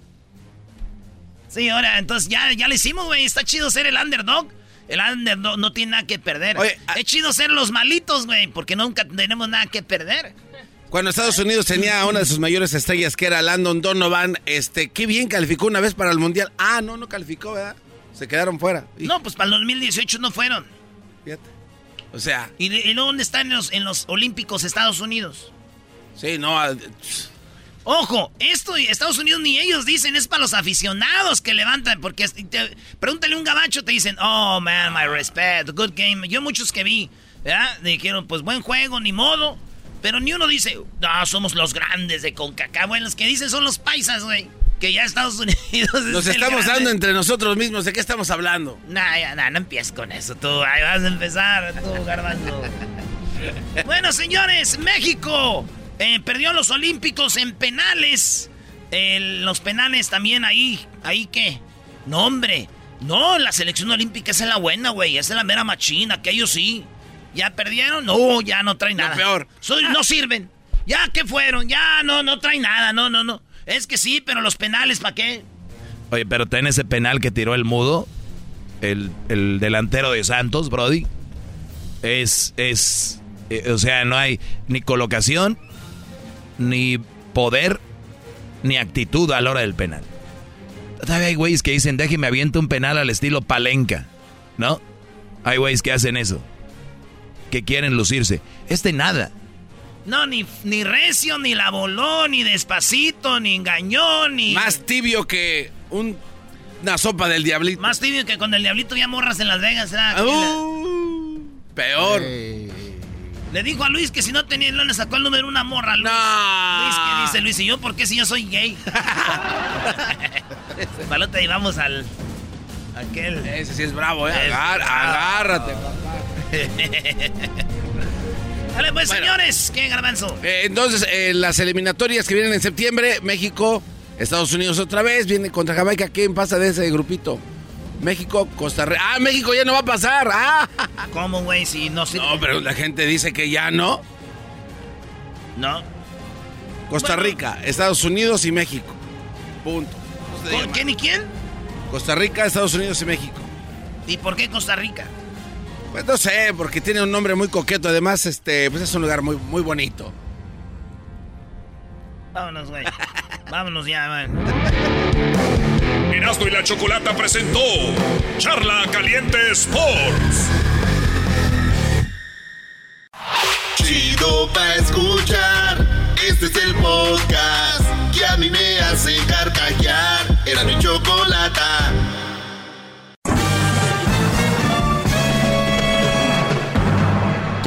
Sí, ahora, entonces ya, ya le hicimos, güey. Está chido ser el underdog. El underdog no tiene nada que perder. es chido ser los malitos, güey, porque nunca tenemos nada que perder. Cuando Estados Unidos tenía a una de sus mayores estrellas, que era Landon Donovan, este, qué bien calificó una vez para el mundial. Ah, no, no calificó, ¿verdad? Se quedaron fuera. No, pues para el 2018 no fueron. O sea. ¿Y, y dónde están en los, en los Olímpicos Estados Unidos? Sí, no. ah, Ojo, esto Estados Unidos ni ellos dicen, es para los aficionados que levantan, porque te- pregúntale a un gabacho, te dicen, oh man, my respect, good game. Yo muchos que vi, ¿verdad? Dijeron, pues buen juego, ni modo. Pero ni uno dice, no, somos los grandes de CONCACAF. Bueno, los que dicen son los paisas, güey. Que ya Estados Unidos Nos el estamos dando entre nosotros mismos. ¿De qué estamos hablando? Nah, ya, nah, no empieces con eso tú. Ahí vas a empezar, tú, garbanzo. bueno, señores, México eh, perdió los Olímpicos en penales. Eh, los penales también ahí. ¿Ahí qué? No, hombre. No, la selección olímpica es la buena, güey. Esa es la mera machina, aquellos sí. ¿Ya perdieron? No, ya no traen nada. peor. Soy- no sirven. ¿Ya qué fueron? Ya no, no traen nada. No, no, no. Es que sí, pero los penales, ¿para qué? Oye, pero ten ese penal que tiró el mudo, el, el delantero de Santos, Brody. Es, es, eh, o sea, no hay ni colocación, ni poder, ni actitud a la hora del penal. Todavía hay güeyes que dicen, déjeme aviento un penal al estilo palenca, ¿no? Hay güeyes que hacen eso, que quieren lucirse. Este nada. No, ni, ni recio, ni la voló, ni despacito, ni engañó, ni... Más tibio que un- una sopa del diablito. Más tibio que con el diablito ya morras en Las Vegas. Uh, peor. Le dijo a Luis que si no tenía, no le sacó el número una morra. Luis. Luis, ¿qué dice Luis? ¿Y yo por qué si yo soy gay? Palota, y vamos al... Aquel... Ese sí es bravo, ¿eh? Agar- agárrate. Dale pues, señores. ¿Qué, garbanzo? Eh, entonces, eh, las eliminatorias que vienen en septiembre, México, Estados Unidos otra vez, viene contra Jamaica. ¿Quién pasa de ese grupito? México, Costa Rica. Ah, México ya no va a pasar. Ah. ¿Cómo, güey? Si no sirve. No, pero la gente dice que ya no. No. Costa Rica, Estados Unidos y México. Punto. ¿Con quién y quién? Costa Rica, Estados Unidos y México. ¿Y por qué Costa Rica? Pues no sé, porque tiene un nombre muy coqueto. Además, este, pues es un lugar muy, muy bonito. Vámonos, güey. Vámonos ya, man. Erasmo y la Chocolata presentó Charla Caliente Sports. Chido pa' escuchar. Este es el podcast que a mí me hace carcajear. Era mi chocolata.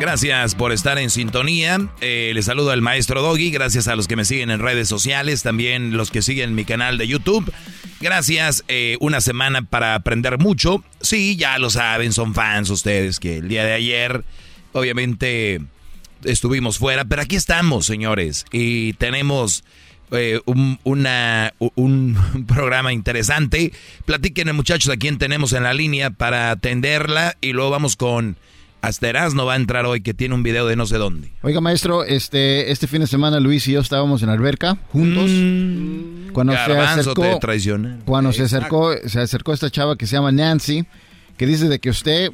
Gracias por estar en sintonía. Eh, les saludo al maestro Doggy. Gracias a los que me siguen en redes sociales, también los que siguen mi canal de YouTube. Gracias, eh, una semana para aprender mucho. Sí, ya lo saben, son fans ustedes que el día de ayer, obviamente, estuvimos fuera, pero aquí estamos, señores, y tenemos eh, un, programa interesante. Platíquenle, muchachos, a quién tenemos en la línea para atenderla y luego vamos con... Hasta no va a entrar hoy que tiene un video de no sé dónde. Oiga, maestro, este, este fin de semana Luis y yo estábamos en la alberca juntos. Mm. cuando se acercó, te cuando se acercó, se acercó esta chava que se llama Nancy, que dice de que usted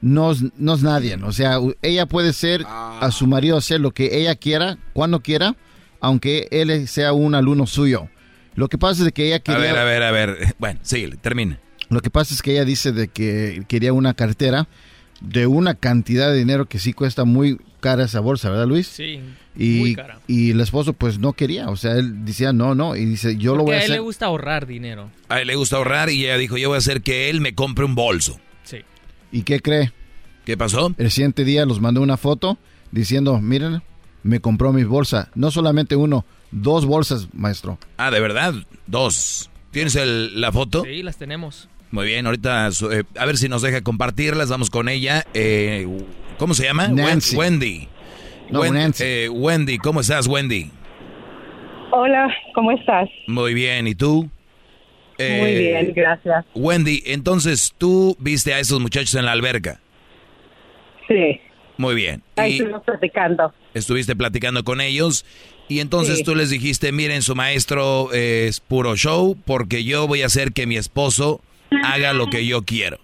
no es, no es nadie. O sea, ella puede ser a su marido hacer lo que ella quiera, cuando quiera, aunque él sea un alumno suyo. Lo que pasa es que ella A quería... ver, a ver, a ver. Bueno, sí, termina. Lo que pasa es que ella dice de que quería una cartera de una cantidad de dinero que sí cuesta muy cara esa bolsa, ¿verdad, Luis? Sí, Y, muy cara. y el esposo pues no quería, o sea, él decía no, no, y dice yo lo voy a a él le hacer. gusta ahorrar dinero. A él le gusta ahorrar y ella dijo, yo voy a hacer que él me compre un bolso. Sí. ¿Y qué cree? ¿Qué pasó? El siguiente día los mandó una foto diciendo, miren, me compró mi bolsa. No solamente uno, dos bolsas, maestro. Ah, ¿de verdad? Dos. ¿Tienes el- la foto? Sí, las tenemos. Muy bien, ahorita eh, a ver si nos deja compartirlas. Vamos con ella. Eh, ¿Cómo se llama? Nancy. Wendy. No, Wen- Nancy. eh, Wendy, ¿cómo estás, Wendy? Hola, ¿cómo estás? Muy bien, ¿y tú? Eh, Muy bien, gracias. Wendy, entonces tú viste a esos muchachos en la alberca. Sí, Muy bien. ahí estuvimos platicando. estuviste platicando con ellos. Y entonces Sí. tú les dijiste, miren, su maestro eh, es puro show porque yo voy a hacer que mi esposo haga lo que yo quiero.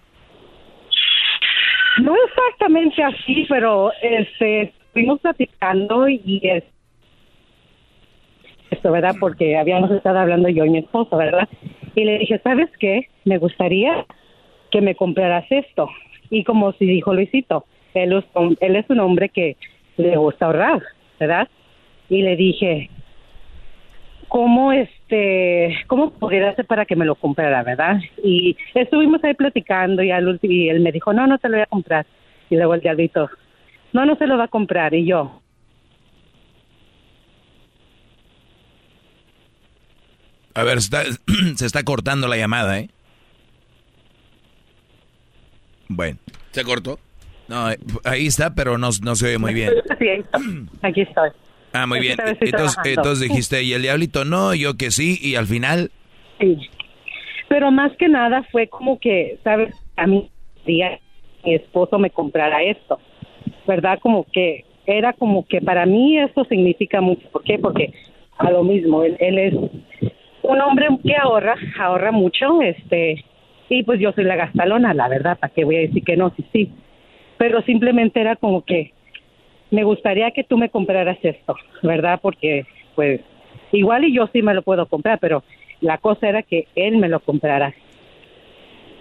No exactamente así, pero este, estuvimos platicando y es esto, ¿verdad? Porque habíamos estado hablando yo y mi esposo, ¿verdad? Y le dije, ¿sabes qué? Me gustaría que me compraras esto. Y como si dijo Luisito, él es, un- es hombre que le gusta ahorrar, ¿verdad? Y le dije, ¿cómo este, cómo podría hacer para que me lo comprara, verdad? Y estuvimos ahí platicando y al último, y él me dijo, no, no te lo voy a comprar. Y luego el diablito, no, no se lo va a comprar. Y yo, A ver, está- se está cortando la llamada, ¿eh? Bueno. ¿Se cortó? No, ahí está, pero no, no se oye muy bien. Sí, aquí estoy. Ah, muy bien. Entonces, dijiste, y el diablito, no, yo que sí, y al final... Sí. Pero más que nada fue como que, ¿sabes? A mí, día mi esposo me comprara esto, ¿verdad? Como que era como que para mí eso significa mucho. ¿Por qué? Porque a lo mismo, él, él es un hombre que ahorra, ahorra mucho, este, y pues yo soy la gastalona, la verdad, ¿para qué voy a decir que no? Sí, sí. Pero simplemente era como que me gustaría que tú me compraras esto, ¿verdad? Porque, pues, igual y yo sí me lo puedo comprar, pero la cosa era que él me lo comprara.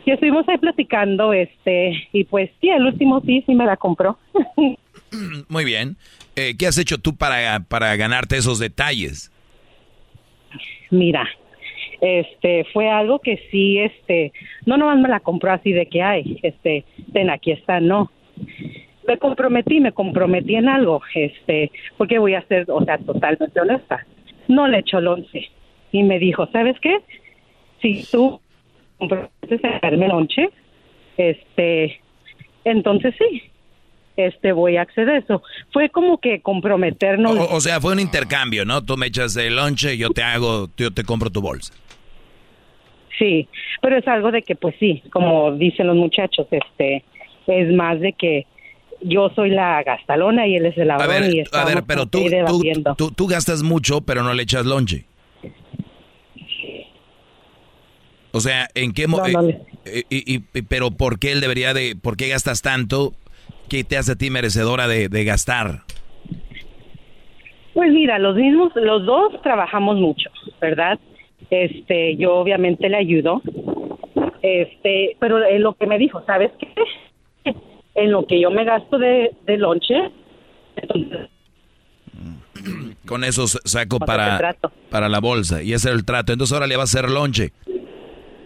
Y estuvimos ahí platicando, este, y pues sí, el último sí, sí me la compró. Muy bien. Eh, ¿Qué has hecho tú para, para ganarte esos detalles? Mira, este, fue algo que sí, este, no nomás me la compró así de que hay, este, ten, aquí está, no. Me comprometí, me comprometí en algo, este, porque voy a ser, o sea, totalmente honesta. No le echó el once. Y me dijo, ¿sabes qué? Si tú comprometes a darme el once, este, entonces sí, este, voy a acceder a eso. Fue como que comprometernos. O, o sea, fue un intercambio, ¿no? Tú me echas el lonche, yo te hago, yo te compro tu bolsa. Sí, pero es algo de que, pues sí, como dicen los muchachos, este, es más de que yo soy la gastalona y él es el A ladrón y ver, a estamos ver, pero tú, tú, tú, tú gastas mucho, pero no le echas lonche. O sea, ¿en qué No, no le- eh, y- y- y- pero por qué él debería de, por qué gastas tanto? ¿Qué te hace a ti merecedora de, de gastar? Pues mira, los mismos, los dos trabajamos mucho, ¿verdad? Este, yo obviamente le ayudo, este, pero en lo que me dijo, ¿sabes qué? En lo que yo me gasto de, de lonche, entonces, Con eso saco para, para la bolsa y ese era el trato. Entonces ahora le va a hacer lonche.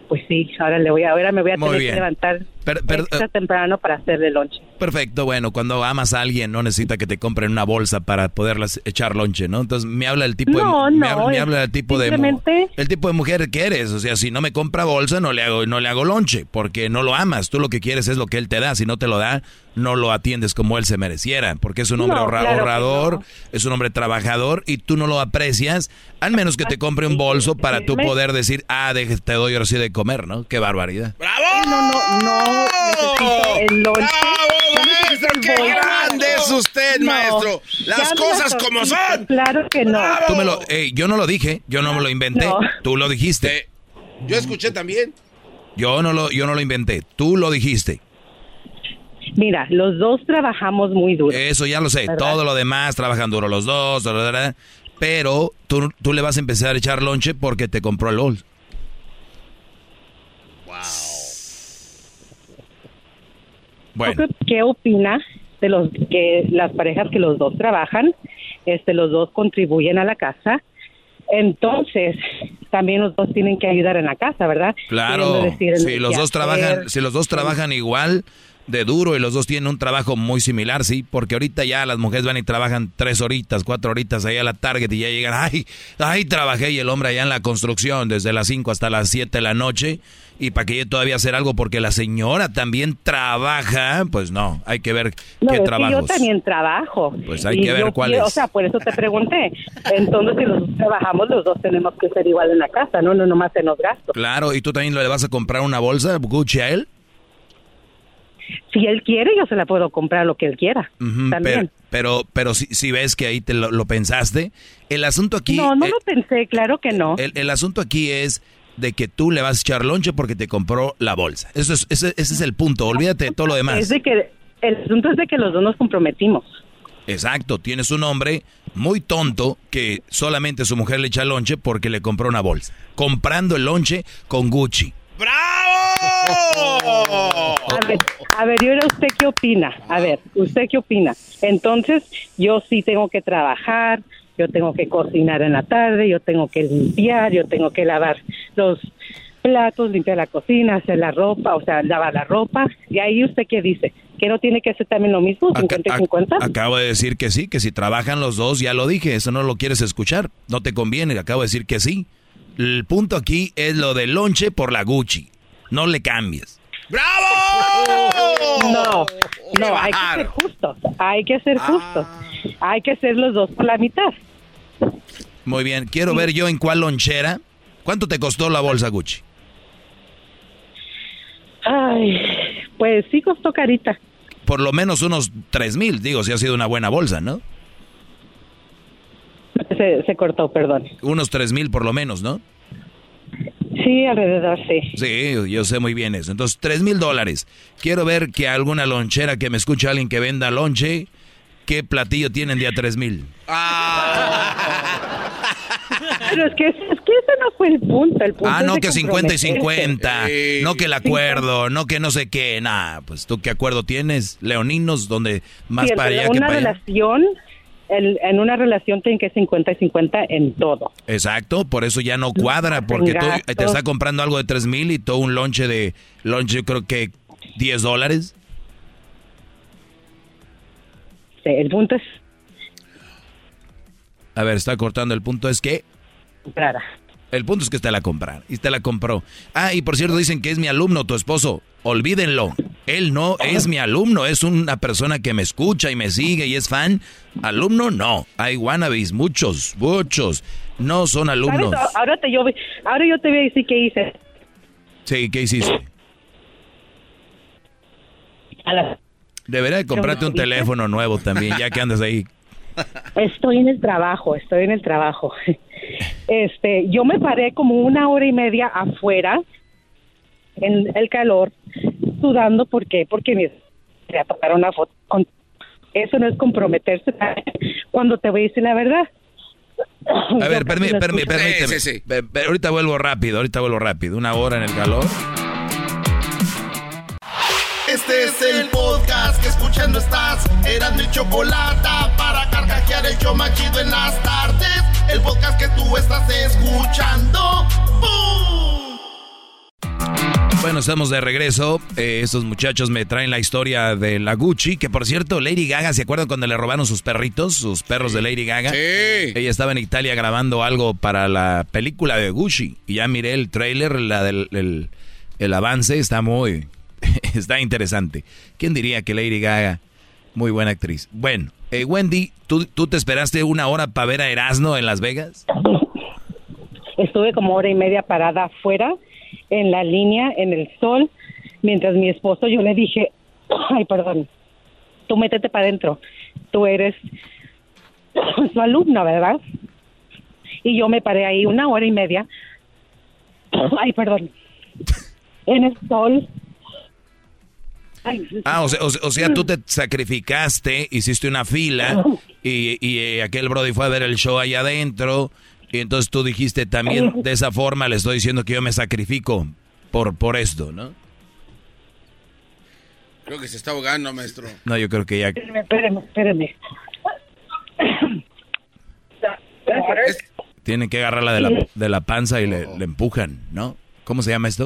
pues sí, ahora le voy a, ahora me voy a Muy tener bien. que levantar extra temprano para hacerle lonche. Perfecto, bueno, cuando amas a alguien no necesita que te compren una bolsa para poderlas echar lonche, ¿no? Entonces me habla el tipo No, de me no, habla, me habla el tipo de simplemente- el tipo de mujer que eres, o sea, si no me compra bolsa no le hago no le hago lonche, porque no lo amas, tú lo que quieres es lo que él te da, si no te lo da no lo atiendes como él se mereciera, porque es un hombre No, ahorra- claro que ahorrador, no. es un hombre trabajador y tú no lo aprecias, al menos que te compre un bolso para tú poder decir, ah, deje- te doy ahora sí de comer, ¿no? Qué barbaridad. No, no, no, necesito el lonche. No necesito el ¡Qué grande es usted, No, maestro! Las cosas como son. Claro que no. Tú me lo, eh, yo no lo dije, yo no me lo inventé, No. tú lo dijiste. Yo escuché también. Yo no lo, yo no lo inventé, tú lo dijiste. Mira, los dos trabajamos muy duro. Eso ya lo sé, ¿Verdad? todo lo demás trabajan duro los dos, bla, bla, bla, pero tú, tú le vas a empezar a echar lonche porque te compró el bolso. Bueno, ¿Qué opina de los que las parejas que los dos trabajan, este, los dos contribuyen a la casa? Entonces, también los dos tienen que ayudar en la casa, ¿verdad? claro, decir si los dos trabajan, si los dos trabajan igual de duro y los dos tienen un trabajo muy similar, sí, porque ahorita ya las mujeres van y trabajan tres horitas, cuatro horitas ahí a la Target y ya llegan, ay, ay, trabajé y el hombre allá en la construcción desde las 5 hasta las 7 de la noche y para que yo todavía hacer algo porque la señora también trabaja, pues no, hay que ver No, qué es que trabajos. yo también trabajo. Pues hay que ver cuáles. quiero- O sea, por eso te pregunté. Entonces, si los dos trabajamos, los dos tenemos que ser igual en la casa, ¿no? No nomás en los gastos. Claro, ¿y tú también le vas a comprar una bolsa Gucci a él? Si él quiere, yo se la puedo comprar lo que él quiera. También. pero, pero, pero si, si ves que ahí te lo, lo pensaste, el asunto aquí... no, no eh, lo pensé, claro que no. el, el asunto aquí es de que tú le vas a echar lonche porque te compró la bolsa. Eso es, ese, ese es el punto, olvídate de todo lo demás. Es de que el asunto es de que los dos nos comprometimos. Exacto, tienes un hombre muy tonto que solamente su mujer le echa lonche porque le compró una bolsa. Comprando el lonche con Gucci. A ver, a ver, y ahora usted qué opina? A ver, ¿usted qué opina? Entonces, yo sí tengo que trabajar, yo tengo que cocinar en la tarde, yo tengo que limpiar, yo tengo que lavar los platos, limpiar la cocina, hacer la ropa, o sea, lavar la ropa. Y ahí usted qué dice? ¿Que no tiene que hacer también lo mismo, 50 y 50? Acabo de decir que sí, que si trabajan los dos, ya lo dije, eso no lo quieres escuchar, no te conviene, acabo de decir que sí. El punto aquí es lo del lonche por la Gucci, no le cambies. No, no, hay que ser justos, hay que ser justos, hay que ser los dos por la mitad. Muy bien, quiero ver yo en cuál lonchera. ¿Cuánto te costó la bolsa Gucci? Ay, pues sí costó carita. Por lo menos unos tres mil, digo, si ha sido una buena bolsa, ¿no? Se, se cortó, perdón. Unos tres mil por lo menos, ¿no? Sí, alrededor, sí. Sí, yo sé muy bien eso. Entonces, tres mil dólares. Quiero ver que alguna lonchera que me escuche alguien que venda lonche, ¿qué platillo tienen de a tres mil? Pero es que, es que ese no fue el punto. El punto Ah, no, que 50 y comprometerse. 50. No que el acuerdo, no que no sé qué. Nah, pues tú qué acuerdo tienes, Leoninos, donde más Sí, para en allá que una para allá. relación, el- en una relación tiene que 50 y 50 en todo. Exacto, por eso ya no cuadra, porque tú gastos. te está comprando algo de tres mil y todo un lonche de, lonche yo creo que 10 dólares. Sí, el punto es A ver, está cortando, el punto es que... Clara. El punto es que te la comprar y te la compró. Ah, y por cierto dicen que es mi alumno, tu esposo. Olvídenlo. Él no es mi alumno, es una persona que me escucha y me sigue y es fan. Alumno no. Hay wannabes, muchos, muchos. No son alumnos. ¿Sabes? Ahora, te, yo, ahora yo te voy a decir qué hice. Sí, ¿qué hiciste? A la- Debería de comprarte un teléfono nuevo también, ya que andas ahí. Estoy en el trabajo, estoy en el trabajo. Este, yo me paré como una hora y media afuera en el calor, sudando, ¿por qué? Porque me quería tomar una foto. con- Eso no es comprometerse cuando te voy a decir la verdad. A ver, permí- no permí- escucho. permíteme. Pe- pe- ahorita vuelvo rápido, ahorita vuelvo rápido. Una hora en el calor. Este es el podcast que escuchando estás. Eran mi chocolate para carcajear el yo machido en las tardes. El podcast que tú estás escuchando. ¡Bum! Bueno, estamos de regreso. Eh, estos muchachos me traen la historia de la Gucci, que por cierto, Lady Gaga, ¿se acuerdan cuando le robaron sus perritos, sus perros de Lady Gaga? Sí. Ella estaba en Italia grabando algo para la película de Gucci. Y ya miré el trailer, la del el, el avance, está muy... está interesante. ¿Quién diría que Lady Gaga, muy buena actriz? Bueno, eh, Wendy, ¿tú, ¿tú te esperaste una hora para ver a Erasmo en Las Vegas? Estuve como hora y media parada afuera, en la línea, en el sol, mientras mi esposo, yo le dije, ay, perdón, tú métete para adentro, tú eres su alumna, ¿verdad? Y yo me paré ahí una hora y media, ay, perdón, en el sol. Ah, o sea, o sea- o sea, tú te sacrificaste, hiciste una fila y, y, eh, aquel Brody fue a ver el show allá adentro y entonces tú dijiste también de esa forma le estoy diciendo que yo me sacrifico por, por esto, ¿no? Creo que se está ahogando, maestro. No, yo creo que ya... Espérame, espérame, espérame. Tienen que agarrarla de la, de la panza y le, le empujan, ¿no? ¿Cómo se llama esto?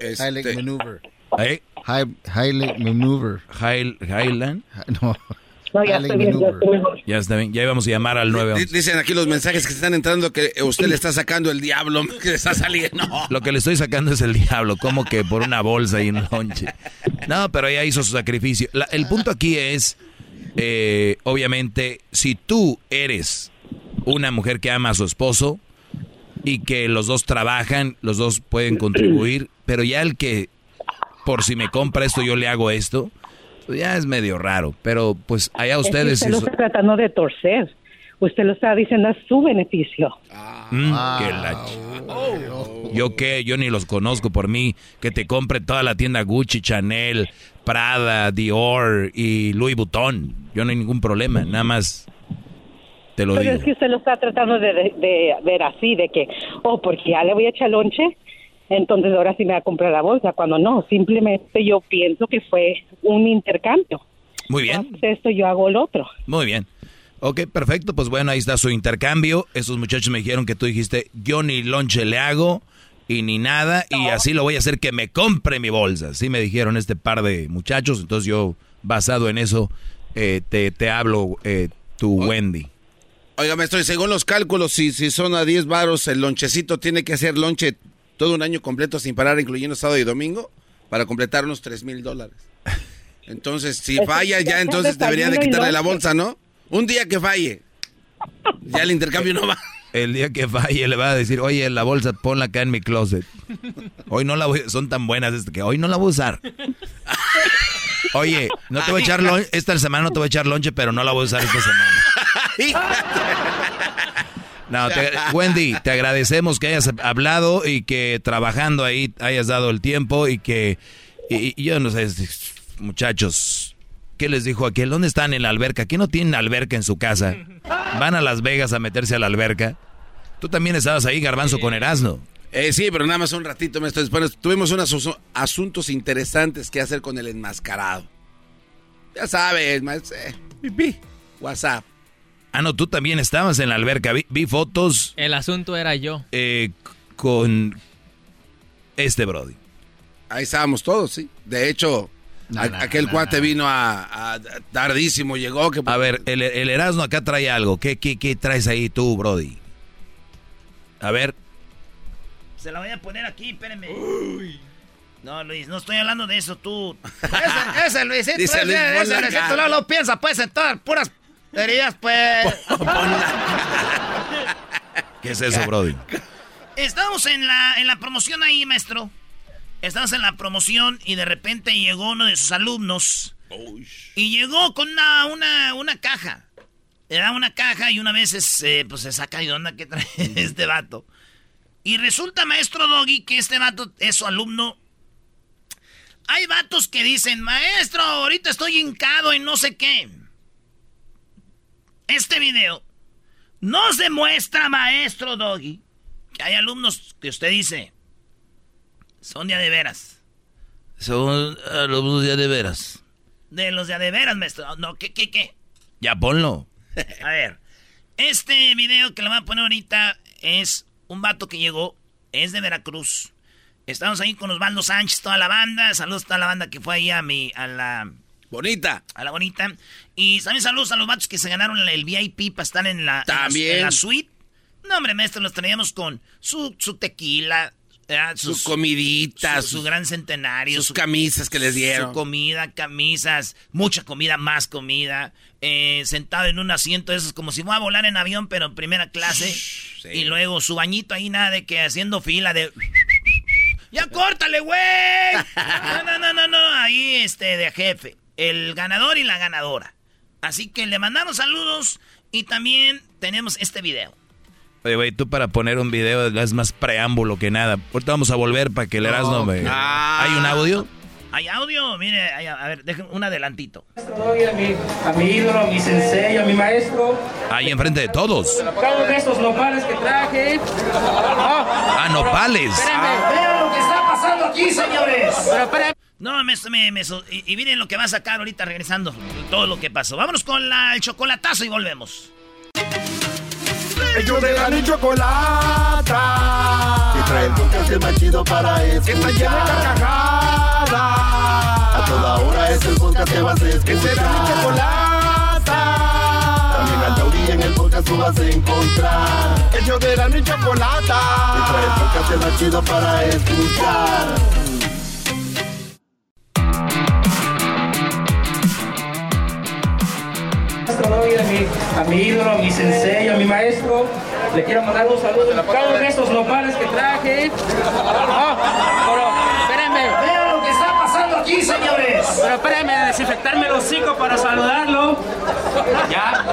Este, Maneuver. ¿Eh? High, Highland Maneuver. High- Highland. No. No, ya estoy bien, ya Maneuver. estoy mejor. Ya está bien, ya íbamos a llamar al Di- 911. Dicen aquí los mensajes que están entrando que usted le está sacando el diablo que le está saliendo. Lo que le estoy sacando es el diablo, como que por una bolsa y un lonche. No, pero ella hizo su sacrificio. La- el punto aquí es, eh, obviamente, si tú eres una mujer que ama a su esposo y que los dos trabajan, los dos pueden contribuir, pero ya el que, por si me compra esto, yo le hago esto, pues ya es medio raro. Pero pues allá Es que ustedes... usted lo está tratando de torcer. Usted lo está diciendo a su beneficio. Mm, que la ch- Yo qué, yo ni los conozco por mí. Que te compre toda la tienda Gucci, Chanel, Prada, Dior y Louis Vuitton. Yo no hay ningún problema, nada más te lo Pero digo. es que usted lo está tratando de, de- de ver así, de que, oh, porque ya le voy a echar lonche, entonces ahora sí me va a comprar la bolsa, cuando no, simplemente yo pienso que fue un intercambio. Muy bien, Haces esto, yo hago el otro. muy bien. Ok, perfecto, pues bueno, ahí está su intercambio. Esos muchachos me dijeron que tú dijiste, yo ni lonche le hago y ni nada, y así lo voy a hacer que me compre mi bolsa. Así me dijeron este par de muchachos, entonces yo, basado en eso, eh, te, te hablo, eh, tu Wendy. Oiga, maestro, y según los cálculos, si, si son a 10 varos, el lonchecito tiene que hacer lonche todo un año completo sin parar, incluyendo sábado y domingo, para completar unos 3 mil dólares. Entonces, si falla, ya entonces debería de quitarle la bolsa, ¿no? Un día que falle. Ya el intercambio no va. El día que falle le va a decir, oye, la bolsa ponla acá en mi closet. Hoy no la voy, son tan buenas que hoy no la voy a usar. Oye, no te voy a echar lonche, esta semana no te voy a echar lonche, pero no la voy a usar esta semana. No, te- Wendy, te agradecemos que hayas hablado y que trabajando ahí hayas dado el tiempo y que, y, y yo no sé, muchachos, ¿qué les dijo aquel? ¿Dónde están en la alberca? ¿Qué no tienen alberca en su casa? Van a Las Vegas a meterse a la alberca. Tú también estabas ahí, garbanzo, con Erasmo. Eh, sí, pero nada más un ratito, maestro. Después tuvimos unos asu- asuntos interesantes que hacer con el enmascarado. Ya sabes, maestro. eh, WhatsApp. Ah, no, tú también estabas en la alberca. Vi, vi fotos El asunto era yo. eh, con este Brody. Ahí estábamos todos, sí. De hecho, a- no, aquel no, cuate no. vino a, a- tardísimo, llegó. Que... A ver, el, el Erasmo acá trae algo. ¿Qué, qué, qué traes ahí tú, Brody? A ver, Se la voy a poner aquí, espérenme. No, Luis, no estoy hablando de eso, tú. Ese, ese Luisito, Dice ese, Luis, ese no lo piensa, pues, en todas puras pues. ¿qué es eso, Brody? Estamos en la, en la promoción ahí, maestro. Estamos en la promoción y de repente llegó uno de sus alumnos. Y llegó con una, una, una caja. Le da una caja y una vez es, eh, pues se saca de onda que trae este vato. Y resulta, maestro Doggy, que este vato es su alumno. Hay vatos que dicen, maestro, ahorita estoy hincado en no sé qué. Este video nos demuestra, maestro Doggy, que hay alumnos que usted dice son de a de veras. Son alumnos de de veras. De los de a de veras, maestro. No, ¿qué, qué, qué? Ya ponlo. A ver, este video que le voy a poner ahorita es un vato que llegó, es de Veracruz. Estamos ahí con Osvaldo Sánchez, toda la banda. Saludos a toda la banda que fue ahí a mi, a la... Bonita. A la bonita. Y también saludos a los vatos que se ganaron el VIP para estar en la, También. En la, suite. No, hombre, maestro, los traíamos con su, su tequila, ¿verdad? Su comidita, su, su gran centenario, sus camisas que les dieron. Su comida, camisas, mucha comida, más comida. eh, sentado en un asiento, eso es como si voy a volar en avión, pero en primera clase. Y luego su bañito ahí, nada de que haciendo fila de. ¡Ya córtale, güey! No, no, no, no, no. Ahí, este, de jefe. El ganador y la ganadora. Así que le mandamos saludos y también tenemos este video. Oye, güey, tú para poner un video es más preámbulo que nada. Ahorita vamos a volver para que Erasmo me... Ah. ¿Hay un audio? ¿Hay audio? Mire, hay- a ver, dejen un adelantito. A mi, a mi ídolo, a mi sensei, a mi maestro. Ahí enfrente de todos. Cada de estos nopales que traje. Ah, nopales. Espérenme, vean lo que está pasando aquí, señores. Pero espérenme. No, me, me, me- y, y miren lo que va a sacar ahorita regresando. Todo lo que pasó. Vámonos con la- el chocolatazo y volvemos. Ellos de la ni chocolata. Que trae el podcast más chido para escuchar. Que está lleno de carcajadas. A toda hora es el podcast que vas a escuchar. Que será mi chocolata. También al taurí en el podcast tú vas a encontrar. Ellos de la ni chocolata. Que trae el podcast más chido para escuchar. Maestro, a mi, a mi ídolo, a mi sensei, a mi maestro. Le quiero mandar un saludo. Cada de estos nopales que traje. Ah, pero espérenme. Vean lo que está pasando aquí, señores. Pero espérenme, desinfectarme el hocico para saludarlo. Ya.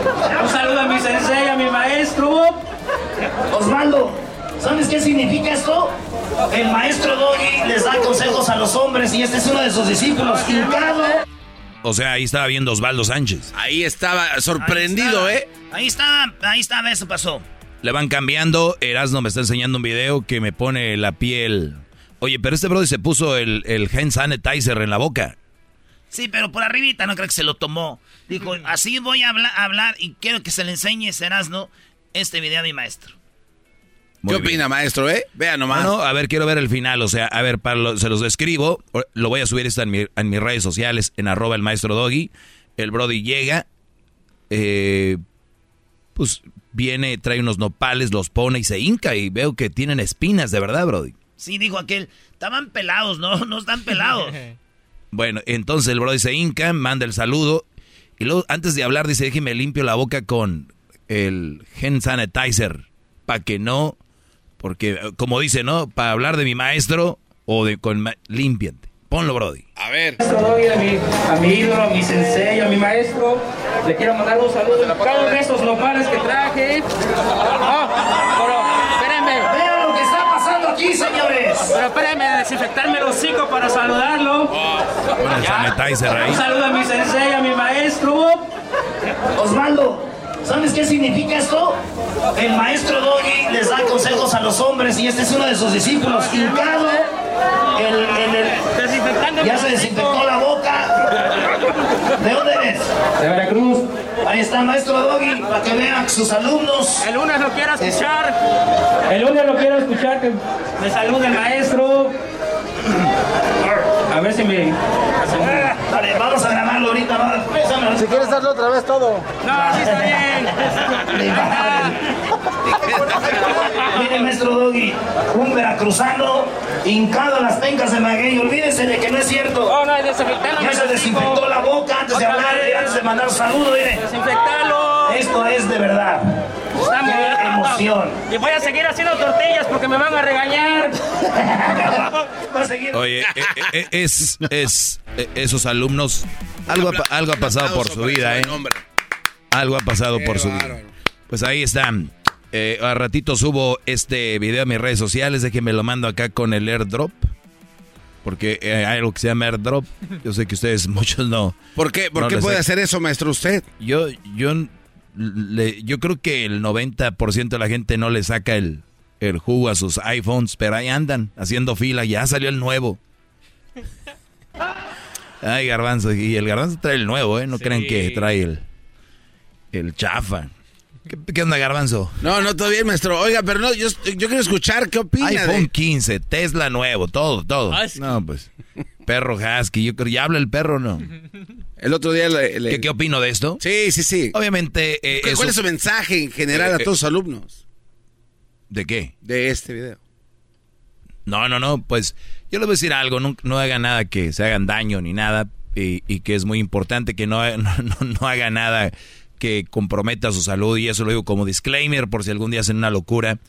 Un saludo a mi sensei, a mi maestro. Osvaldo, ¿sabes qué significa esto? El maestro Doggy les da consejos a los hombres y este es uno de sus discípulos. Hincado. O sea, ahí estaba viendo Osvaldo Sánchez. Ahí estaba sorprendido, Ahí ¿eh? está. Ahí estaba, ahí estaba, eso pasó. Le van cambiando. Erasmo me está enseñando un video que me pone la piel. Oye, pero este brother se puso el, el hand sanitizer en la boca. Sí, pero por arribita no creo que se lo tomó. Dijo, así voy a hablar, a hablar y quiero que se le enseñe Serasno este video a mi maestro. Muy ¿Qué opina, maestro, eh? Vea nomás. No, no, a ver, quiero ver el final. O sea, a ver, para lo- se los describo. Lo voy a subir esto en, mi- en mis redes sociales, en arroba el maestro Doggy. El Brody llega, eh, pues viene, trae unos nopales, los pone y se hinca. Y veo que tienen espinas, de verdad, Brody. Sí, dijo aquel, estaban pelados, no, no están pelados. Bueno, entonces el Brody se hinca, manda el saludo. Y luego, antes de hablar, dice, déjeme limpio la boca con el hand sanitizer. Para que no, porque eh, como dice, ¿no? Para hablar de mi maestro o de con... ma- Límpiate. Ponlo, Brody. A ver. Doy a mi, a mi ídolo, a mi sensei, a mi maestro. Le quiero mandar un saludo. Cada de estos nopales que traje. Ah, pero espérenme. Vean lo que está pasando aquí, señores. Pero espérenme, desinfectarme el hocico para saludarlo. Sanitizer ahí. Un saludo a mi sensei, a mi maestro. Osvaldo, ¿sabes qué significa esto? El maestro Doggy les da consejos a los hombres y este es uno de sus discípulos. Hincado, el, el- el- ya se desinfectó la boca. ¿De dónde eres? De Veracruz. Ahí está, maestro Doggy, para que vean sus alumnos. El lunes lo quiero escuchar. El lunes lo quiero escuchar. Que me salude el maestro. A ver si me. Vamos a grabarlo ahorita. Si quieres darlo otra vez todo. No, sí está bien. Mire, maestro Doggy, un veracruzano hincado en las pencas de maguey. Olvídese de que no es cierto. No, no, desinfectarlo. Ya se desinfectó la boca antes de hablar, antes de mandar saludo, mire. Desinfectarlo. Esto es de verdad. Estamos- emoción. Y voy a seguir haciendo tortillas porque me van a regañar. Oye, eh, eh, eh, es, es, eh, esos alumnos, algo algo ha pasado por su vida, ¿eh? Algo ha pasado por su vida. Pues ahí están. Eh, a ratito subo este video a mis redes sociales, déjenme lo mando acá con el airdrop. Porque hay algo que se llama airdrop. Yo sé que ustedes muchos no. ¿Por qué, por no qué puede sé. hacer eso, maestro, usted? Yo, yo, le- yo creo que el 90% de la gente no le saca el, el jugo a sus iPhones, pero ahí andan haciendo fila, ya salió el nuevo. Ay, garbanzo, y el garbanzo trae el nuevo, ¿eh? No crean que trae el, el chafa. ¿Qué, qué onda, Garbanzo? No, no, todo bien, maestro. Oiga, pero no, yo, yo quiero escuchar qué opina. iPhone de- 15, Tesla nuevo, todo, todo. No, pues. Perro husky, yo creo, ¿ya habla el perro o no? El otro día le... le- ¿Qué, qué opino de esto? Sí, sí, sí. Obviamente... eh, ¿Cuál eso- es su mensaje en general Eh, a eh, todos sus alumnos ¿De qué? de este video? No, no, no, pues yo les voy a decir algo, no, no hagan nada que se hagan daño ni nada y, y que es muy importante que no, no, no, no haga nada que comprometa su salud y eso lo digo como disclaimer por si algún día hacen una locura,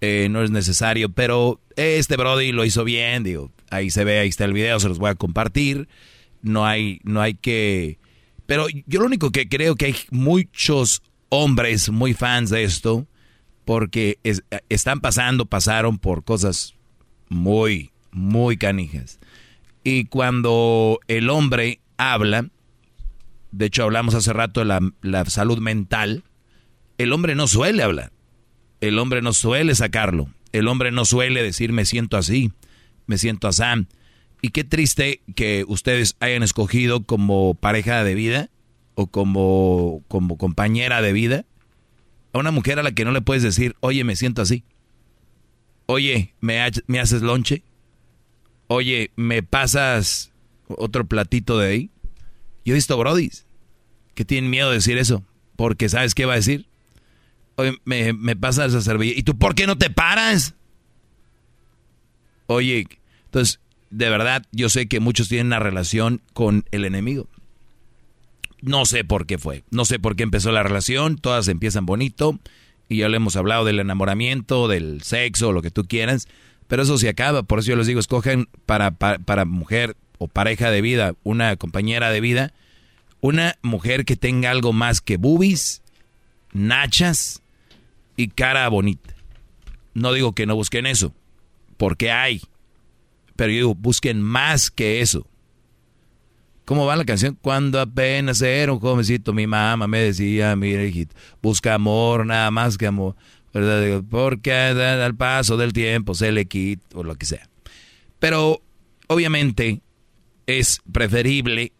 eh, no es necesario, pero este Brody lo hizo bien, digo, ahí se ve, ahí está el video, se los voy a compartir, no hay, no hay que... Pero yo lo único que creo que hay muchos hombres muy fans de esto, porque es- están pasando, pasaron por cosas muy, muy canijas. Y cuando el hombre habla, de hecho hablamos hace rato de la, la salud mental, el hombre no suele hablar, el hombre no suele sacarlo, el hombre no suele decir me siento así, me siento así. Y qué triste que ustedes hayan escogido como pareja de vida o como, como compañera de vida a una mujer a la que no le puedes decir, oye, me siento así. Oye, ¿me, me haces lonche? Oye, ¿me pasas otro platito de ahí? Yo he visto brodis que tienen miedo de decir eso, porque ¿sabes qué va a decir? Me, me pasas esa servilleta. ¿Y tú por qué no te paras? Oye, entonces, de verdad, yo sé que muchos tienen una relación con el enemigo. No sé por qué fue, no sé por qué empezó la relación, todas empiezan bonito y ya le hemos hablado del enamoramiento, del sexo, lo que tú quieras, pero eso se acaba, por eso yo les digo, para, para, para mujer o pareja de vida, una compañera de vida, una mujer que tenga algo más que boobies, nachas y cara bonita. No digo que no busquen eso, porque hay, pero yo digo, busquen más que eso. ¿Cómo va la canción? Cuando apenas era un jovencito, mi mamá me decía, mira hijito, busca amor, nada más que amor, ¿verdad? Porque al paso del tiempo se le quita, o lo que sea. Pero, obviamente, es preferible...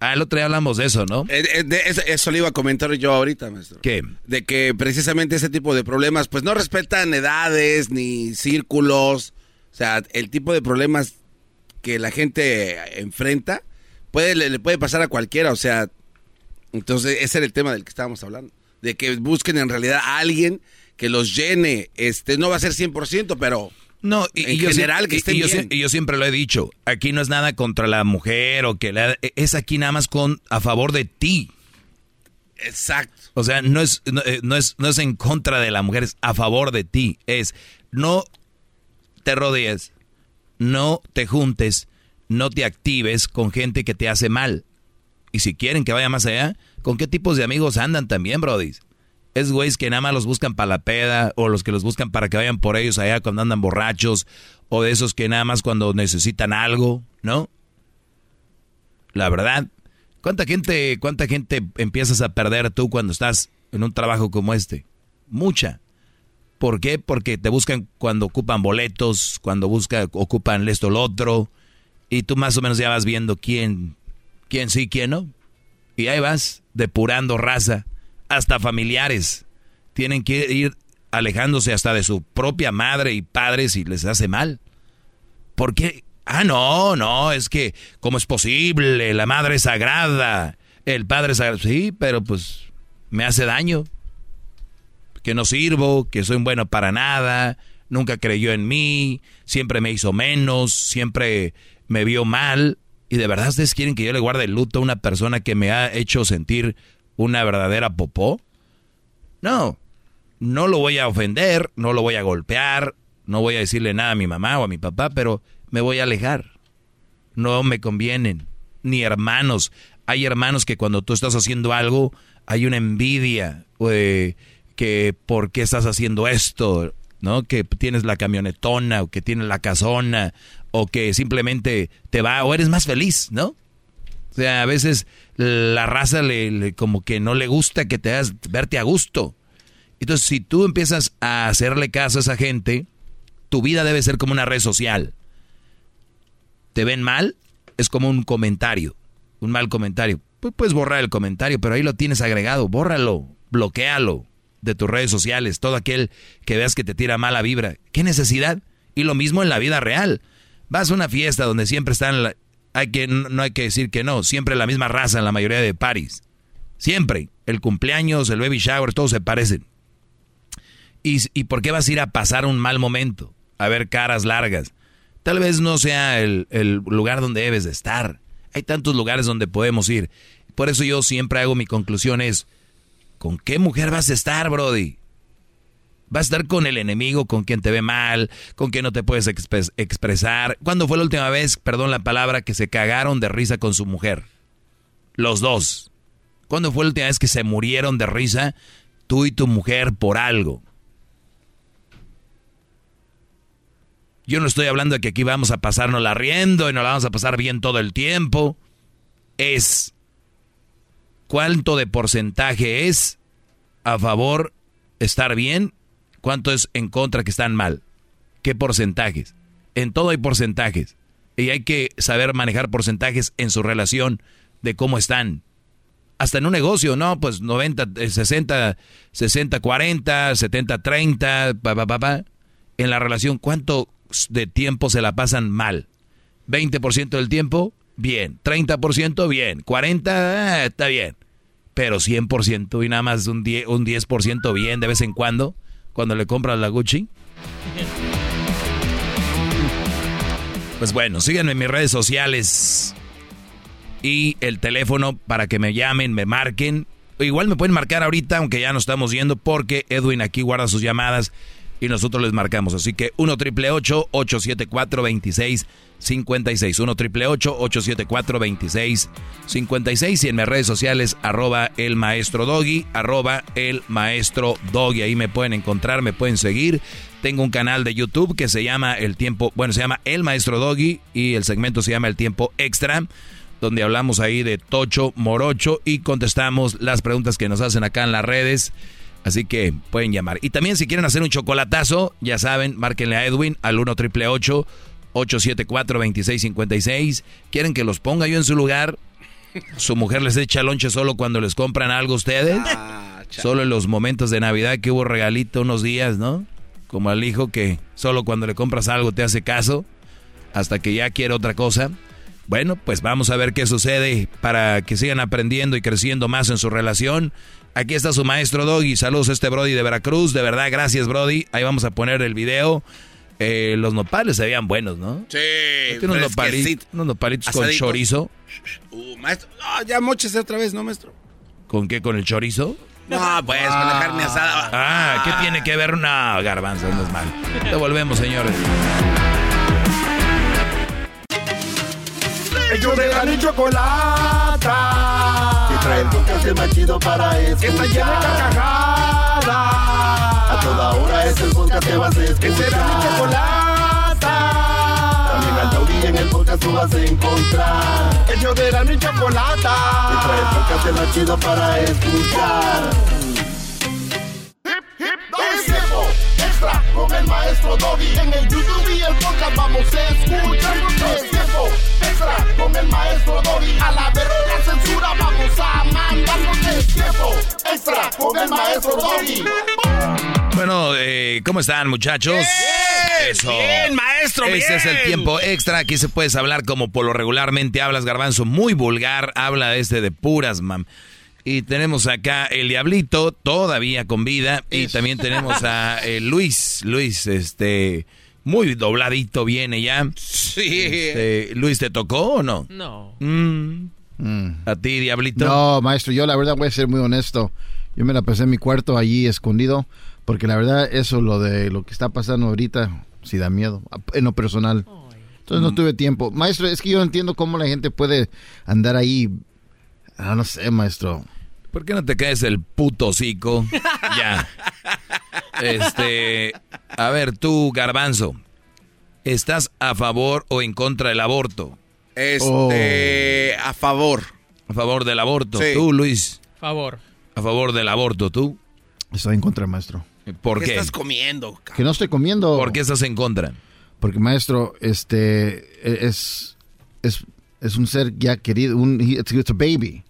Al otro día hablamos de eso, ¿no? Eh, eh, eso le iba a comentar yo ahorita, maestro. ¿Qué? De que precisamente ese tipo de problemas, pues no respetan edades ni círculos. O sea, el tipo de problemas que la gente enfrenta puede, le, le puede pasar a cualquiera. O sea, entonces ese era el tema del que estábamos hablando. De que busquen en realidad a alguien que los llene. Este, no va a ser 100%, pero... No, y, en y yo general sie- que y- estén y yo, bien. yo siempre lo he dicho, aquí no es nada contra la mujer o que la, es aquí nada más con a favor de ti. Exacto. O sea, no es, no, eh, no es, no es en contra de la mujer, es a favor de ti. Es no te rodees, no te juntes, no te actives con gente que te hace mal. Y si quieren que vaya más allá, ¿con qué tipos de amigos andan también, brodis? Es güeyes que nada más los buscan para la peda, o los que los buscan para que vayan por ellos allá cuando andan borrachos, o de esos que nada más cuando necesitan algo, ¿no? La verdad, ¿cuánta gente, cuánta gente empiezas a perder tú cuando estás en un trabajo como este? Mucha. ¿Por qué? Porque te buscan cuando ocupan boletos, cuando busca, ocupan esto o lo otro, y tú más o menos ya vas viendo quién, quién sí, quién no. Y ahí vas, depurando raza, hasta familiares. Tienen que ir alejándose hasta de su propia madre y padre si les hace mal. ¿Por qué? Ah, no, no, es que, ¿cómo es posible? La madre es sagrada, el padre es sagrado. Sí, pero pues me hace daño. Que no sirvo, que soy bueno para nada, nunca creyó en mí, siempre me hizo menos, siempre me vio mal. ¿Y de verdad ustedes quieren que yo le guarde el luto a una persona que me ha hecho sentir una verdadera popó? No, no lo voy a ofender, no lo voy a golpear, no voy a decirle nada a mi mamá o a mi papá, pero me voy a alejar. No me convienen, ni hermanos. Hay hermanos que cuando tú estás haciendo algo, hay una envidia, eh, que por qué estás haciendo esto, ¿no? Que tienes la camionetona, o que tienes la casona, o que simplemente te va, o eres más feliz, ¿no? O sea, a veces la raza le, le- como que no le gusta que te hagas verte a gusto. Entonces, si tú empiezas a hacerle caso a esa gente, tu vida debe ser como una red social. Te ven mal, es como un comentario, un mal comentario. Pues puedes borrar el comentario, pero ahí lo tienes agregado, bórralo, bloquealo, de tus redes sociales, todo aquel que veas que te tira mala vibra. ¿Qué necesidad? Y lo mismo en la vida real. Vas a una fiesta donde siempre están, hay que, no hay que decir que no, siempre la misma raza en la mayoría de paris. Siempre. El cumpleaños, el baby shower, todos se parecen. ¿Y, ¿Y por qué vas a ir a pasar un mal momento? A ver caras largas. Tal vez no sea el, el lugar donde debes de estar. Hay tantos lugares donde podemos ir. Por eso yo siempre hago mi conclusión es, ¿con qué mujer vas a estar, Brody? Vas a estar con el enemigo, con quien te ve mal, con quien no te puedes expresar. ¿Cuándo fue la última vez, perdón la palabra, que se cagaron de risa con su mujer? Los dos. ¿Cuándo fue la última vez que se murieron de risa tú y tu mujer por algo? Yo no estoy hablando de que aquí vamos a pasarnos la riendo y nos la vamos a pasar bien todo el tiempo. Es cuánto de porcentaje es a favor estar bien, cuánto es en contra que están mal. ¿Qué porcentajes? En todo hay porcentajes. Y hay que saber manejar porcentajes en su relación de cómo están. Hasta en un negocio, ¿no? Pues 90, 60, 60, 40, 70, 30, pa, pa, En la relación, ¿cuánto de tiempo se la pasan mal. 20% del tiempo, bien. 30%, bien. 40%, eh, está bien. Pero 100% y nada más un 10%, un 10 bien de vez en cuando, cuando le compras la Gucci. Pues bueno, síganme en mis redes sociales y el teléfono para que me llamen, me marquen. Igual me pueden marcar ahorita, aunque ya no estamos yendo, porque Edwin aquí guarda sus llamadas y nosotros les marcamos. Así que 1 triple 874 2656 1 triple 874 2656 y en mis redes sociales arroba el maestro doggy, arroba el maestro doggy. Ahí me pueden encontrar, me pueden seguir. Tengo un canal de YouTube que se llama El Tiempo, bueno, se llama El Maestro Doggy y el segmento se llama El Tiempo Extra donde hablamos ahí de Tocho Morocho y contestamos las preguntas que nos hacen acá en las redes. Así que pueden llamar. Y también si quieren hacer un chocolatazo, ya saben, márquenle a Edwin al 1 triple 874 2656. ¿Quieren que los ponga yo en su lugar? ¿Su mujer les echa lonche solo cuando les compran algo a ustedes? Ah, solo en los momentos de Navidad que hubo regalito unos días, ¿no? Como al hijo que solo cuando le compras algo te hace caso, hasta que ya quiere otra cosa. Bueno, pues vamos a ver qué sucede para que sigan aprendiendo y creciendo más en su relación. Aquí está su maestro Doggy. Saludos a este Brody de Veracruz. De verdad, gracias, Brody. Ahí vamos a poner el video. Eh, los nopales se veían buenos, ¿no? Sí. Unos nopalitos, unos nopalitos con chorizo. Uh, maestro. No, ya mochese otra vez, ¿no, maestro? ¿Con qué? ¿Con el chorizo? No, pues, con la carne asada. Ah, ¿qué tiene que ver? No, garbanzo, no es mal. Devolvemos, señores. Ellos de la chocolata trae el podcast más chido para escuchar. Que está llena de carcajadas. A toda hora es el podcast que vas a escuchar. Que será mi chocolata. También al taurí en el podcast tú vas a encontrar. El yo de la mi chocolata. Que trae el podcast más chido para escuchar. Hip, hip, es tiempo extra con el maestro Doggy. En el YouTube y el podcast vamos a escuchar. Tiempo extra con el maestro Doggy. A la verga la censura vamos a mandar. Es tiempo extra con el maestro Doggy. Bueno, eh, ¿cómo están muchachos? Bien, Eso. bien, maestro, Este es el tiempo extra. Aquí se puedes hablar como por lo regularmente hablas, garbanzo. Muy vulgar. Habla este de puras, mam. Y tenemos acá el Diablito, todavía con vida. Y también tenemos a eh, Luis. Luis, este, muy dobladito viene ya. Sí. Este, Luis, ¿te tocó o no? No. Mm. ¿A ti, Diablito? No, maestro, yo la verdad voy a ser muy honesto. Yo me la pasé en mi cuarto allí escondido, porque la verdad eso, lo de lo que está pasando ahorita, sí da miedo, en lo personal. Entonces no tuve tiempo. Maestro, es que yo no entiendo cómo la gente puede andar ahí, ah, no sé, maestro. ¿Por qué no te caes el puto hocico? ya. Este, a ver, tú, Garbanzo, ¿estás a favor o en contra del aborto? Este, a favor. A favor del aborto. Sí. Tú, Luis. Favor. A favor del aborto, tú. Estoy en contra, maestro. ¿Por ¿Qué qué? estás comiendo? Que no estoy comiendo. ¿Por qué estás en contra? Porque, maestro, este es, es, es un ser ya querido, un, it's, it's a baby.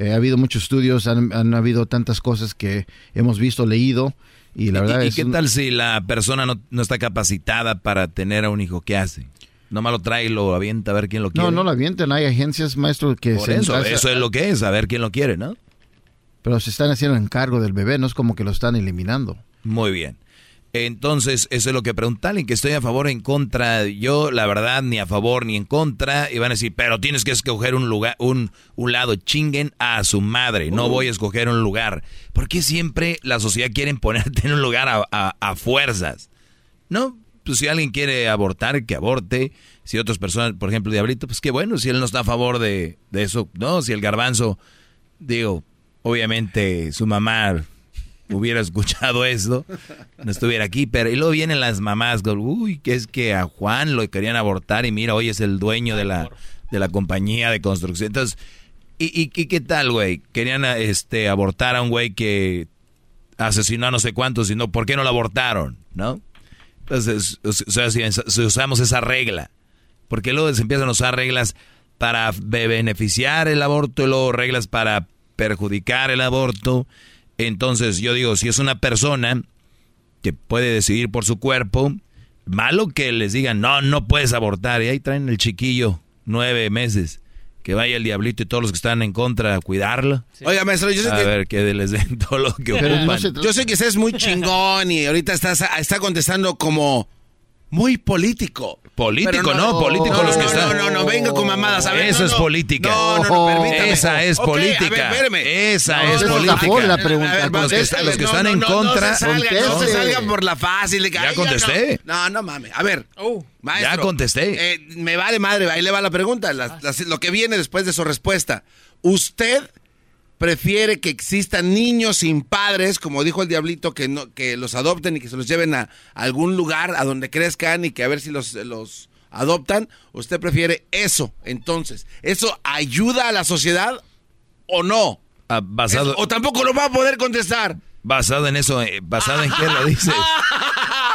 Eh, ha habido muchos estudios, han, han habido tantas cosas que hemos visto, leído. Y la verdad ¿Y, es qué un- tal si la persona no, no está capacitada para tener a un hijo? ¿Qué hace? Nomás lo trae y lo avienta a ver quién lo quiere. No, no lo avienten. Hay agencias, maestro, que Por se eso, encargan- eso es lo que es, a ver quién lo quiere, ¿no? Pero se están haciendo encargo del bebé, no es como que lo están eliminando. Muy bien. Entonces, eso es lo que preguntan, y que estoy a favor o en contra. Yo, la verdad, ni a favor ni en contra. Y van a decir, pero tienes que escoger un lugar, un, lado. Chinguen a su madre. No voy a escoger un lugar. ¿Por qué siempre la sociedad quiere ponerte en un lugar a, a- a fuerzas? No, pues si alguien quiere abortar, que aborte. Si otras personas, por ejemplo, Diablito, pues qué bueno, si él no está a favor de, de eso. No, si el garbanzo, digo, obviamente su mamá hubiera escuchado esto, no estuviera aquí, pero y luego vienen las mamás, uy, que es que a Juan lo querían abortar y mira, hoy es el dueño de la, de la compañía de construcción. Entonces, ¿y, y, y qué tal, güey? Querían este, abortar a un güey que asesinó a no sé cuántos, y no, ¿por qué no lo abortaron? ¿No? Entonces, o sea, si, si usamos esa regla, porque luego se empiezan a usar reglas para be- beneficiar el aborto y luego reglas para perjudicar el aborto. Entonces yo digo, si es una persona que puede decidir por su cuerpo, malo que les digan, no, no puedes abortar. Y ahí traen el chiquillo, nueve meses. Que vaya el diablito y todos los que están en contra a cuidarlo. Oiga, maestro, yo sé a que- ver, que les den todo lo que ocupan. Yo sé que usted es muy chingón y ahorita estás, está contestando como muy político. Político, no, político los que están. No, no, no, venga con mamadas. A ver, Eso no, es política. No, no, no, permítame. Esa es Ok, a ver, política. Esa No, es política. por la pregunta. A ver, los que, los están no, en no, contra. No se salgan, no se Conteste. salgan por la fácil. Ya ay, contesté. No, no, no mames. A ver, maestro. Ya contesté. eh, me vale madre, ahí le va la pregunta. la- la- lo que viene después de su respuesta. ¿Usted prefiere que existan niños sin padres, como dijo el diablito, que no, que los adopten y que se los lleven a algún lugar a donde crezcan y que a ver si los, los adoptan? ¿Usted prefiere eso? Entonces, ¿eso ayuda a la sociedad o no? Ah, basado, o tampoco lo va a poder contestar. basado en eso, eh, basado en qué lo dices.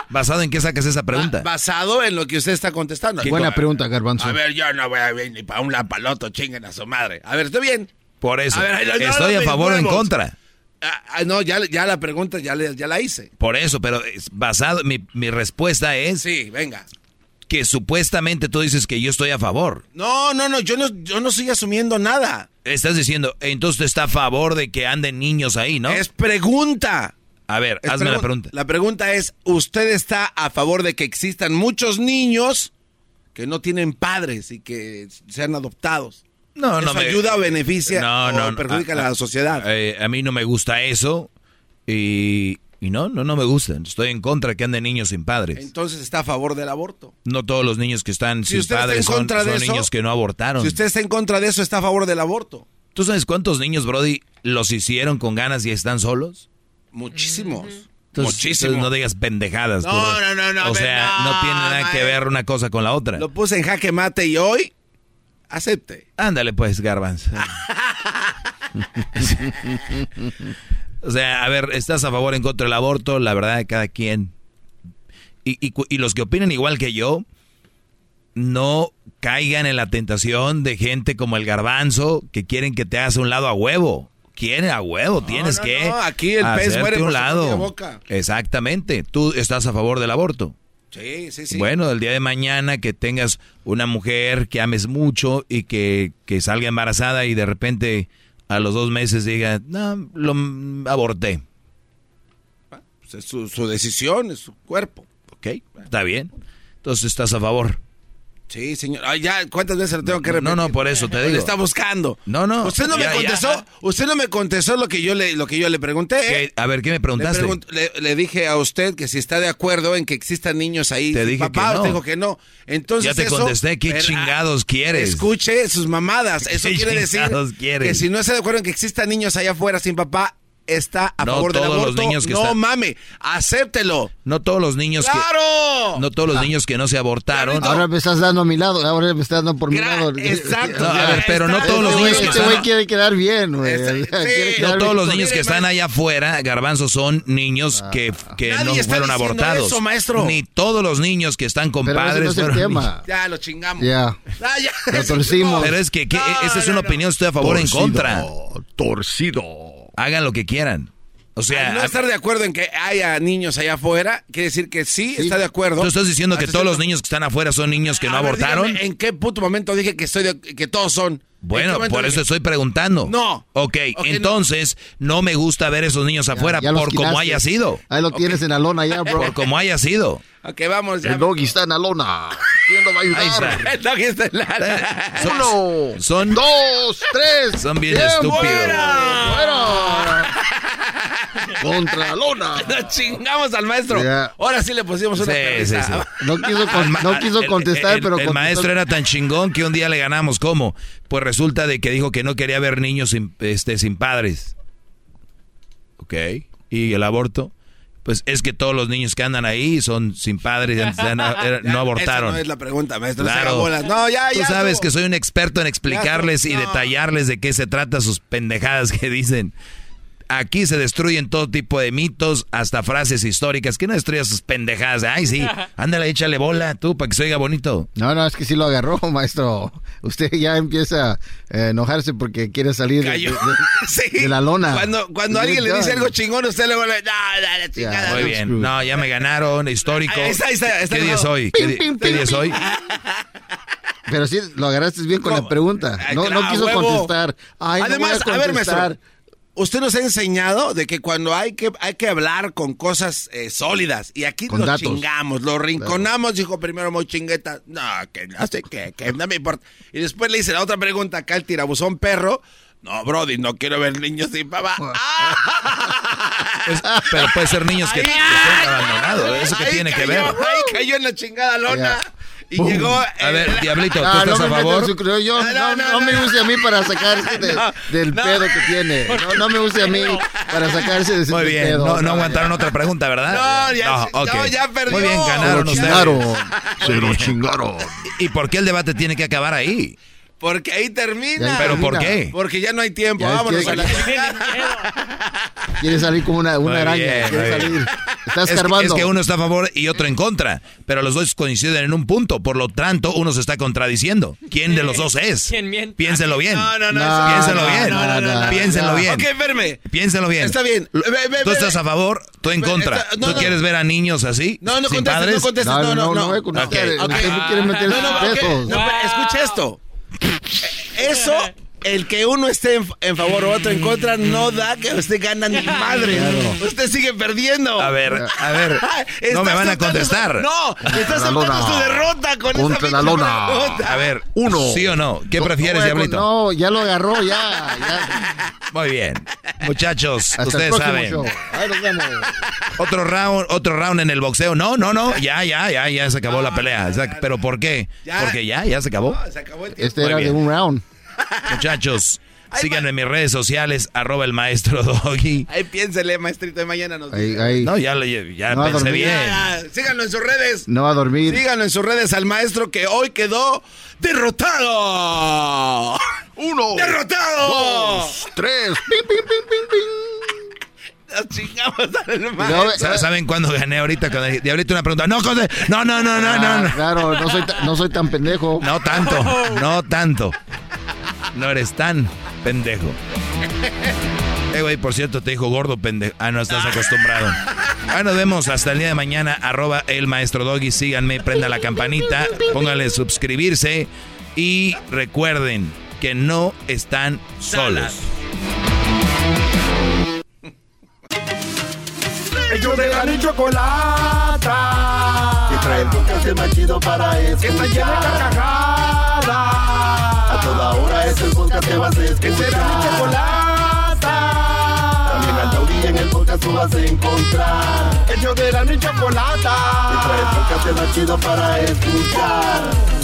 Basado en qué sacas esa pregunta. Basado en lo que usted está contestando. Buena pregunta, Garbanzo. A ver, yo no voy a ir ni para un lapaloto, chinguen a su madre. A ver, ¿estoy bien? Por eso. A ver, no, Estoy no, a favor o en contra. Ah, ah, no, ya, ya la pregunta ya, le- ya la hice. Por eso, pero es basado, mi, mi respuesta es Sí, venga. que supuestamente tú dices que yo estoy a favor. No, no, no, yo no, yo no estoy asumiendo nada. Estás diciendo, entonces tú estás a favor de que anden niños ahí, ¿no? Es pregunta. A ver, Es hazme la pregun- pregunta. La pregunta es, ¿usted está a favor de que existan muchos niños que no tienen padres y que sean adoptados? No, ¿Eso no me ayuda o beneficia No, o no, no. perjudica a la sociedad? eh, a mí no me gusta eso y, y no, no, no me gusta. Estoy en contra que anden niños sin padres. Entonces está a favor del aborto. No todos los niños que están Si sin usted está en padres son, contra de son eso, niños que no abortaron. Si usted está en contra de eso, está a favor del aborto. ¿Tú sabes cuántos niños, Brody, los hicieron con ganas y están solos? Muchísimos. Entonces, Muchísimo. entonces no digas pendejadas. No, tú, no, no, no, O sea, no, no, tiene nada que maestro. ver una cosa con la otra. Lo puse en jaque mate y hoy acepte. Ándale pues, Garbanzo. o sea, a ver, ¿estás a favor o en contra del aborto? La verdad de cada quien. Y, y y los que opinan igual que yo, no caigan en la tentación de gente como el Garbanzo que quieren que te hagas un lado a huevo. Quieren a huevo, tienes no, que no, aquí el pez muere un por su lado. boca. Exactamente. Tú estás a favor del aborto. Sí, sí, sí. Bueno, el día de mañana que tengas una mujer que ames mucho y que, que salga embarazada y de repente a los dos meses diga, no, lo aborté. Pues es su, su decisión, es su cuerpo. Ok, está bien. Entonces estás a favor. Sí, señor. Ay, ya, ¿cuántas veces lo tengo que repetir? No, no, por eso te Le digo. está buscando. No, no. Usted no ya, me ya. contestó. Usted no me contestó lo que yo le, lo que yo le pregunté. ¿Qué? A ver, ¿qué me Le, preguntaste? pregunt- le- le dije a usted que si está de acuerdo en que existan niños ahí. Te dije papá, que no. dijo que no. Entonces Ya te eso- contesté, ¿qué chingados quieres? Escuche sus mamadas. Eso ¿Qué quiere decir quieres? que si no está de acuerdo en que existan niños allá afuera sin papá, está a No favor del todos los aborto. niños que no están- mame, acéptelo. No todos los niños ¡Claro! que no todos los niños que no se abortaron. Ahora me estás dando a mi lado, ahora me estás dando por mi lado. exacto. No, a ver, pero no todos los Este niños que Este están güey quiere quedar bien, güey. No todos los niños que están allá afuera, garbanzos, son niños que, que Nadie no está fueron abortados. eso, maestro. Ni todos los niños que están con Pero ese padres no es el fueron tema. niños. Ya lo chingamos. Ya. Ah, ya. Lo torcimos. Pero es que, que esa es una opinión, estoy a favor o en contra. Torcido. Hagan lo que quieran. O sea, Al no estar de acuerdo en que haya niños allá afuera, quiere decir que sí, está de acuerdo. tú estás diciendo que todos los niños que están afuera son niños que no ver, abortaron. dígame, ¿En qué puto momento dije que estoy de- que todos son? ¿En qué Bueno, por eso dije? estoy preguntando. No. Ok, Ok, entonces no. me gusta ver esos niños afuera ya por como haya sido. Ahí lo tienes en la lona ya, bro. Por como haya sido. Ok, vamos ya. El doggy está en la lona. ¿Quién lo va a ayudar? está. El doggy está en la- Uno, Son, dos, tres. son bien ¡Bien, estúpidos. fuera! Contra la lona. Nos chingamos al maestro. Ya. Ahora sí le pusimos una Sí, sí, sí. No quiso, con- no quiso El- contestar, el- pero el contestó. maestro era tan chingón que un día le ganamos. ¿Cómo? Pues resulta de que dijo que no quería ver niños sin, este, sin padres. Ok. ¿Y el aborto? Pues es que todos los niños que andan ahí son sin padres, no, no Esa abortaron. no es la pregunta, maestro. Claro. No, ya, Tú ya. sabes que soy un experto en explicarles y no. detallarles de qué se trata sus pendejadas que dicen. Aquí se destruyen todo tipo de mitos, hasta frases históricas. Que no destruyas sus pendejadas. Ay, sí, ándale, échale bola tú para que se oiga bonito. No, no, es que sí lo agarró, maestro. Usted ya empieza a enojarse porque quiere salir de, Cayó. de- de- Sí. de la lona. Cuando, cuando alguien le dice algo chingón, usted le vuelve. No, dale, chingada. Muy no". bien. No, ya me ganaron, histórico. Ahí está, ahí está, está ¿Qué día es hoy? ¿Qué, Pim, pim, día es hoy? Pero sí, lo agarraste bien con la pregunta. Ay, No, claro, no quiso huevo. contestar. Ay, no Además, voy a, ver, maestro. Usted nos ha enseñado de que cuando hay que, hay que hablar con cosas eh, sólidas, y aquí Con lo datos. chingamos, lo rinconamos, dijo primero muy chingueta, no, que no sé qué, que no me importa. Y después le hice la otra pregunta acá al tirabuzón perro, no, Brody, no quiero ver niños sin papá. Pues, pero puede ser niños que, que estén abandonados. ¿Eso Ahí tiene que ver? Ahí cayó en la chingada lona. Y Boom. llegó... A ver, el- Diablito, ¿tú Ah, estás no a favor? su- yo, No, no, no, no me use a mí para sacarse de- No, del no. pedo que tiene. No, no me use a mí para sacarse de ese Muy bien, pedo. no, no aguantaron otra pregunta, ¿verdad? No, ya- ok. no, ya perdió. Muy bien, Se ganaron lo ustedes. chingaron. Se lo chingaron. ¿Y por qué el debate tiene que acabar ahí? Porque ahí termina. ¿Pero por qué? Porque ya no hay tiempo, Ya, vámonos quiere- a la. Quiere salir como una, una araña. bien, quiere salir. Está Es que, es que uno está a favor y otro en contra, pero los dos coinciden en un punto, por lo tanto uno se está contradiciendo. ¿Quién de los dos es? ¿Quién miente? Piénselo bien. No, no, no. No, Piénselo no, bien. no, no, no, Piénselo no. bien. Ok, verme. Piénselo bien. Está bien. Ve, ve, ¿Tú estás a favor? ¿Tú en Está- contra? no, ¿Tú no. quieres ver a niños así? No, no contestes, no contestes. No, No, no, no, no, no. No, no. No, escucha esto. Eso, el que uno esté en, en favor o otro en contra, no da que usted gana ni madre. Usted sigue perdiendo. A ver, a ver. No me van a contestar. su- no, está La aceptando lona. su derrota con Contra esa la lona. A ver, Uno. ¿Sí o no? ¿Qué prefieres, No, Diablito? No, ya lo agarró, ya. ya. Muy bien. Muchachos, Hasta ustedes saben. show. Ahí nos vemos. Otro round, otro round en el boxeo. No, no, no. Ya, ya, ya, ya se acabó la pelea. ¿Pero por qué? Ya. Porque ya, ya se acabó. No, se acabó el tiempo. Este Muy era de un round. Muchachos, síganme en mis redes sociales, arroba el maestro Doggy. Ahí piénsele, maestrito, de mañana nos Ahí. No, ya, le- ya No, pensé bien. Ya, ya, Síganlo en sus redes. No va a dormir. Síganlo en sus redes al maestro que hoy quedó derrotado. Uno. ¡Derrotado! Dos. Tres. Ping, ping, ping, ping, ping. Nos chingamos al No, maestro. Sa- ¿Saben cuándo gané ahorita? Cuando dije- Diablito una pregunta. No, José. No, no, no, no, no. Ah, no. Claro, no soy, no soy tan pendejo. No tanto, no tanto. No eres tan pendejo. Eh, güey, por cierto, te dijo gordo pendejo. Ah, no estás acostumbrado. Ah, nos vemos hasta el día de mañana. Arroba el maestro Doggy. Síganme, prenda la campanita, pónganle suscribirse. Y recuerden que no están solos. Ellos de la ni chocolata. Que trae el podcast más chido para escuchar. Que está llena de carcajadas. Toda hora es el podcast que vas a escuchar. Que será mi chocolata. También al taurí en el podcast tú vas a encontrar. Ellos de la ni chocolata. Que trae el podcast más chido para escuchar.